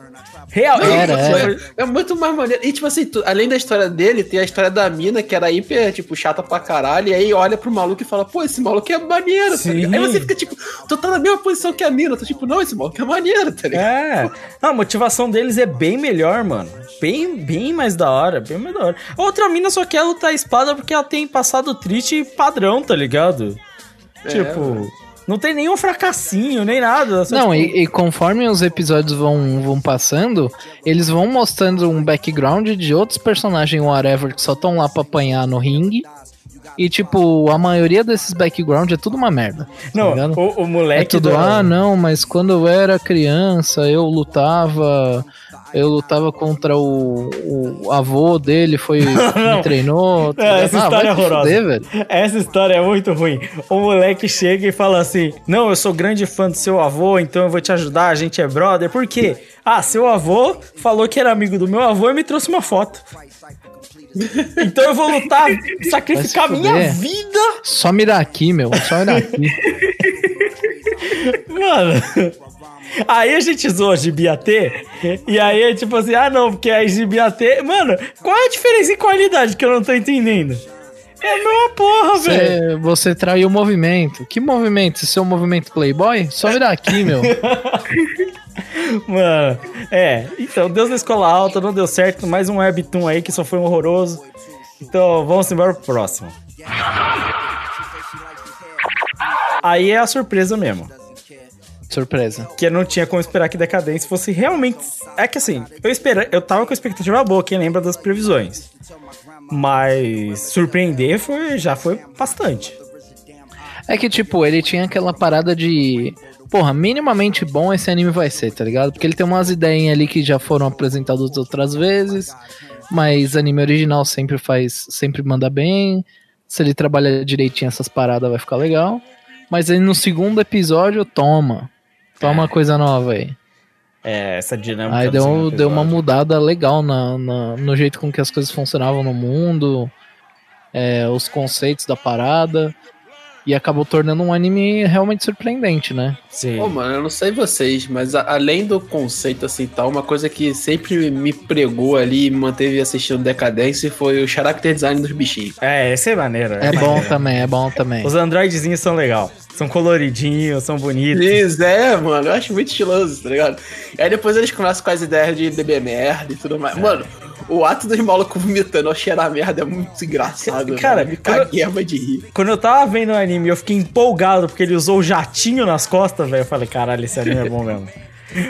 Real. Era, era. É muito mais maneiro. E, tipo assim, tu- além da história dele, tem a história da mina, que era hiper, tipo, chata pra caralho. E aí olha pro maluco e fala, pô, esse maluco é maneiro, tá ligado? Aí você fica, tipo, tu tá na mesma posição que a mina. Tu, tipo, não, esse maluco é maneiro, tá ligado? É. Não, a motivação deles é bem melhor, mano. Bem, bem mais da hora, bem mais da hora. A outra mina só quer lutar a espada porque ela tem passado triste padrão, tá ligado? tipo, não tem nenhum fracassinho, nem nada. Não, tipo, e, e conforme os episódios vão, vão passando, eles vão mostrando um background de outros personagens, whatever, que só estão lá pra apanhar no ringue. E, tipo, a maioria desses background é tudo uma merda. tá Não, ligado? o, o É moleque. tudo, do- ah, não, mas quando eu era criança, eu lutava. Eu lutava contra o, o avô dele, foi me treinou. É, essa Ah, história é horrorosa. fuder, velho. Essa história é muito ruim. O moleque chega e fala assim: Não, eu sou grande fã do seu avô, então eu vou te ajudar, a gente é brother. Por quê? Ah, seu avô falou que era amigo do meu avô e me trouxe uma foto. Então eu vou lutar, sacrificar minha vida. Só mirar aqui, meu. Só mirar aqui. Mano. Aí a gente zoa a GBAT, e aí é tipo assim, ah não, porque a GBAT. Mano, qual é a diferença em qualidade que eu não tô entendendo? É a mesma porra, velho. Você, traiu o movimento. Que movimento? Seu movimento Playboy? Só virar aqui, meu. Mano, é. Então, Deus da Escola Alta, não deu certo. Mais um webtoon aí que só foi um horroroso. Então, vamos embora pro próximo. Aí é a surpresa mesmo. Surpresa. Que eu não tinha como esperar que Decadência fosse realmente. É que assim, eu espera, eu tava com a expectativa boa, quem lembra das previsões. Mas surpreender foi, já foi bastante. É que, tipo, ele tinha aquela parada de. Porra, minimamente bom esse anime vai ser, tá ligado? Porque ele tem umas ideias ali que já foram apresentadas outras vezes. Mas anime original sempre faz. Sempre manda bem. Se ele trabalha direitinho essas paradas, vai ficar legal. Mas aí no segundo episódio, toma. Toma coisa nova aí. é, essa dinâmica. Aí deu, deu uma mudada legal na, na- no jeito com que as coisas funcionavam no mundo, é, os conceitos da parada. E acabou tornando um anime realmente surpreendente, né? Sim. Pô, mano, eu não sei vocês, mas a- além do conceito assim tal, uma coisa que sempre me pregou ali e me manteve assistindo Decadência foi o character design dos bichinhos. É, esse é maneiro. É bom também, é bom também. Os androidezinhos são legal. São coloridinhos, são bonitos. Isso, é, mano, eu acho muito estiloso, tá ligado? E aí depois eles começam com as ideias de beber merda e tudo mais. Mano, o ato dos malucos vomitando ao cheirar merda é muito engraçado. Cara, mano. me quando- caguei de rir. Quando eu tava vendo o anime, eu fiquei empolgado porque ele usou o jatinho nas costas, velho. Eu falei, caralho, esse anime é bom mesmo.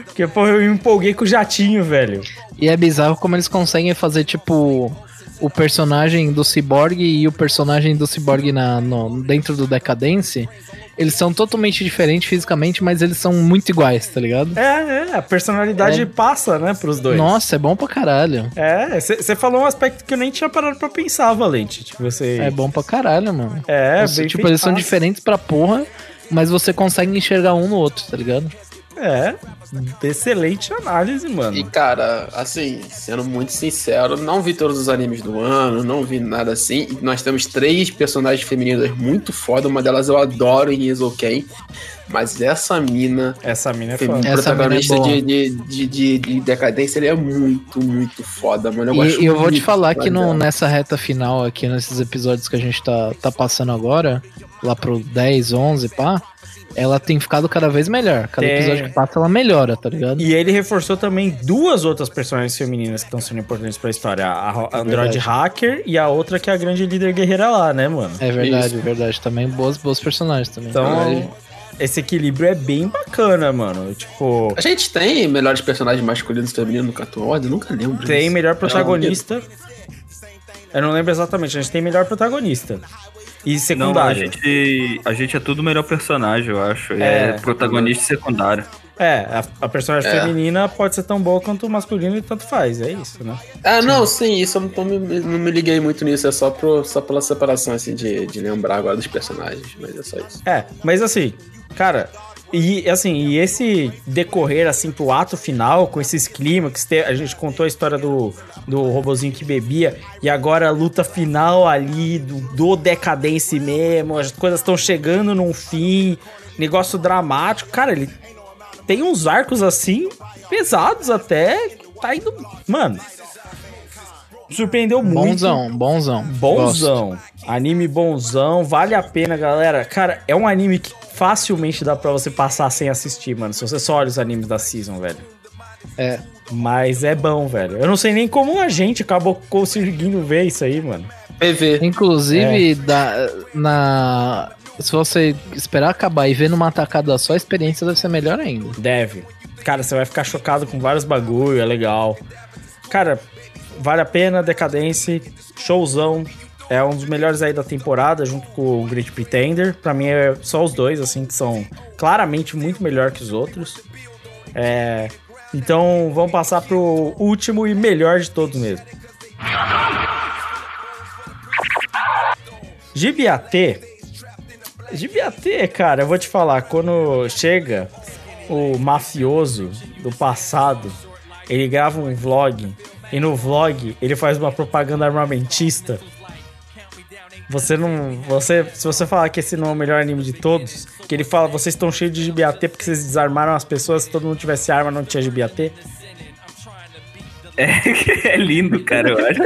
Porque, pô, eu me empolguei com o jatinho, velho. E é bizarro como eles conseguem fazer, tipo, o personagem do Cyborg e o personagem do Cyborg na, no- dentro do Decadence. Eles são totalmente diferentes fisicamente, mas eles são muito iguais, tá ligado? É, é, a personalidade É. passa, né, pros dois. Nossa, é bom pra caralho. É, você falou um aspecto que eu nem tinha parado pra pensar, Valente. Tipo, você. É bom pra caralho, mano. É, Você, bem tipo, eles são feitaço. diferentes pra porra, mas você consegue enxergar um no outro, tá ligado? É, excelente análise, mano. E cara, assim, sendo muito sincero, não vi todos os animes do ano, não vi nada assim. E nós temos três personagens femininas muito foda, uma delas eu adoro em Isoken. Mas essa mina, Essa mina é foda. Essa protagonista mina é de, de, de, de, de decadência, ele é muito, muito foda, mano. Eu E, e eu vou te falar que no- nessa reta final aqui, nesses episódios que a gente tá, tá passando agora, lá pro 10, 11, pá, ela tem ficado cada vez melhor. Cada Tem. episódio que passa, ela melhora, tá ligado? E ele reforçou também duas outras personagens femininas que estão sendo importantes pra história. A, a Android verdade. Hacker e a outra que é a grande líder guerreira lá, né, mano? É verdade, é verdade. Também boas, boas personagens também. Então, esse equilíbrio é bem bacana, mano. Tipo, A gente tem melhores personagens masculinos e femininos no Cartoon World? Eu nunca lembro. tem disso. melhor protagonista. Eu não lembro exatamente, a gente tem melhor protagonista. E Não, a secundário. gente, a gente é tudo melhor personagem, eu acho. É, É. protagonista e secundário. É, a, a personagem É. feminina pode ser tão boa quanto o masculino e tanto faz, é isso, né? Ah, não, sim, isso eu não, me, não me liguei muito nisso, é só, pro, só pela separação, assim, de, de lembrar agora dos personagens, mas é só isso. É, mas assim, cara, e assim, e esse decorrer assim pro ato final, com esses clímax, a gente contou a história do, do robozinho que bebia, e agora a luta final ali do, do decadência mesmo, as coisas estão chegando num fim, negócio dramático, cara, ele tem uns arcos assim, pesados até, tá indo, mano, surpreendeu muito. Bonzão, bonzão. Bonzão. Anime bonzão, vale a pena, galera. Cara, é um anime que facilmente dá pra você passar sem assistir, mano. Se você só olha os animes da season, velho. É. Mas é bom, velho. Eu não sei nem como a gente acabou conseguindo ver isso aí, mano. PV. Inclusive, É. da, na, se você esperar acabar e ver numa tacada só, a experiência deve ser melhor ainda. Deve. Cara, você vai ficar chocado com vários bagulho, é legal. Cara, vale a pena, Decadência, showzão. É um dos melhores aí da temporada, junto com o Great Pretender. Pra mim é só os dois, assim, que são claramente muito melhor que os outros. É, Então vamos passar pro último e melhor de todos mesmo. Gibiatê. Gibiatê, cara, eu vou te falar, quando chega o mafioso do passado, ele grava um vlog e no vlog ele faz uma propaganda armamentista. Você não, você, se você falar que esse não é o melhor anime de todos, que ele fala, vocês estão cheios de gibiatê porque vocês desarmaram as pessoas, se todo mundo tivesse arma não tinha gibiatê. É, é lindo, cara, eu acho.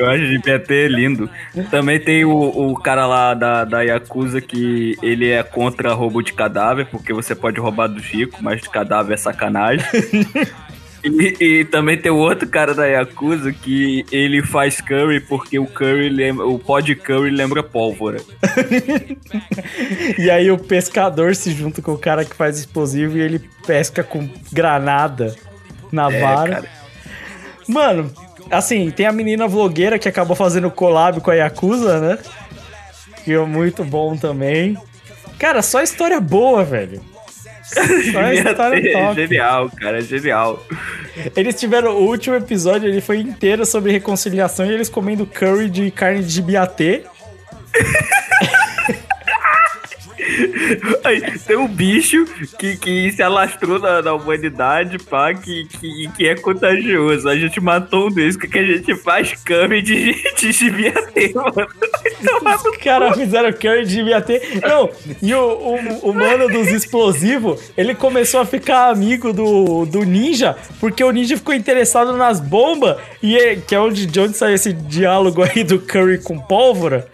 Eu acho de PT lindo. Também tem o, o cara lá da, da Yakuza que ele é contra roubo de cadáver, porque você pode roubar do Chico, mas de cadáver é sacanagem. E, e também tem o outro cara da Yakuza que ele faz curry porque o curry lembra, o pó de curry lembra pólvora. E aí o pescador se junta com o cara que faz explosivo e ele pesca com granada na É, vara. cara. Mano, assim, tem a menina vlogueira que acabou fazendo collab com a Yakuza, né? Que é muito bom também. Cara, só história boa, velho. Só história É top. genial, cara, é genial. Eles tiveram o último episódio, ele foi inteiro sobre reconciliação e eles comendo curry de carne de biatê. Aí, tem um bicho que, que se alastrou na, na humanidade, pá, que, que, que é contagioso. A gente matou um deles, o que, que a gente faz? Came de, de GBAT, mano. Os caras fizeram curry de IBAT. Não, e o, o, o mano dos explosivos, ele começou a ficar amigo do, do ninja, porque o ninja ficou interessado nas bombas, e é- que é onde, de onde saiu esse diálogo aí do curry com pólvora.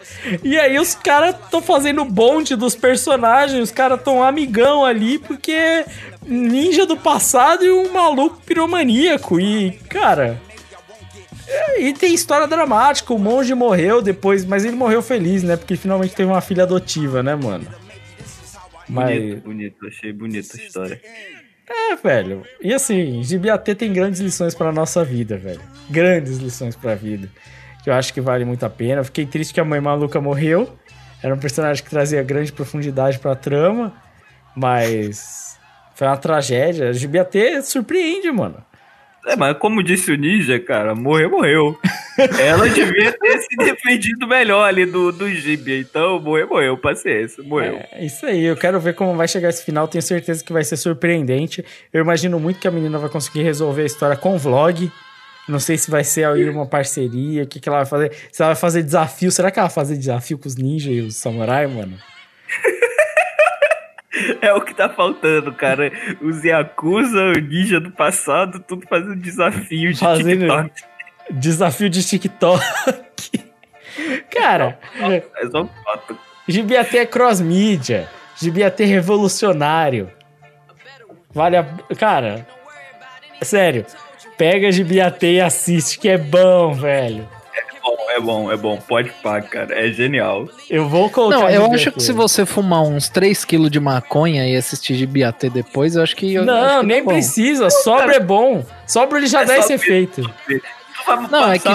E aí os caras estão fazendo bonde dos personagens, os caras estão amigão ali, porque é ninja do passado e um maluco piromaníaco. E, cara. é, E tem história dramática, o monge morreu depois, mas ele morreu feliz, né? Porque finalmente teve uma filha adotiva, né, mano? Mas. Bonito, bonito, achei bonita a história. É, velho. E assim, GBAT tem grandes lições pra nossa vida, velho. Grandes lições pra vida. Que eu acho que vale muito a pena. Fiquei triste que a mãe maluca morreu. Era um personagem que trazia grande profundidade pra trama. Mas. Foi uma tragédia. GBAT surpreende, mano. É, mas como disse o Ninja, cara, morreu, morreu. Ela devia ter se defendido melhor ali do, do Gibi. Então, morreu, morreu. Paciência, morreu. É isso aí, eu quero ver como vai chegar esse final. Tenho certeza que vai ser surpreendente. Eu imagino muito que a menina vai conseguir resolver a história com vlog. Não sei se vai ser aí uma parceria, o que, que ela vai fazer. Se ela vai fazer desafio. Será que ela vai fazer desafio com os ninjas e os samurai, mano? É o que tá faltando, cara. Os Yakuza, o Ninja do passado, tudo fazendo desafio de Fazendo- TikTok. Desafio de TikTok. Cara, É só foto. GBAT é cross-mídia. GBAT é revolucionário. Vale a... Cara, sério. Pega GBAT e assiste, que é bom, velho. É bom, é bom, é bom. Pode pá, cara. É genial. Eu vou colocar. Não, eu GBAT. acho que se você fumar uns 3kg de maconha e assistir de BAT depois, eu acho que. eu- Não, acho que nem tá precisa. Sobra é bom. Sobra ele já É dá esse efeito. Não, é que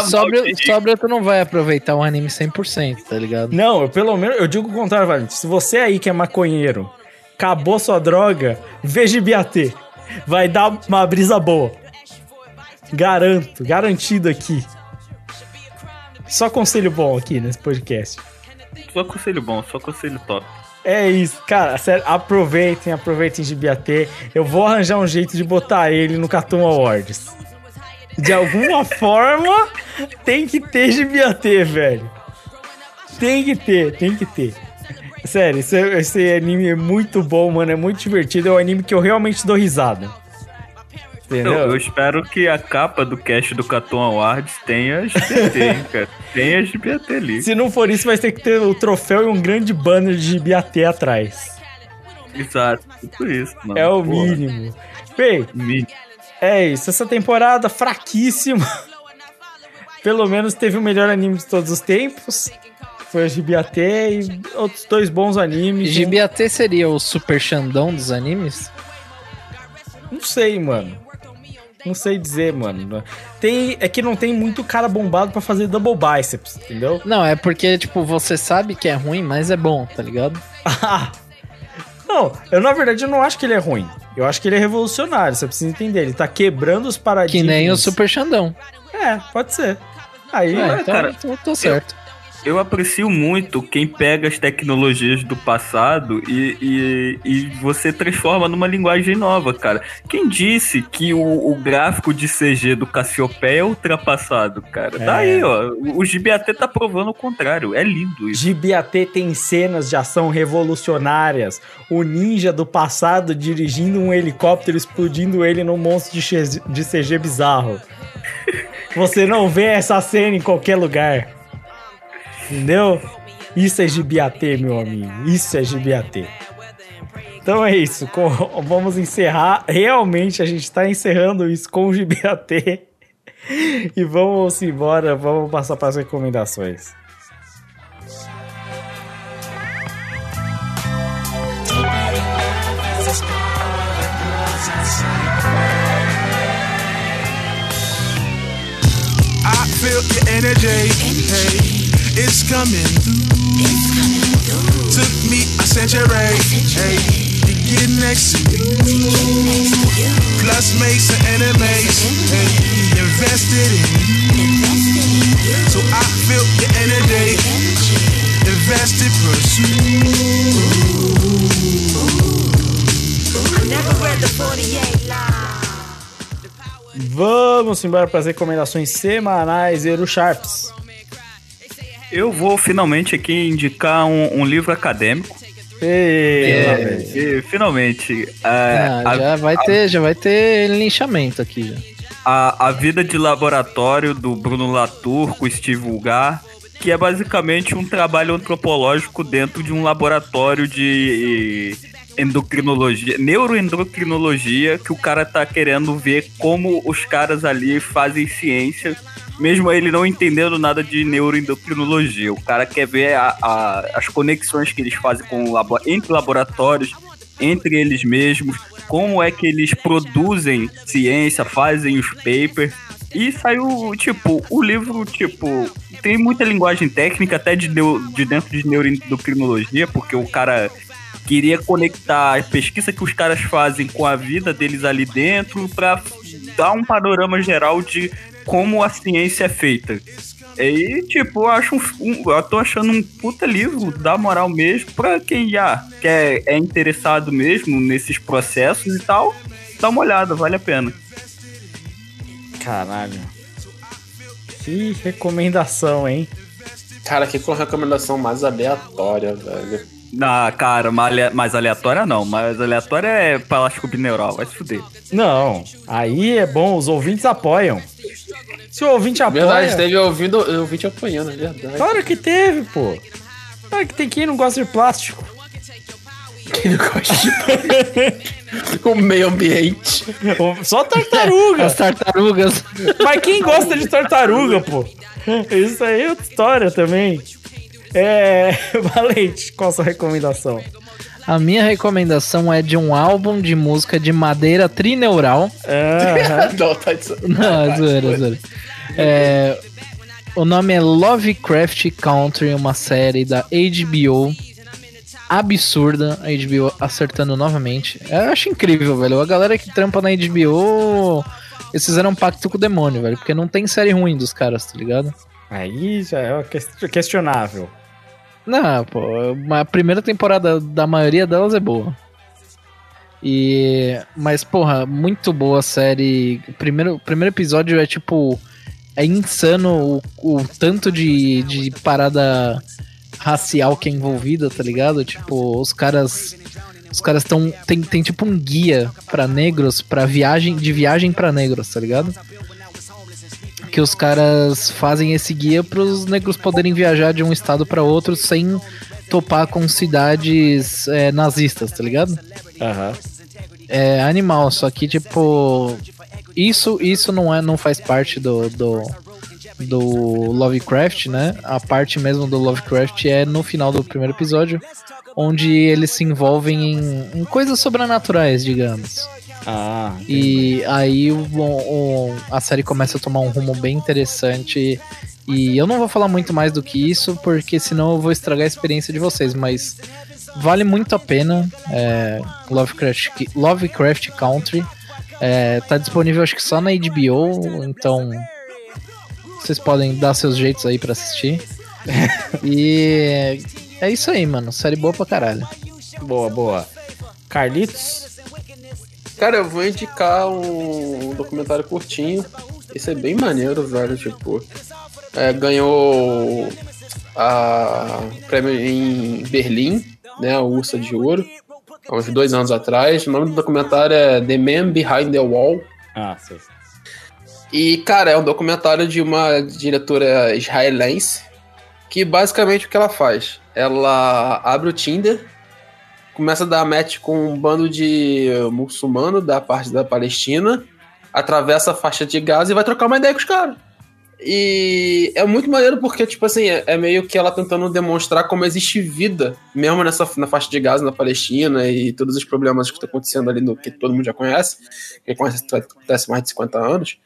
sobra, tu não vai aproveitar o anime 100%, tá ligado? Não, eu pelo menos eu digo o contrário, Valente. Se você aí que é maconheiro, acabou sua droga, vê GBAT. Vai dar uma brisa boa. Garanto, garantido aqui. Só conselho bom aqui nesse podcast. Só conselho bom, só conselho top. É isso, cara, sério, aproveitem, aproveitem GBAT. Eu vou arranjar um jeito de botar ele no Cartoon Awards. De alguma forma, tem que ter GBAT, velho. Tem que ter, tem que ter. Sério, esse, esse anime é muito bom, mano, é muito divertido. É um anime que eu realmente dou risada. Entendeu? Eu, eu espero que a capa do cast do Caton Awards tenha GBT, hein, cara. Tenha GBT ali. Se não for isso, vai ter que ter o troféu e um grande banner de GBAT atrás. Exato, por isso, mano. É o Porra, mínimo. Bem, mínimo. É isso, essa temporada fraquíssima. Pelo menos teve o melhor anime de todos os tempos. Foi o GBAT e outros dois bons animes. GBAT seria o super Xandão dos animes? Não sei, mano. Não sei dizer, mano. Tem, é que não tem muito cara bombado pra fazer double biceps, entendeu? Não, é porque, tipo, você sabe que é ruim, mas é bom, tá ligado? Não, eu na verdade eu não acho que ele é ruim. Eu acho que ele é revolucionário, você precisa entender. Ele tá quebrando os Que paradigmas. nem o super Xandão. É, pode ser. Aí, É, então, cara, então tô certo. Eu aprecio muito quem pega as tecnologias do passado e, e, e você transforma numa linguagem nova, cara. Quem disse que o, o gráfico de CG do Cassiopeia é ultrapassado, cara? É. Daí, ó, o GBAT tá provando o contrário. É lindo isso. GBAT tem cenas de ação revolucionárias. O ninja do passado dirigindo um helicóptero, explodindo ele num monstro de CG bizarro. Você não vê essa cena em qualquer lugar. Entendeu? Isso é GBAT, meu amigo. Isso é GBAT. Então é isso. com- vamos encerrar. Realmente a gente tá encerrando isso com o GBAT. E vamos embora. Vamos passar para as recomendações. I feel your energy. Hey, it's coming through. Took me a century. Hey, to get next to you. Plus make some enemies. Hey, invested in you. So I feel your energy. Invested pursue. Vamos embora para as recomendações semanais Eru Sharps. Eu vou finalmente aqui indicar um, um livro acadêmico. Ei, E, finalmente. é, Ah, a- já, vai ter, já vai ter linchamento aqui. Já. a, a vida de laboratório do Bruno Latour com Steve Ulgar, que é basicamente um trabalho antropológico dentro de um laboratório de endocrinologia, neuroendocrinologia, que o cara tá querendo ver como os caras ali fazem ciência, mesmo ele não entendendo nada de neuroendocrinologia. O cara quer ver a- a- as conexões que eles fazem com labo- entre laboratórios, entre eles mesmos, como é que eles produzem ciência, fazem os papers. E saiu, tipo, o livro, tipo, tem muita linguagem técnica, até de, de dentro de neuroendocrinologia, porque o cara queria conectar a pesquisa que os caras fazem com a vida deles ali dentro pra dar um panorama geral de como a ciência é feita. E, tipo, eu acho um, um- eu tô achando um puta livro, dá moral mesmo, pra quem já quer, é interessado mesmo nesses processos e tal, dá uma olhada, vale a pena. Caralho. Que recomendação, hein? Cara, que com recomendação mais aleatória, velho. Ah, cara, mais ale- mais aleatória não, mais aleatória é plástico bineural, vai se fuder. Não, aí é bom, os ouvintes apoiam. Se o ouvinte apoia. Verdade, teve ouvindo, ouvinte apanhando, é verdade. Claro que teve, pô. Claro que tem quem não gosta de plástico. Quem não gosta de o meio ambiente. Só tartaruga. As tartarugas. Mas quem gosta de tartaruga, pô? Isso aí é outra história também. É. Valente, qual a sua recomendação? A minha recomendação é de um álbum de música de madeira trineural. Aham. Não, tá de Não, é zoeira, é zoeira. É, o nome é Lovecraft Country, uma série da HBO. Absurda, a HBO acertando novamente. Eu acho incrível, velho. A galera que trampa na HBO, eles fizeram um pacto com o demônio, velho. Porque não tem série ruim dos caras, tá ligado? Aí já é questionável. Não, pô, a primeira temporada da maioria delas é boa. E. Mas, porra, muito boa a série. O primeiro, primeiro episódio é tipo. É insano o, o tanto de, de parada racial que é envolvida, tá ligado? Tipo, os caras. Os caras estão. Tem, tem tipo um guia pra negros, pra viagem. De viagem pra negros, tá ligado? Que os caras fazem esse guia para os negros poderem viajar de um estado para outro sem topar com cidades é, nazistas, tá ligado? Aham. É animal, só que tipo isso isso não é não faz parte do, do do Lovecraft, né? A parte mesmo do Lovecraft é no final do primeiro episódio, onde eles se envolvem em, em coisas sobrenaturais, digamos. Ah, E aí o, o- a série começa a tomar um rumo bem interessante. E eu não vou falar muito mais do que isso, porque senão eu vou estragar a experiência de vocês, mas vale muito a pena. É, Lovecraft, Lovecraft Country. É, tá disponível acho que só na HBO, então vocês podem dar seus jeitos aí pra assistir. e é isso aí, mano. Série boa pra caralho. boa, boa. Carlitos? Cara, eu vou indicar um documentário curtinho. Esse é bem maneiro, velho. Tipo, é, ganhou a prêmio em Berlim, né? O Ursa de Ouro, há uns dois anos atrás. O nome do documentário é The Man Behind the Wall. Ah, sei. E, cara, é um documentário de uma diretora israelense que basicamente o que ela faz? Ela abre o Tinder, começa a dar match com um bando de muçulmano da parte da Palestina, atravessa a faixa de Gaza e vai trocar uma ideia com os caras. E é muito maneiro porque, tipo assim, é, é meio que ela tentando demonstrar como existe vida, mesmo nessa na faixa de Gaza, na Palestina, e todos os problemas que estão acontecendo ali, no, que todo mundo já conhece, que acontece há mais de 50 anos.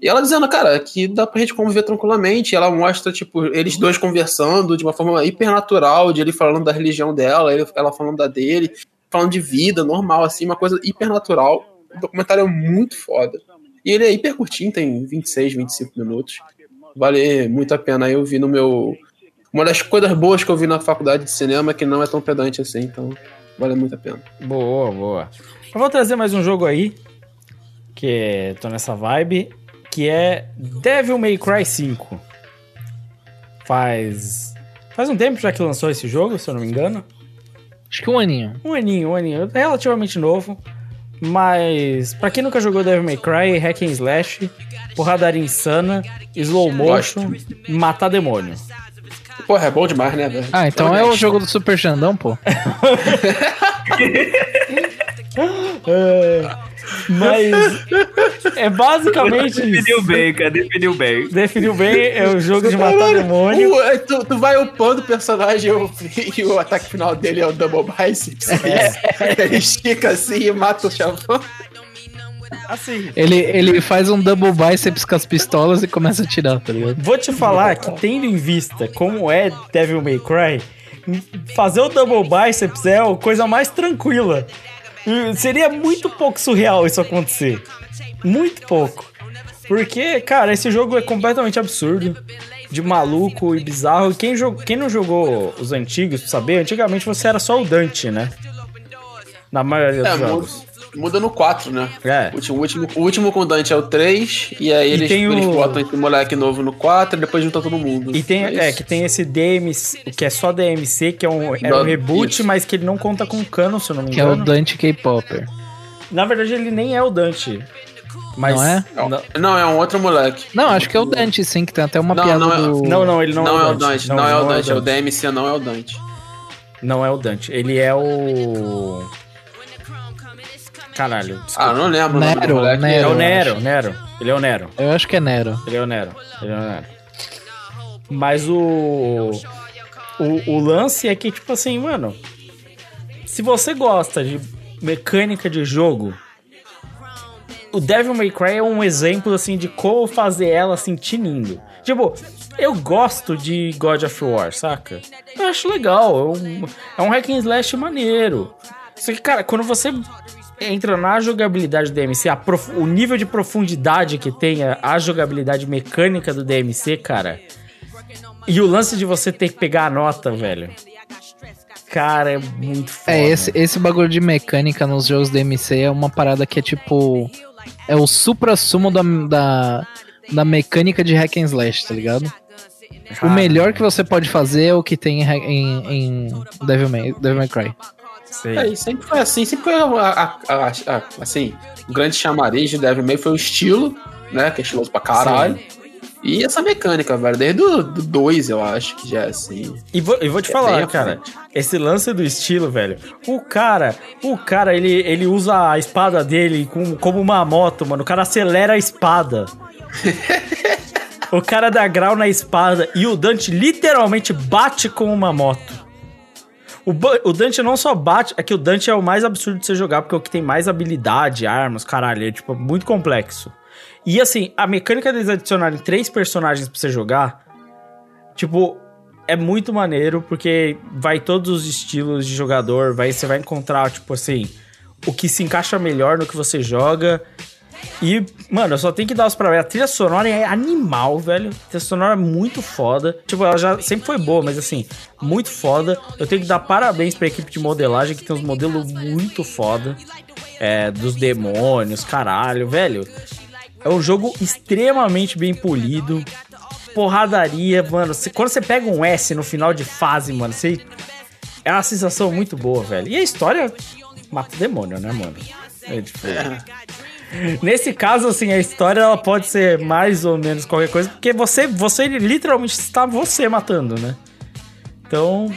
E ela dizendo, cara, que dá pra gente conviver tranquilamente. E ela mostra, tipo, eles dois conversando de uma forma hiper natural, de ele falando da religião dela, ela falando da dele, falando de vida normal, assim, uma coisa hiper natural. O documentário é muito foda. E ele é hiper curtinho, tem 26, 25 minutos. Vale muito a pena. Aí eu vi no meu. Uma das coisas boas que eu vi na faculdade de cinema é que não é tão pedante assim, então Vale muito a pena. Boa, boa. Eu vou trazer mais um jogo aí, que tô nessa vibe, que é Devil May Cry 5. Faz faz um tempo já que lançou esse jogo, se eu não me engano. Acho que um aninho. Um aninho, um aninho, relativamente novo. Mas pra quem nunca jogou Devil May Cry, hack and slash, porradaria insana, slow motion, matar demônio. Porra, é bom demais, né, velho? Ah, então é o jogo do Super Xandão, pô. É, mas é basicamente isso. Definiu bem, cara. Definiu bem. Definiu bem, é o jogo de matar demônio. O- é, tu, tu vai upando o personagem e o, ataque final dele é o Double Biceps. Ele estica assim e mata o chavão. Assim, Ele, ele faz um double biceps com as pistolas e começa a tirar, tá ligado? vou te falar que tendo em vista como é Devil May Cry, fazer o double biceps é a coisa mais tranquila. Seria muito pouco surreal isso acontecer. Muito pouco. Porque, cara, esse jogo é completamente absurdo. De maluco e bizarro. Quem, jo- quem não jogou os antigos, pra saber, antigamente você era só o Dante, né? Na maioria dos É, jogos. Muda no 4, né? É. O último, o último, o último com o Dante é o 3, e aí E eles, tem eles o- botam esse moleque novo no 4 e depois junta todo mundo. E tem, é, isso. que tem esse DMC, que é só DMC, que é um, é um reboot, isso. mas que ele não conta com canon, se eu não me Que é o engano. Dante K-Popper. Na verdade, ele nem é o Dante. Mas, Não é? Não, não, é um outro moleque. Não, acho que é o Dante, sim, que tem até uma Não, piada não é- do. Não, não, ele não, Não, é, é o o Dante, não, é o Dante, é o DMC, não é o Dante. Não é o Dante. Ele é o. Caralho. desculpa. Ah, não lembro o Nero, moleque. é Nero. o Nero, Nero. Ele é o Nero. Eu acho que é Nero. Ele é o Nero. Ele é o Nero. Mas o, o. O lance é que, tipo assim, mano. Se você gosta de mecânica de jogo. O Devil May Cry é um exemplo, assim, de como fazer ela sentir lindo. Tipo, eu gosto de God of War, saca? Eu acho legal. É um, é um hack and slash maneiro. Só que, cara, quando você entra na jogabilidade do DMC, prof- o nível de profundidade que tem a, a jogabilidade mecânica do DMC, cara. E o lance de você ter que pegar a nota, velho. Cara, é muito foda. É, esse, esse bagulho de mecânica nos jogos DMC é uma parada que é tipo. É o supra-sumo da, da, da mecânica de hack and slash, tá ligado? O melhor que você pode fazer é o que tem em, em, em Devil, May, Devil May Cry. Sei. É, sempre foi assim, sempre foi a, a- a- assim, o grande chamariz de Devil May foi o estilo, né, que é estiloso pra caralho. E essa mecânica, velho, desde o 2, eu acho, que já é assim. E vou, e vou te É falar, cara, frente. esse lance do estilo, velho. O cara, o cara, ele, ele usa a espada dele com, como uma moto, mano. O cara acelera a espada. o cara dá grau na espada e o Dante literalmente bate com uma moto. O, o Dante não só bate, é que o Dante é o mais absurdo de você jogar, porque é o que tem mais habilidade, armas, caralho, é tipo muito complexo. E assim, a mecânica deles adicionarem três personagens pra você jogar, tipo, é muito maneiro, porque vai todos os estilos de jogador, vai, você vai encontrar, tipo assim, o que se encaixa melhor no que você joga. E, mano, eu só tenho que dar os parabéns. A trilha sonora é animal, velho. A trilha sonora é muito foda. Tipo, ela já sempre foi boa, mas assim, muito foda. Eu tenho que dar parabéns pra equipe de modelagem, que tem uns modelos muito foda. É, dos demônios, caralho, velho. É um jogo extremamente bem polido. Porradaria, mano. Você- quando você pega um S no final de fase, mano, você. É uma sensação muito boa, velho. E a história mata o demônio, né, mano? É, tipo, Nesse caso, assim, a história ela pode ser mais ou menos qualquer coisa, porque você, você literalmente está você matando, né? Então,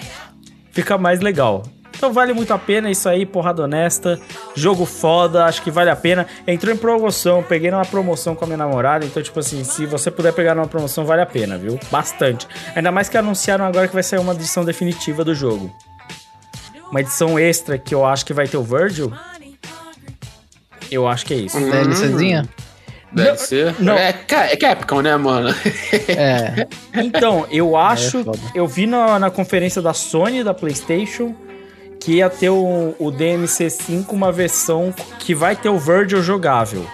fica mais legal. Então vale muito a pena isso aí, porrada honesta, jogo foda, acho que vale a pena. Entrou em promoção, peguei numa promoção com a minha namorada, então tipo assim, se você puder pegar numa promoção, vale a pena, viu? Bastante. Ainda mais que anunciaram agora que vai sair uma edição definitiva do jogo. Uma edição extra que eu acho que vai ter o Virgil. Eu acho que é isso. DLCzinha? Deve ser. não. É, é Capcom, né, mano? É. Então, eu acho. foda. eu vi na, na conferência da Sony, da PlayStation, que ia ter o, o DMC5, uma versão que vai ter o Virgil jogável.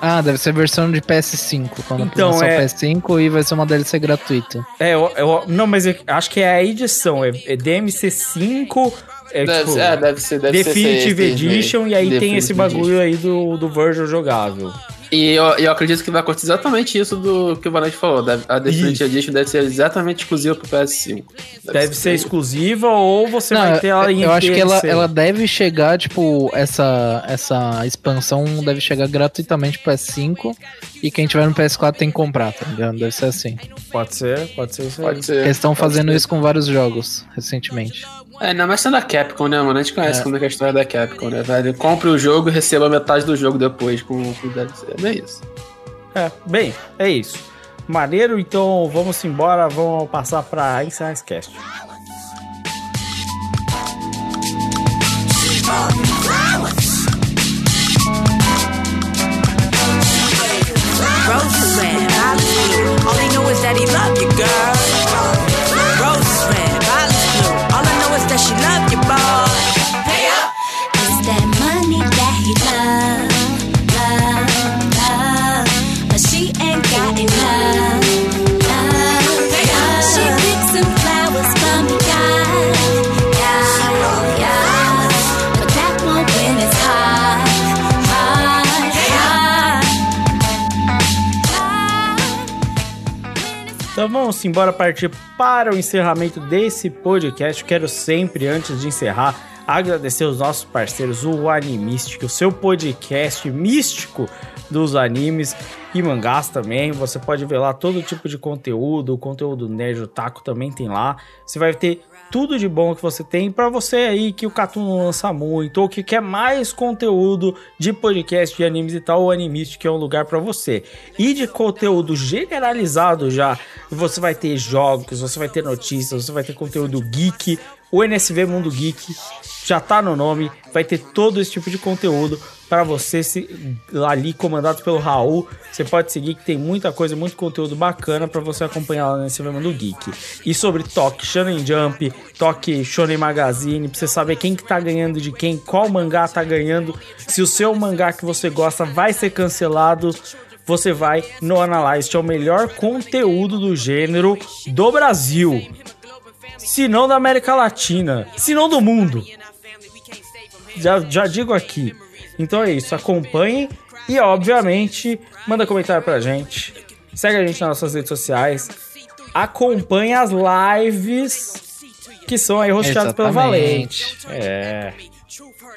Ah, deve ser versão de PS5. Quando Então, é- o PS5 e vai ser uma DLC gratuita. É, eu, eu- não, mas eu acho que é a edição. É, é DMC5 É, Deve tipo, ser- é, deve ser- deve ser Definitive esse- Edition, e aí tem Definitive esse bagulho aí do, do Virgil jogável. E eu, eu acredito que vai acontecer exatamente isso do que o Vanessa falou. Deve- A Definitive Edition deve ser exatamente exclusiva pro PS5. Deve ser exclusiva ou você Não, vai ter ela em eu acho que ela, ela deve chegar, tipo, essa, essa expansão deve chegar gratuitamente pro PS5 e quem tiver no PS4 tem que comprar, tá ligado? Deve ser assim. Pode ser, pode ser isso aí. Pode ser. Eles estão fazendo ser. isso com vários jogos recentemente. É, não, mas sendo a Capcom, né, mano? A gente conhece É. como é que é a história da Capcom, né, velho? Compre o jogo e receba metade do jogo depois com, com o DLC. É bem isso. É, bem, é isso. Maneiro, então vamos embora, vamos passar pra encerrar esse cast. Violets blue. All they know is that he love you, girl. I know is that she love you, boy. Então vamos embora partir para o encerramento desse podcast. Quero sempre, antes de encerrar, agradecer os nossos parceiros, o Animistic, o seu podcast místico dos animes e mangás também. Você pode ver lá todo tipo de conteúdo, o conteúdo nerd, o taco também tem lá. Você vai ter tudo de bom que você tem para você aí que o Catum não lança muito ou que quer mais conteúdo de podcast de animes e tal, o Animistic é um lugar para você. E de conteúdo generalizado já, você vai ter jogos, você vai ter notícias, você vai ter conteúdo geek, o NSV Mundo Geek já tá no nome, vai ter todo esse tipo de conteúdo para você se ali comandado pelo Raul. Você pode seguir que tem muita coisa, muito conteúdo bacana para você acompanhar lá no NSV Mundo Geek. E sobre Toque Shonen Jump, Toque Shonen Magazine, pra você saber quem que tá ganhando de quem, qual mangá tá ganhando, se o seu mangá que você gosta vai ser cancelado, você vai no Analyze, que é o melhor conteúdo do gênero do Brasil. Se não da América Latina, se não do mundo. Já, já digo aqui. Então é isso, acompanhem e obviamente manda comentário pra gente. Segue a gente nas nossas redes sociais. Acompanhe as lives que são aí rosteadas pelo Exatamente. Valente. É.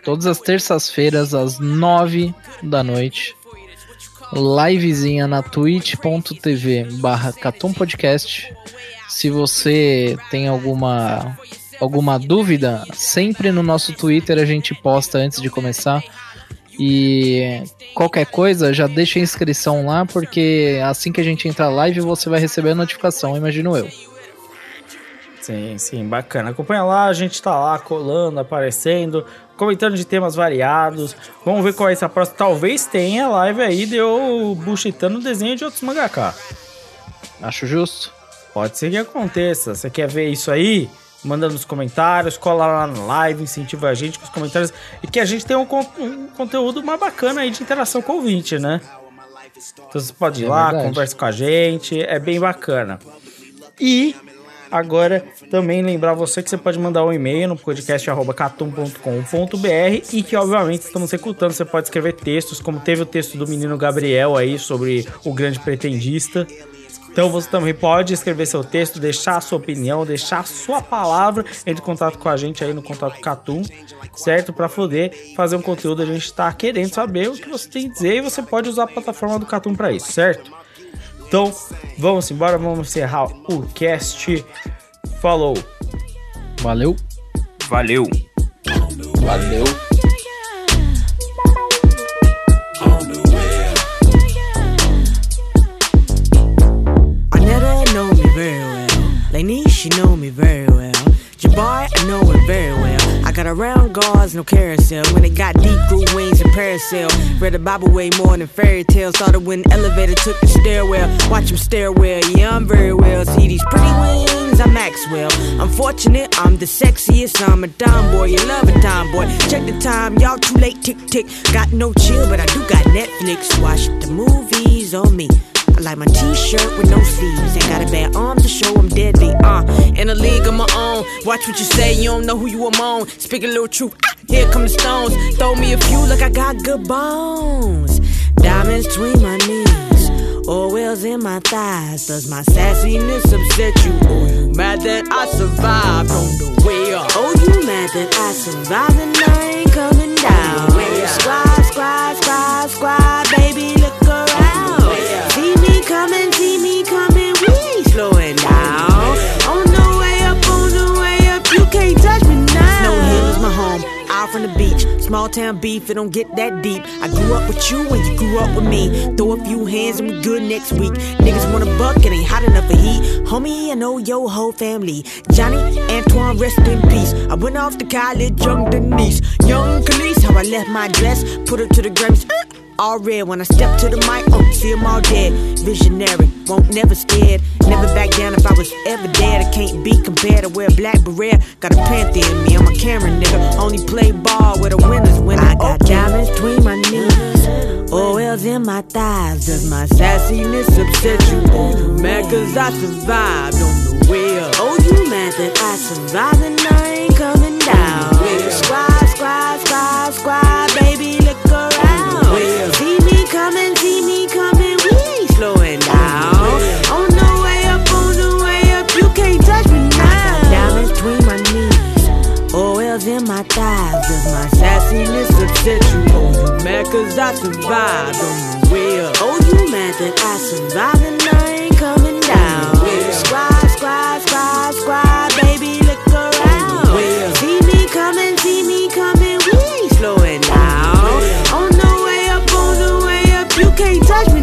Todas as terças-feiras, às nove da noite. Livezinha na twitch.tv barra Catum Podcast. Se você tem alguma, alguma dúvida, sempre no nosso Twitter a gente posta antes de começar. E qualquer coisa, já deixa a inscrição lá, porque assim que a gente entrar live, você vai receber a notificação, imagino eu. Sim, sim, bacana. Acompanha lá, a gente tá lá colando, aparecendo, comentando de temas variados. Vamos ver qual é essa próxima. Talvez tenha live aí de eu buchitando o desenho de outros mangaka. Acho justo. Pode ser que aconteça. Você quer ver isso aí? Manda nos comentários, cola lá na live, incentiva a gente com os comentários e que a gente tenha um, um conteúdo mais bacana aí de interação com o ouvinte, né? Então você pode ir É lá, verdade. conversa com a gente, é bem bacana. E agora também lembrar você que você pode mandar um e-mail no podcast@catum.com.br e que obviamente estamos escutando, você pode escrever textos, como teve o texto do menino Gabriel aí sobre o grande pretendista. Então você também pode escrever seu texto, deixar a sua opinião, deixar a sua palavra, entre em contato com a gente aí no contato Catum, certo? Para poder fazer um conteúdo, a gente está querendo saber o que você tem a dizer e você pode usar a plataforma do Catum para isso, certo? Então vamos embora, vamos encerrar o cast. Falou! Valeu! Valeu! Valeu! Guards, no carousel. When it got deep, grew wings and parasail. Read the Bible way more than fairy tales. Started when the elevator took the stairwell. Watch him stairwell, yeah, I'm very well. See these pretty wings, I'm Maxwell. I'm fortunate, I'm the sexiest. I'm a dime boy, you love a dime boy. Check the time, y'all too late, tick tick. Got no chill, but I do got Netflix. Watch the movies on me. I like my t-shirt with no sleeves. Ain't got a bad arm to show I'm deadly. Uh, in a league of my own. Watch what you say, you don't know who you among. Speak a little truth. Ah, here come the stones. Throw me a few like I got good bones. Diamonds between my knees. Oil wells in my thighs. Does my sassiness upset you? Or you mad that I survived on the way up? Oh, you mad that I survived and I ain't coming down? Squad, squad, squad, squad, baby, On the way up, on the way up, you can't touch me now. Snow Hill is my home, out from the beach. Small town beef, it don't get that deep. I grew up with you and you grew up with me. Throw a few hands and we good next week. Niggas want a buck, it ain't hot enough for heat. Homie, I know your whole family. Johnny, Antoine, rest in peace. I went off to college, young Denise. Young Khalees, how I left my dress, put her to the Grammys. All red when I step to the mic, oh, see them all dead. Visionary, won't never scared. Never back down if I was ever dead. I can't be compared to wear a black beret. Got a panther in me, I'm a camera nigga. Only play ball with a winner's winner. I got diamonds between my knees. Oils in my thighs. Does my sassiness upset you? Oh, you mad cause I survived on the wheel. Oh, you mad that I survived and I ain't coming down. Squad, mad cause I survived on the way up. Oh, you mad that I survived and I ain't coming down. Squad, squad, squad, squad, baby, look around. See me coming, see me coming, we ain't slowing down. On the way up, on the way up, you can't touch me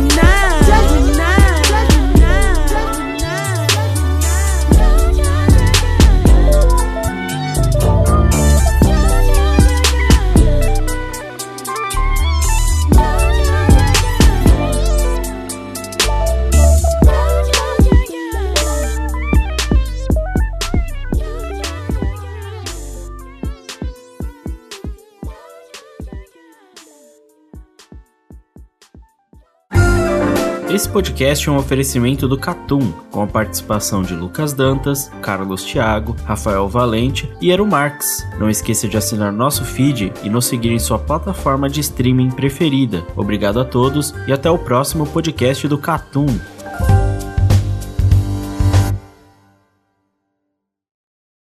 Esse podcast é um oferecimento do Catum, com a participação de Lucas Dantas, Carlos Thiago, Rafael Valente e Ero Marx. Não esqueça de assinar nosso feed e nos seguir em sua plataforma de streaming preferida. Obrigado a todos e até o próximo podcast do Catum.